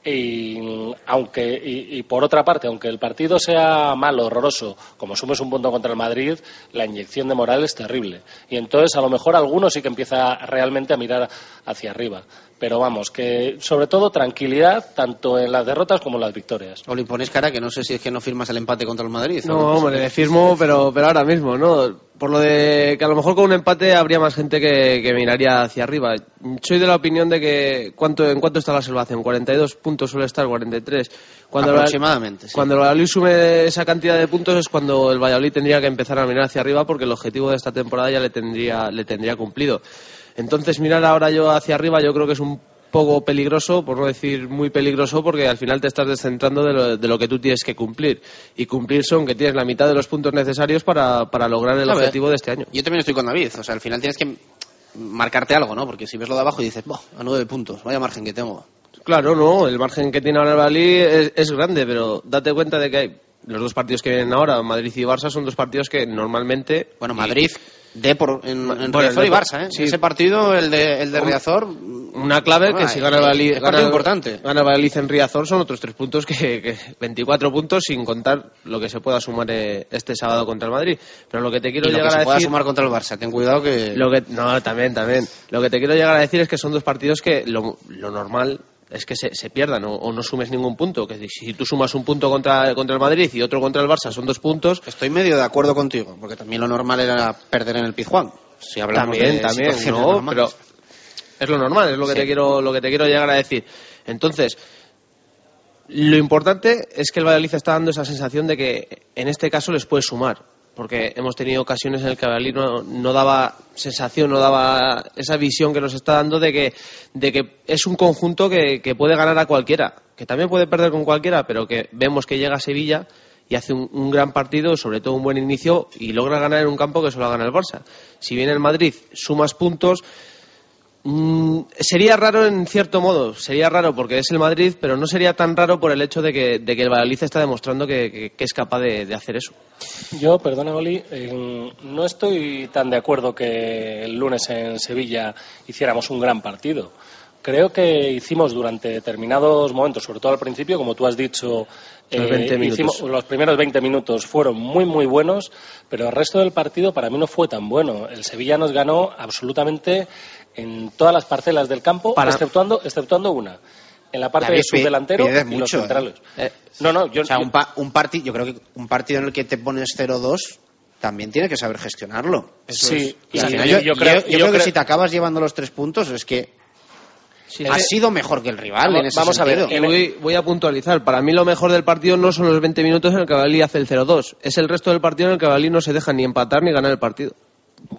Y aunque y, por otra parte aunque el partido sea malo horroroso como sumes un punto contra el Madrid la inyección de moral es terrible y entonces a lo mejor alguno sí que empieza realmente a mirar hacia arriba pero vamos, que sobre todo tranquilidad tanto en las derrotas como en las victorias. O le pones cara que no sé si es que no firmas el empate contra el Madrid. No, hombre, le firmo, pero, pero ahora mismo, ¿no? Por lo de que a lo mejor con un empate habría más gente que, que miraría hacia arriba. Soy de la opinión de que ¿cuánto, ¿en cuánto está la salvación? 42 puntos suele estar, 43. Cuando Aproximadamente, Cuando el Valladolid sume esa cantidad de puntos es cuando el Valladolid tendría que empezar a mirar hacia arriba porque el objetivo de esta temporada ya le tendría, le tendría cumplido. Entonces, mirar ahora yo hacia arriba yo creo que es un poco peligroso, por no decir muy peligroso, porque al final te estás descentrando de lo, que tú tienes que cumplir. Y cumplir son que tienes la mitad de los puntos necesarios para, lograr el objetivo de este año. Yo también estoy con David. O sea, al final tienes que marcarte algo, ¿no? Porque si ves lo de abajo y dices, a nueve puntos, vaya margen que tengo. Claro, no, el margen que tiene ahora el Bali es, es grande, pero date cuenta de que hay los dos partidos que vienen ahora, Madrid y Barça, son dos partidos que normalmente... Bueno, Madrid de por, en, Riazor y Barça, ¿eh? Ese partido, el de, el de Riazor... Una clave que si gana el Valladolid... Gana, importante. Gana Valladolid en Riazor son otros tres puntos, que, 24 puntos sin contar lo que se pueda sumar eh, este sábado contra el Madrid. Pero lo que te quiero y lo llegar que se a pueda decir... sumar contra el Barça, ten cuidado que... Lo que... No, también, también. Lo que te quiero llegar a decir es que son dos partidos que lo, lo normal es que se, pierdan o, no sumes ningún punto. Que si tú sumas un punto contra, contra el Madrid y otro contra el Barça son dos puntos. Estoy medio de acuerdo contigo, porque también lo normal era perder en el Pizjuán. Si hablamos también, también, no, pero es lo normal, es lo que te quiero, lo que te quiero llegar a decir. Entonces, lo importante es que el Valladolid está dando esa sensación de que en este caso les puede sumar porque hemos tenido ocasiones en el que Valladolid no, daba sensación, no daba esa visión que nos está dando de que, de que es un conjunto que, puede ganar a cualquiera, que también puede perder con cualquiera, pero que vemos que llega a Sevilla y hace un, gran partido, sobre todo un buen inicio, y logra ganar en un campo que solo gana el Barça. Si viene el Madrid, sumas puntos, Mm, sería raro en cierto modo, sería raro porque es el Madrid, pero no sería tan raro por el hecho de que, el Valladolid está demostrando que, es capaz de, hacer eso. Yo, perdona, Oli, no estoy tan de acuerdo que el lunes en Sevilla hiciéramos un gran partido. Creo que hicimos durante determinados momentos, sobre todo al principio, como tú has dicho, eh, los primeros 20 minutos fueron muy, muy buenos, pero el resto del partido para mí no fue tan bueno. El Sevilla nos ganó absolutamente en todas las parcelas del campo, exceptuando, exceptuando una. En la parte de subdelantero y los ¿eh? centrales. Eh, no, no, yo, o sea, un, partido, yo creo que un partido en el que te pones 0-2 también tiene que saber gestionarlo. sí, yo, creo, que si te acabas llevando los tres puntos es que ha sido mejor que el rival vamos, vamos a ver, voy, a puntualizar. Para mí lo mejor del partido no son los 20 minutos en el que Valí hace el 0-2. Es el resto del partido en el que Valí no se deja ni empatar ni ganar el partido.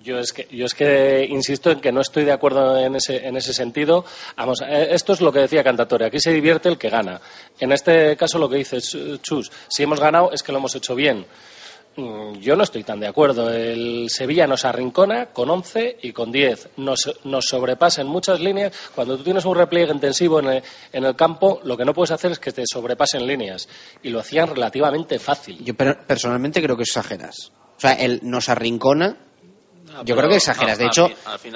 Yo es que yo es que insisto en que no estoy de acuerdo en ese en ese sentido. Vamos, eh, esto es lo que decía Cantatore. Aquí se divierte el que gana. En este caso lo que dice Chus, si hemos ganado es que lo hemos hecho bien. Mm, yo no estoy tan de acuerdo. El Sevilla nos arrincona con 11 y con 10. Nos, nos sobrepasa en muchas líneas. Cuando tú tienes un repliegue intensivo en el, en el, campo, lo que no puedes hacer es que te sobrepasen líneas. Y lo hacían relativamente fácil. Yo personalmente creo que exageras. O sea, él nos arrincona yo creo que exageras. De hecho,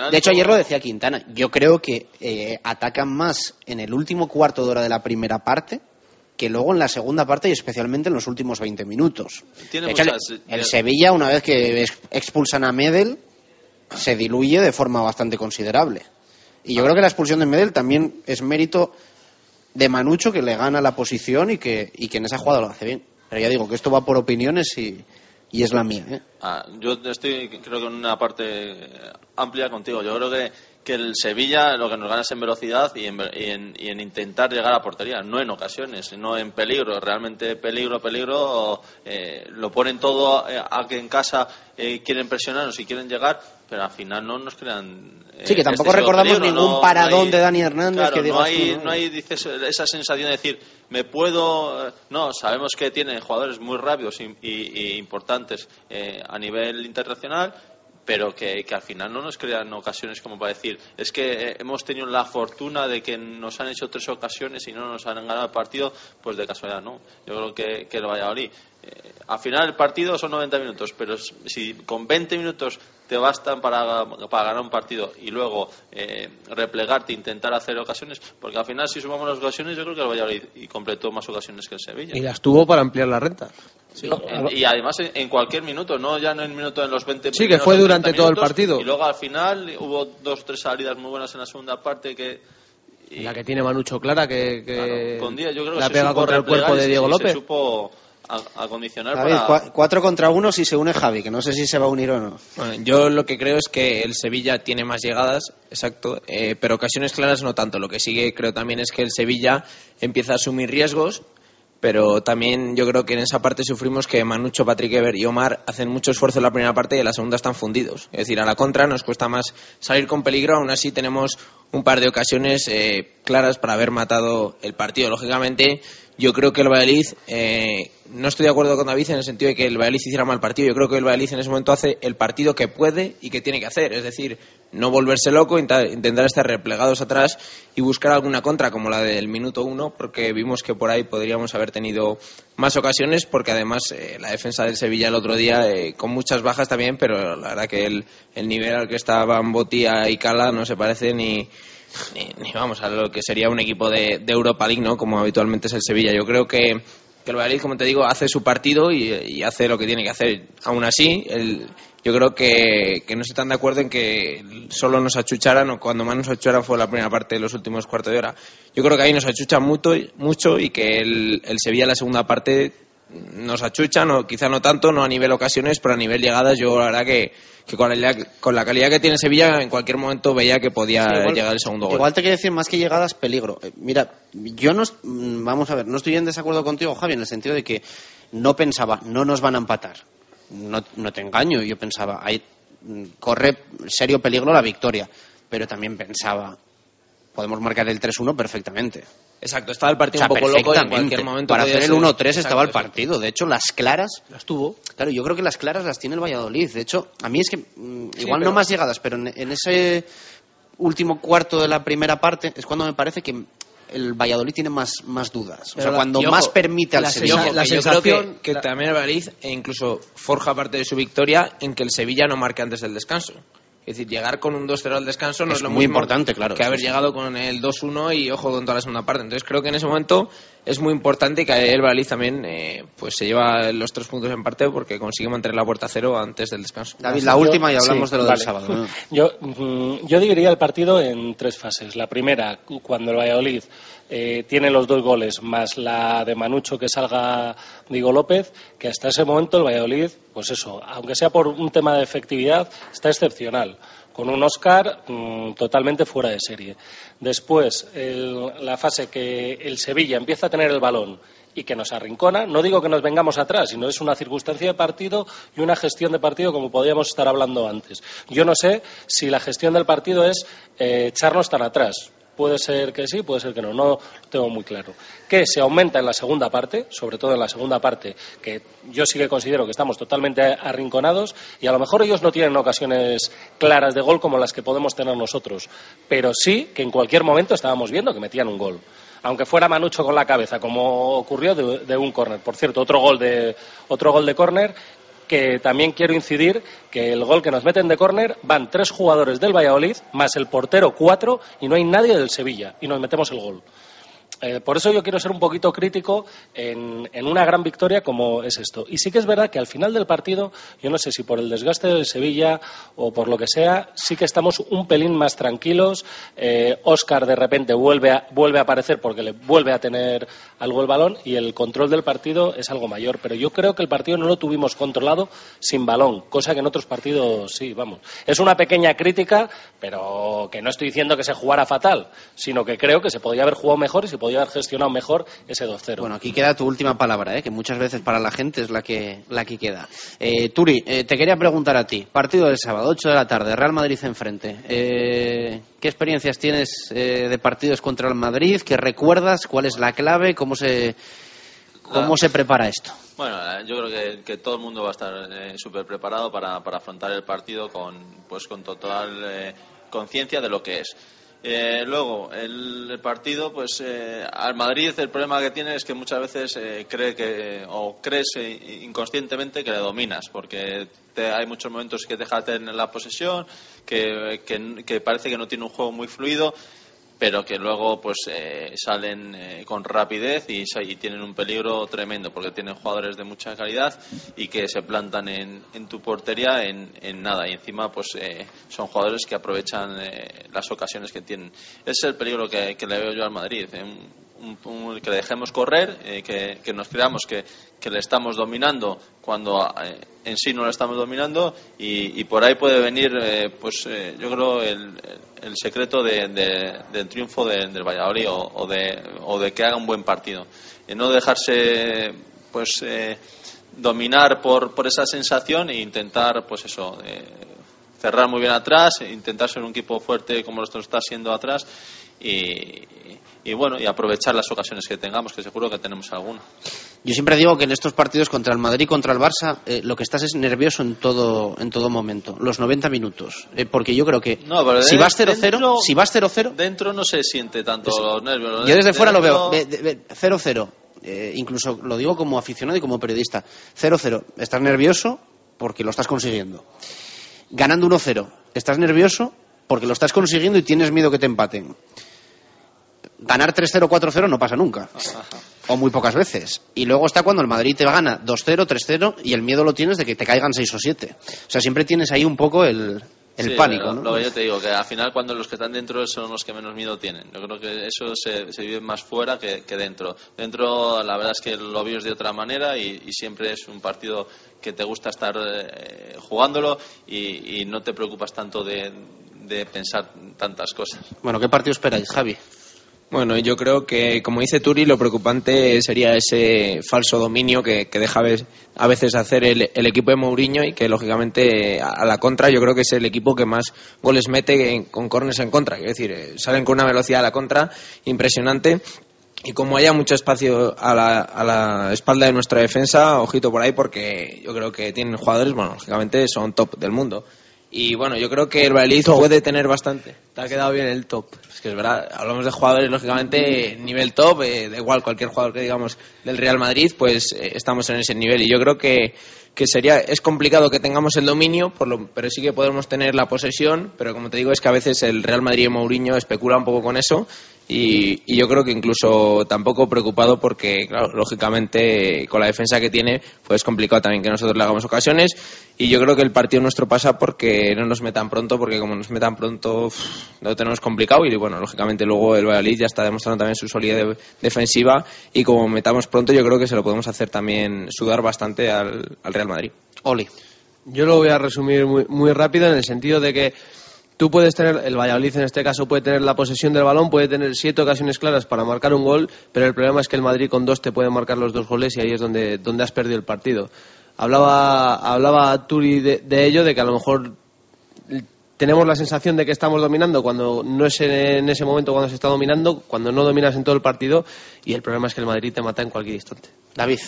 de hecho ayer lo decía Quintana. Yo creo que eh, atacan más en el último cuarto de hora de la primera parte que luego en la segunda parte y especialmente en los últimos 20 minutos. el, Sevilla, una vez que expulsan a Medel, se diluye de forma bastante considerable. Y yo creo que la expulsión de Medel también es mérito de Manucho, que le gana la posición y que, y que en esa jugada lo hace bien. Pero ya digo que esto va por opiniones y, y es la mía. ¿eh? Ah, yo estoy, creo que en una parte amplia contigo. Yo creo que, que el Sevilla lo que nos gana es en velocidad y en, y en, intentar llegar a portería, no en ocasiones, no en peligro. Realmente peligro, peligro, eh, lo ponen todo a, que en casa eh, quieren presionarnos y quieren llegar, pero al final no nos crean. sí, que tampoco recordamos ningún paradón de Dani Hernández que no hay, no hay dices, esa sensación de decir me puedo. No, sabemos que tiene jugadores muy rápidos y, importantes eh, a nivel internacional, pero que, al final no nos crean ocasiones como para decir, es que eh, hemos tenido la fortuna de que nos han hecho tres ocasiones y no nos han ganado el partido, pues de casualidad no. Yo creo que, que el Valladolid al final el partido son 90 minutos, pero si con 20 minutos te bastan para, para ganar un partido y luego eh, replegarte, intentar hacer ocasiones, porque al final si sumamos las ocasiones yo creo que el Valladolid y completó más ocasiones que el Sevilla. Y las tuvo para ampliar la renta. Sí, en- y además en, en cualquier minuto, no ya no en minuto en los 20 Sí, que fue o 30 durante todo el partido. Y luego al final hubo dos o tres salidas muy buenas en la segunda parte que La que tiene Manucho Clara, que, que con día yo creo que la se pega contra el cuerpo y de Diego y se López. supo acondicionar David, para... cua- cuatro contra uno si se une Javi, que no sé si se va a unir o no. Bueno, yo lo que creo es que el Sevilla tiene más llegadas, exacto, eh, pero ocasiones claras no tanto. Lo que sigue creo también es que el Sevilla empieza a asumir riesgos, pero también yo creo que en esa parte sufrimos que Manucho, Patrick Ever y Omar hacen mucho esfuerzo en la primera parte y en la segunda están fundidos. Es decir, a la contra nos cuesta más salir con peligro, aún así tenemos un par de ocasiones eh, claras para haber matado el partido. Lógicamente, yo creo que el Valladolid, eh, no estoy de acuerdo con David en el sentido de que el Valladolid hiciera mal partido. Yo creo que el Valladolid en ese momento hace el partido que puede y que tiene que hacer. Es decir, no volverse loco, intentar estar replegados atrás y buscar alguna contra como la del minuto uno, porque vimos que por ahí podríamos haber tenido más ocasiones, porque además eh, la defensa del Sevilla el otro día, eh, con muchas bajas también, pero la verdad que el, el nivel al que estaban Botía y Cala no se parece ni, ni, ni, vamos a lo que sería un equipo de, de Europa League, ¿no? Como habitualmente es el Sevilla. Yo creo que, que el Valladolid, como te digo, hace su partido y, y hace lo que tiene que hacer. Aún así, el, yo creo que, que no están de acuerdo en que solo nos achucharan o cuando más nos achucharan fue la primera parte de los últimos cuartos de hora. Yo creo que ahí nos achuchan mucho, mucho y que el, el Sevilla la segunda parte nos achuchan, o quizá no tanto, no a nivel ocasiones, pero a nivel llegadas yo la verdad que, que con, la, con la calidad que tiene Sevilla en cualquier momento veía que podía Sí, igual- llegar el segundo gol. Igual te quiero decir más que llegadas, peligro. Eh, Mira, yo no. mm, Vamos a ver, no estoy en desacuerdo contigo, Javi, en el sentido de que no pensaba, no nos van a empatar. No, no te engaño, yo pensaba, ahí corre serio peligro la victoria. Pero también pensaba, podemos marcar el 3-1 perfectamente. Exacto, estaba el partido O sea, un poco loco en cualquier momento Para hacer el ser- 1-3 Exacto, estaba el partido. De hecho, las claras. Las tuvo. Claro, yo creo que las claras las tiene el Valladolid. De hecho, a mí es que. mm, Sí, igual pero- no más llegadas, pero en, en ese último cuarto de la primera parte es cuando me parece que el Valladolid tiene más, más dudas. O sea, la- cuando ojo, más permite al la Sevilla. sensación- que yo creo que, que también el Valladolid e incluso forja parte de su victoria en que el Sevilla no marque antes del descanso. Es decir, llegar con un 2-0 al descanso no es, Es lo muy mismo importante, claro, que haber llegado con el 2-1 y ojo con toda la segunda parte. Entonces creo que en ese momento es muy importante que el Valladolid también eh, pues se lleva los tres puntos en parte porque consigue mantener la puerta a cero antes del descanso. David, la última y hablamos Sí, de lo del sábado. ¿no? Yo, mm, yo dividiría el partido en tres fases. La primera, cuando el Valladolid eh, tiene los dos goles, más la de Manucho que salga Diego López, que hasta ese momento el Valladolid, pues eso, aunque sea por un tema de efectividad, está excepcional. Con un Oscar mm, totalmente fuera de serie. Después, el- la fase que el Sevilla empieza a tener el balón y que nos arrincona. No digo que nos vengamos atrás, sino es una circunstancia de partido y una gestión de partido como podíamos estar hablando antes. Yo no sé si la gestión del partido es eh, echarnos tan atrás. Puede ser que sí, puede ser que no, no lo tengo muy claro. Que se aumenta en la segunda parte, sobre todo en la segunda parte, que yo sí que considero que estamos totalmente arrinconados y a lo mejor ellos no tienen ocasiones claras de gol como las que podemos tener nosotros, pero sí que en cualquier momento estábamos viendo que metían un gol aunque fuera Manucho con la cabeza, como ocurrió de, de un córner. Por cierto, otro gol de otro gol de córner que también quiero incidir que el gol que nos meten de córner van tres jugadores del Valladolid más el portero cuatro y no hay nadie del Sevilla y nos metemos el gol. Eh, por eso yo quiero ser un poquito crítico en, una gran victoria como es esto. Y sí que es verdad que al final del partido, yo no sé si por el desgaste del Sevilla o por lo que sea, sí que estamos un pelín más tranquilos. Eh, Oscar de repente vuelve a, vuelve a aparecer porque le vuelve a tener algo el balón y el control del partido es algo mayor. Pero yo creo que el partido no lo tuvimos controlado sin balón, cosa que en otros partidos sí, vamos. Es una pequeña crítica, pero que no estoy diciendo que se jugara fatal, sino que creo que se podía haber jugado mejor y se podía haber gestionado mejor ese 2-0. Bueno, aquí queda tu última palabra, ¿eh? que muchas veces para la gente es la que, la que queda. Eh, Turi, eh, te quería preguntar a ti. Partido del sábado, 8 de la tarde, Real Madrid enfrente. Eh, ¿Qué experiencias tienes eh, de partidos contra el Madrid? ¿Qué recuerdas? ¿Cuál es la clave? ¿Cómo se, cómo se prepara esto? Bueno, eh, yo creo que, que todo el mundo va a estar eh, súper preparado para, para afrontar el partido con, pues, con total eh, conciencia de lo que es. Eh, luego, el, partido, pues eh, al Madrid el problema que tiene es que muchas veces eh, cree que, o crees eh, inconscientemente que le dominas, porque te- hay muchos momentos que deja de tener la posesión, que- que parece que no tiene un juego muy fluido, pero que luego pues eh, salen eh, con rapidez y, tienen un peligro tremendo porque tienen jugadores de mucha calidad y que se plantan en, en tu portería en, en nada. Y encima pues eh, son jugadores que aprovechan eh, las ocasiones que tienen. Ese es el peligro que, le veo yo al Madrid un- un- que le dejemos correr eh, que, que nos creamos que, que le estamos dominando cuando eh, en sí no lo estamos dominando y, y por ahí puede venir eh, pues eh, yo creo el, el secreto de- de- del triunfo de- del Valladolid o, de, o de que haga un buen partido. Eh, no dejarse pues dominar por, por esa sensación e intentar pues eso cerrar muy bien atrás intentar ser un equipo fuerte como lo está siendo atrás y, y bueno y aprovechar las ocasiones que tengamos que seguro que tenemos alguna. Yo siempre digo que en estos partidos contra el Madrid y contra el Barça, eh, lo que estás es nervioso en todo, en todo momento, los 90 minutos. Eh, porque yo creo que No, si de- vas 0-0, dentro- si vas 0-0, dentro no se siente tanto los nervios yo desde fuera lo veo, Dentro- ve- ve- 0-0, eh, incluso lo digo como aficionado y como periodista, 0-0, estás nervioso porque lo estás consiguiendo. Ganando 1-0, estás nervioso porque lo estás consiguiendo y tienes miedo que te empaten. Ganar 3-0, 4-0 no pasa nunca. O muy pocas veces. Y luego está cuando el Madrid te gana 2-0, 3-0 y el miedo lo tienes de que te caigan 6 o 7. O sea, siempre tienes ahí un poco el, el Sí, pánico, lo, ¿no? lo que yo te digo, que al final cuando los que están dentro son los que menos miedo tienen. Yo creo que eso se, se vive más fuera que, que dentro. Dentro la verdad es que lo vives de otra manera y, y siempre es un partido que te gusta estar eh, jugándolo y, y no te preocupas tanto de, de pensar tantas cosas. Bueno, ¿qué partido esperáis, Javi? Bueno, yo creo que, como dice Turi, lo preocupante sería ese falso dominio que, que deja a veces hacer el, el equipo de Mourinho y que, lógicamente, a, la contra yo creo que es el equipo que más goles mete con corners en contra. Es decir, eh, salen con una velocidad a la contra impresionante. Y como haya mucho espacio a la, a la espalda de nuestra defensa, ojito por ahí porque yo creo que tienen jugadores, bueno, lógicamente son top del mundo. Y bueno, yo creo que el Valladolid puede tener bastante. Te ha quedado bien el top. Es que es verdad, hablamos de jugadores, lógicamente, nivel top, eh, da igual cualquier jugador que digamos del Real Madrid, pues eh, estamos en ese nivel. Y yo creo que, que sería, es complicado que tengamos el dominio, por lo, pero sí que podemos tener la posesión, pero como te digo, es que a veces el Real Madrid y Mourinho especula un poco con eso. Y, y yo creo que incluso tampoco preocupado porque, claro, lógicamente con la defensa que tiene, pues es complicado también que nosotros le hagamos ocasiones. Y yo creo que el partido nuestro pasa porque no nos metan pronto, porque como nos metan pronto uf, lo tenemos complicado. Y bueno, lógicamente luego el Valladolid ya está demostrando también su solidez de- defensiva. Y como metamos pronto, yo creo que se lo podemos hacer también sudar bastante al, al Real Madrid. Oli. Yo lo voy a resumir muy, muy rápido en el sentido de que tú puedes tener, el Valladolid en este caso puede tener la posesión del balón, puede tener siete ocasiones claras para marcar un gol, pero el problema es que el Madrid con dos te puede marcar los dos goles y ahí es donde, donde has perdido el partido. Hablaba, hablaba Turi de, de ello, de que a lo mejor tenemos la sensación de que estamos dominando cuando no es en ese momento cuando se está dominando, cuando no dominas en todo el partido y el problema es que el Madrid te mata en cualquier instante. David.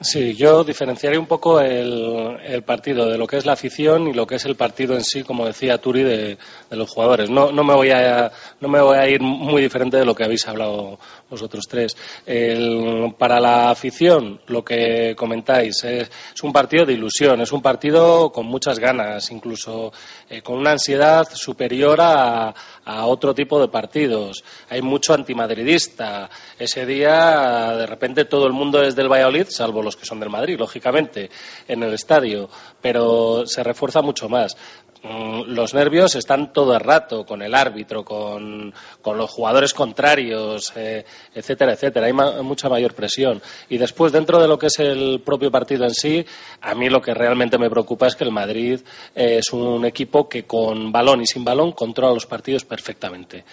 Sí, yo diferenciaré un poco el, el partido de lo que es la afición y lo que es el partido en sí, como decía Turi, de, de los jugadores. No, no, me voy a, no me voy a ir muy diferente de lo que habéis hablado vosotros tres. El- para la afición, lo que comentáis, es, es un partido de ilusión, es un partido con muchas ganas, incluso eh, con una ansiedad superior a, a otro tipo de partidos. Hay mucho antimadridista. Ese día, de repente, todo el mundo es del Valladolid, salvo los que son del Madrid, lógicamente, en el estadio, pero se refuerza mucho más. Mm, Los nervios están todo el rato con el árbitro, con, con los jugadores contrarios, eh, etcétera, etcétera. Hay ma- mucha mayor presión. Y después, dentro de lo que es el propio partido en sí, a mí lo que realmente me preocupa es que el Madrid eh, es un equipo que con balón y sin balón controla los partidos perfectamente.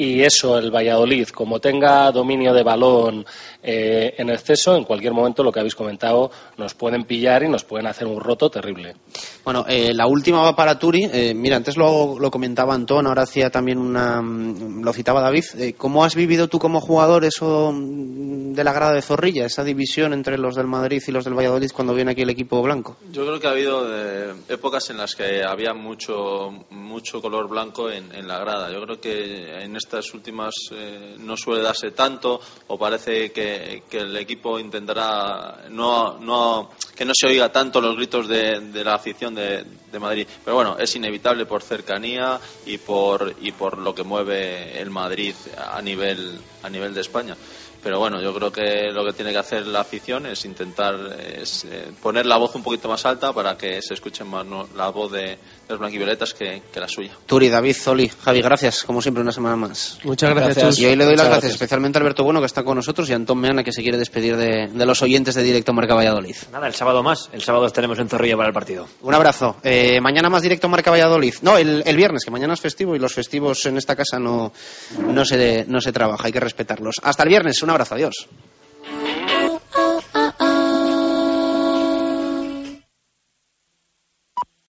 Y eso, el Valladolid, como tenga dominio de balón eh, en exceso, en cualquier momento, lo que habéis comentado, nos pueden pillar y nos pueden hacer un roto terrible. Bueno, eh, la última va para Turi. Eh, mira, antes lo, lo, comentaba Antón, ahora hacía también una. Mm, lo citaba David. Eh, ¿Cómo has vivido tú como jugador eso mm, de la grada de Zorrilla, esa división entre los del Madrid y los del Valladolid cuando viene aquí el equipo blanco? Yo creo que ha habido eh, épocas en las que había mucho, mucho color blanco en, en la grada. Yo creo que en estas últimas eh, no suele darse tanto o parece que, que el equipo intentará no, no, que no se oiga tanto los gritos de, de la afición de, de, Madrid. Pero bueno, es inevitable por cercanía y por, y por lo que mueve el Madrid a nivel, a nivel de España. Pero bueno, yo creo que lo que tiene que hacer la afición es intentar es, eh, poner la voz un poquito más alta para que se escuche más ¿no? la voz de, de los blanquivioletas que, que, la suya. Turi, David, Zoli, Javi, gracias, como siempre, una semana más. Muchas gracias. gracias. Y hoy le doy las gracias, gracias, especialmente a Alberto Bueno, que está con nosotros, y a Antón Meana, que se quiere despedir de, de, los oyentes de Directo Marca Valladolid. Nada, el sábado más. El sábado estaremos en Zorrilla para el partido. Un abrazo. Eh, mañana más Directo Marca Valladolid. No, el, el, viernes, que mañana es festivo y los festivos en esta casa no, no, se, no se trabaja, hay que respetarlos. Hasta el viernes, un abrazo, adiós.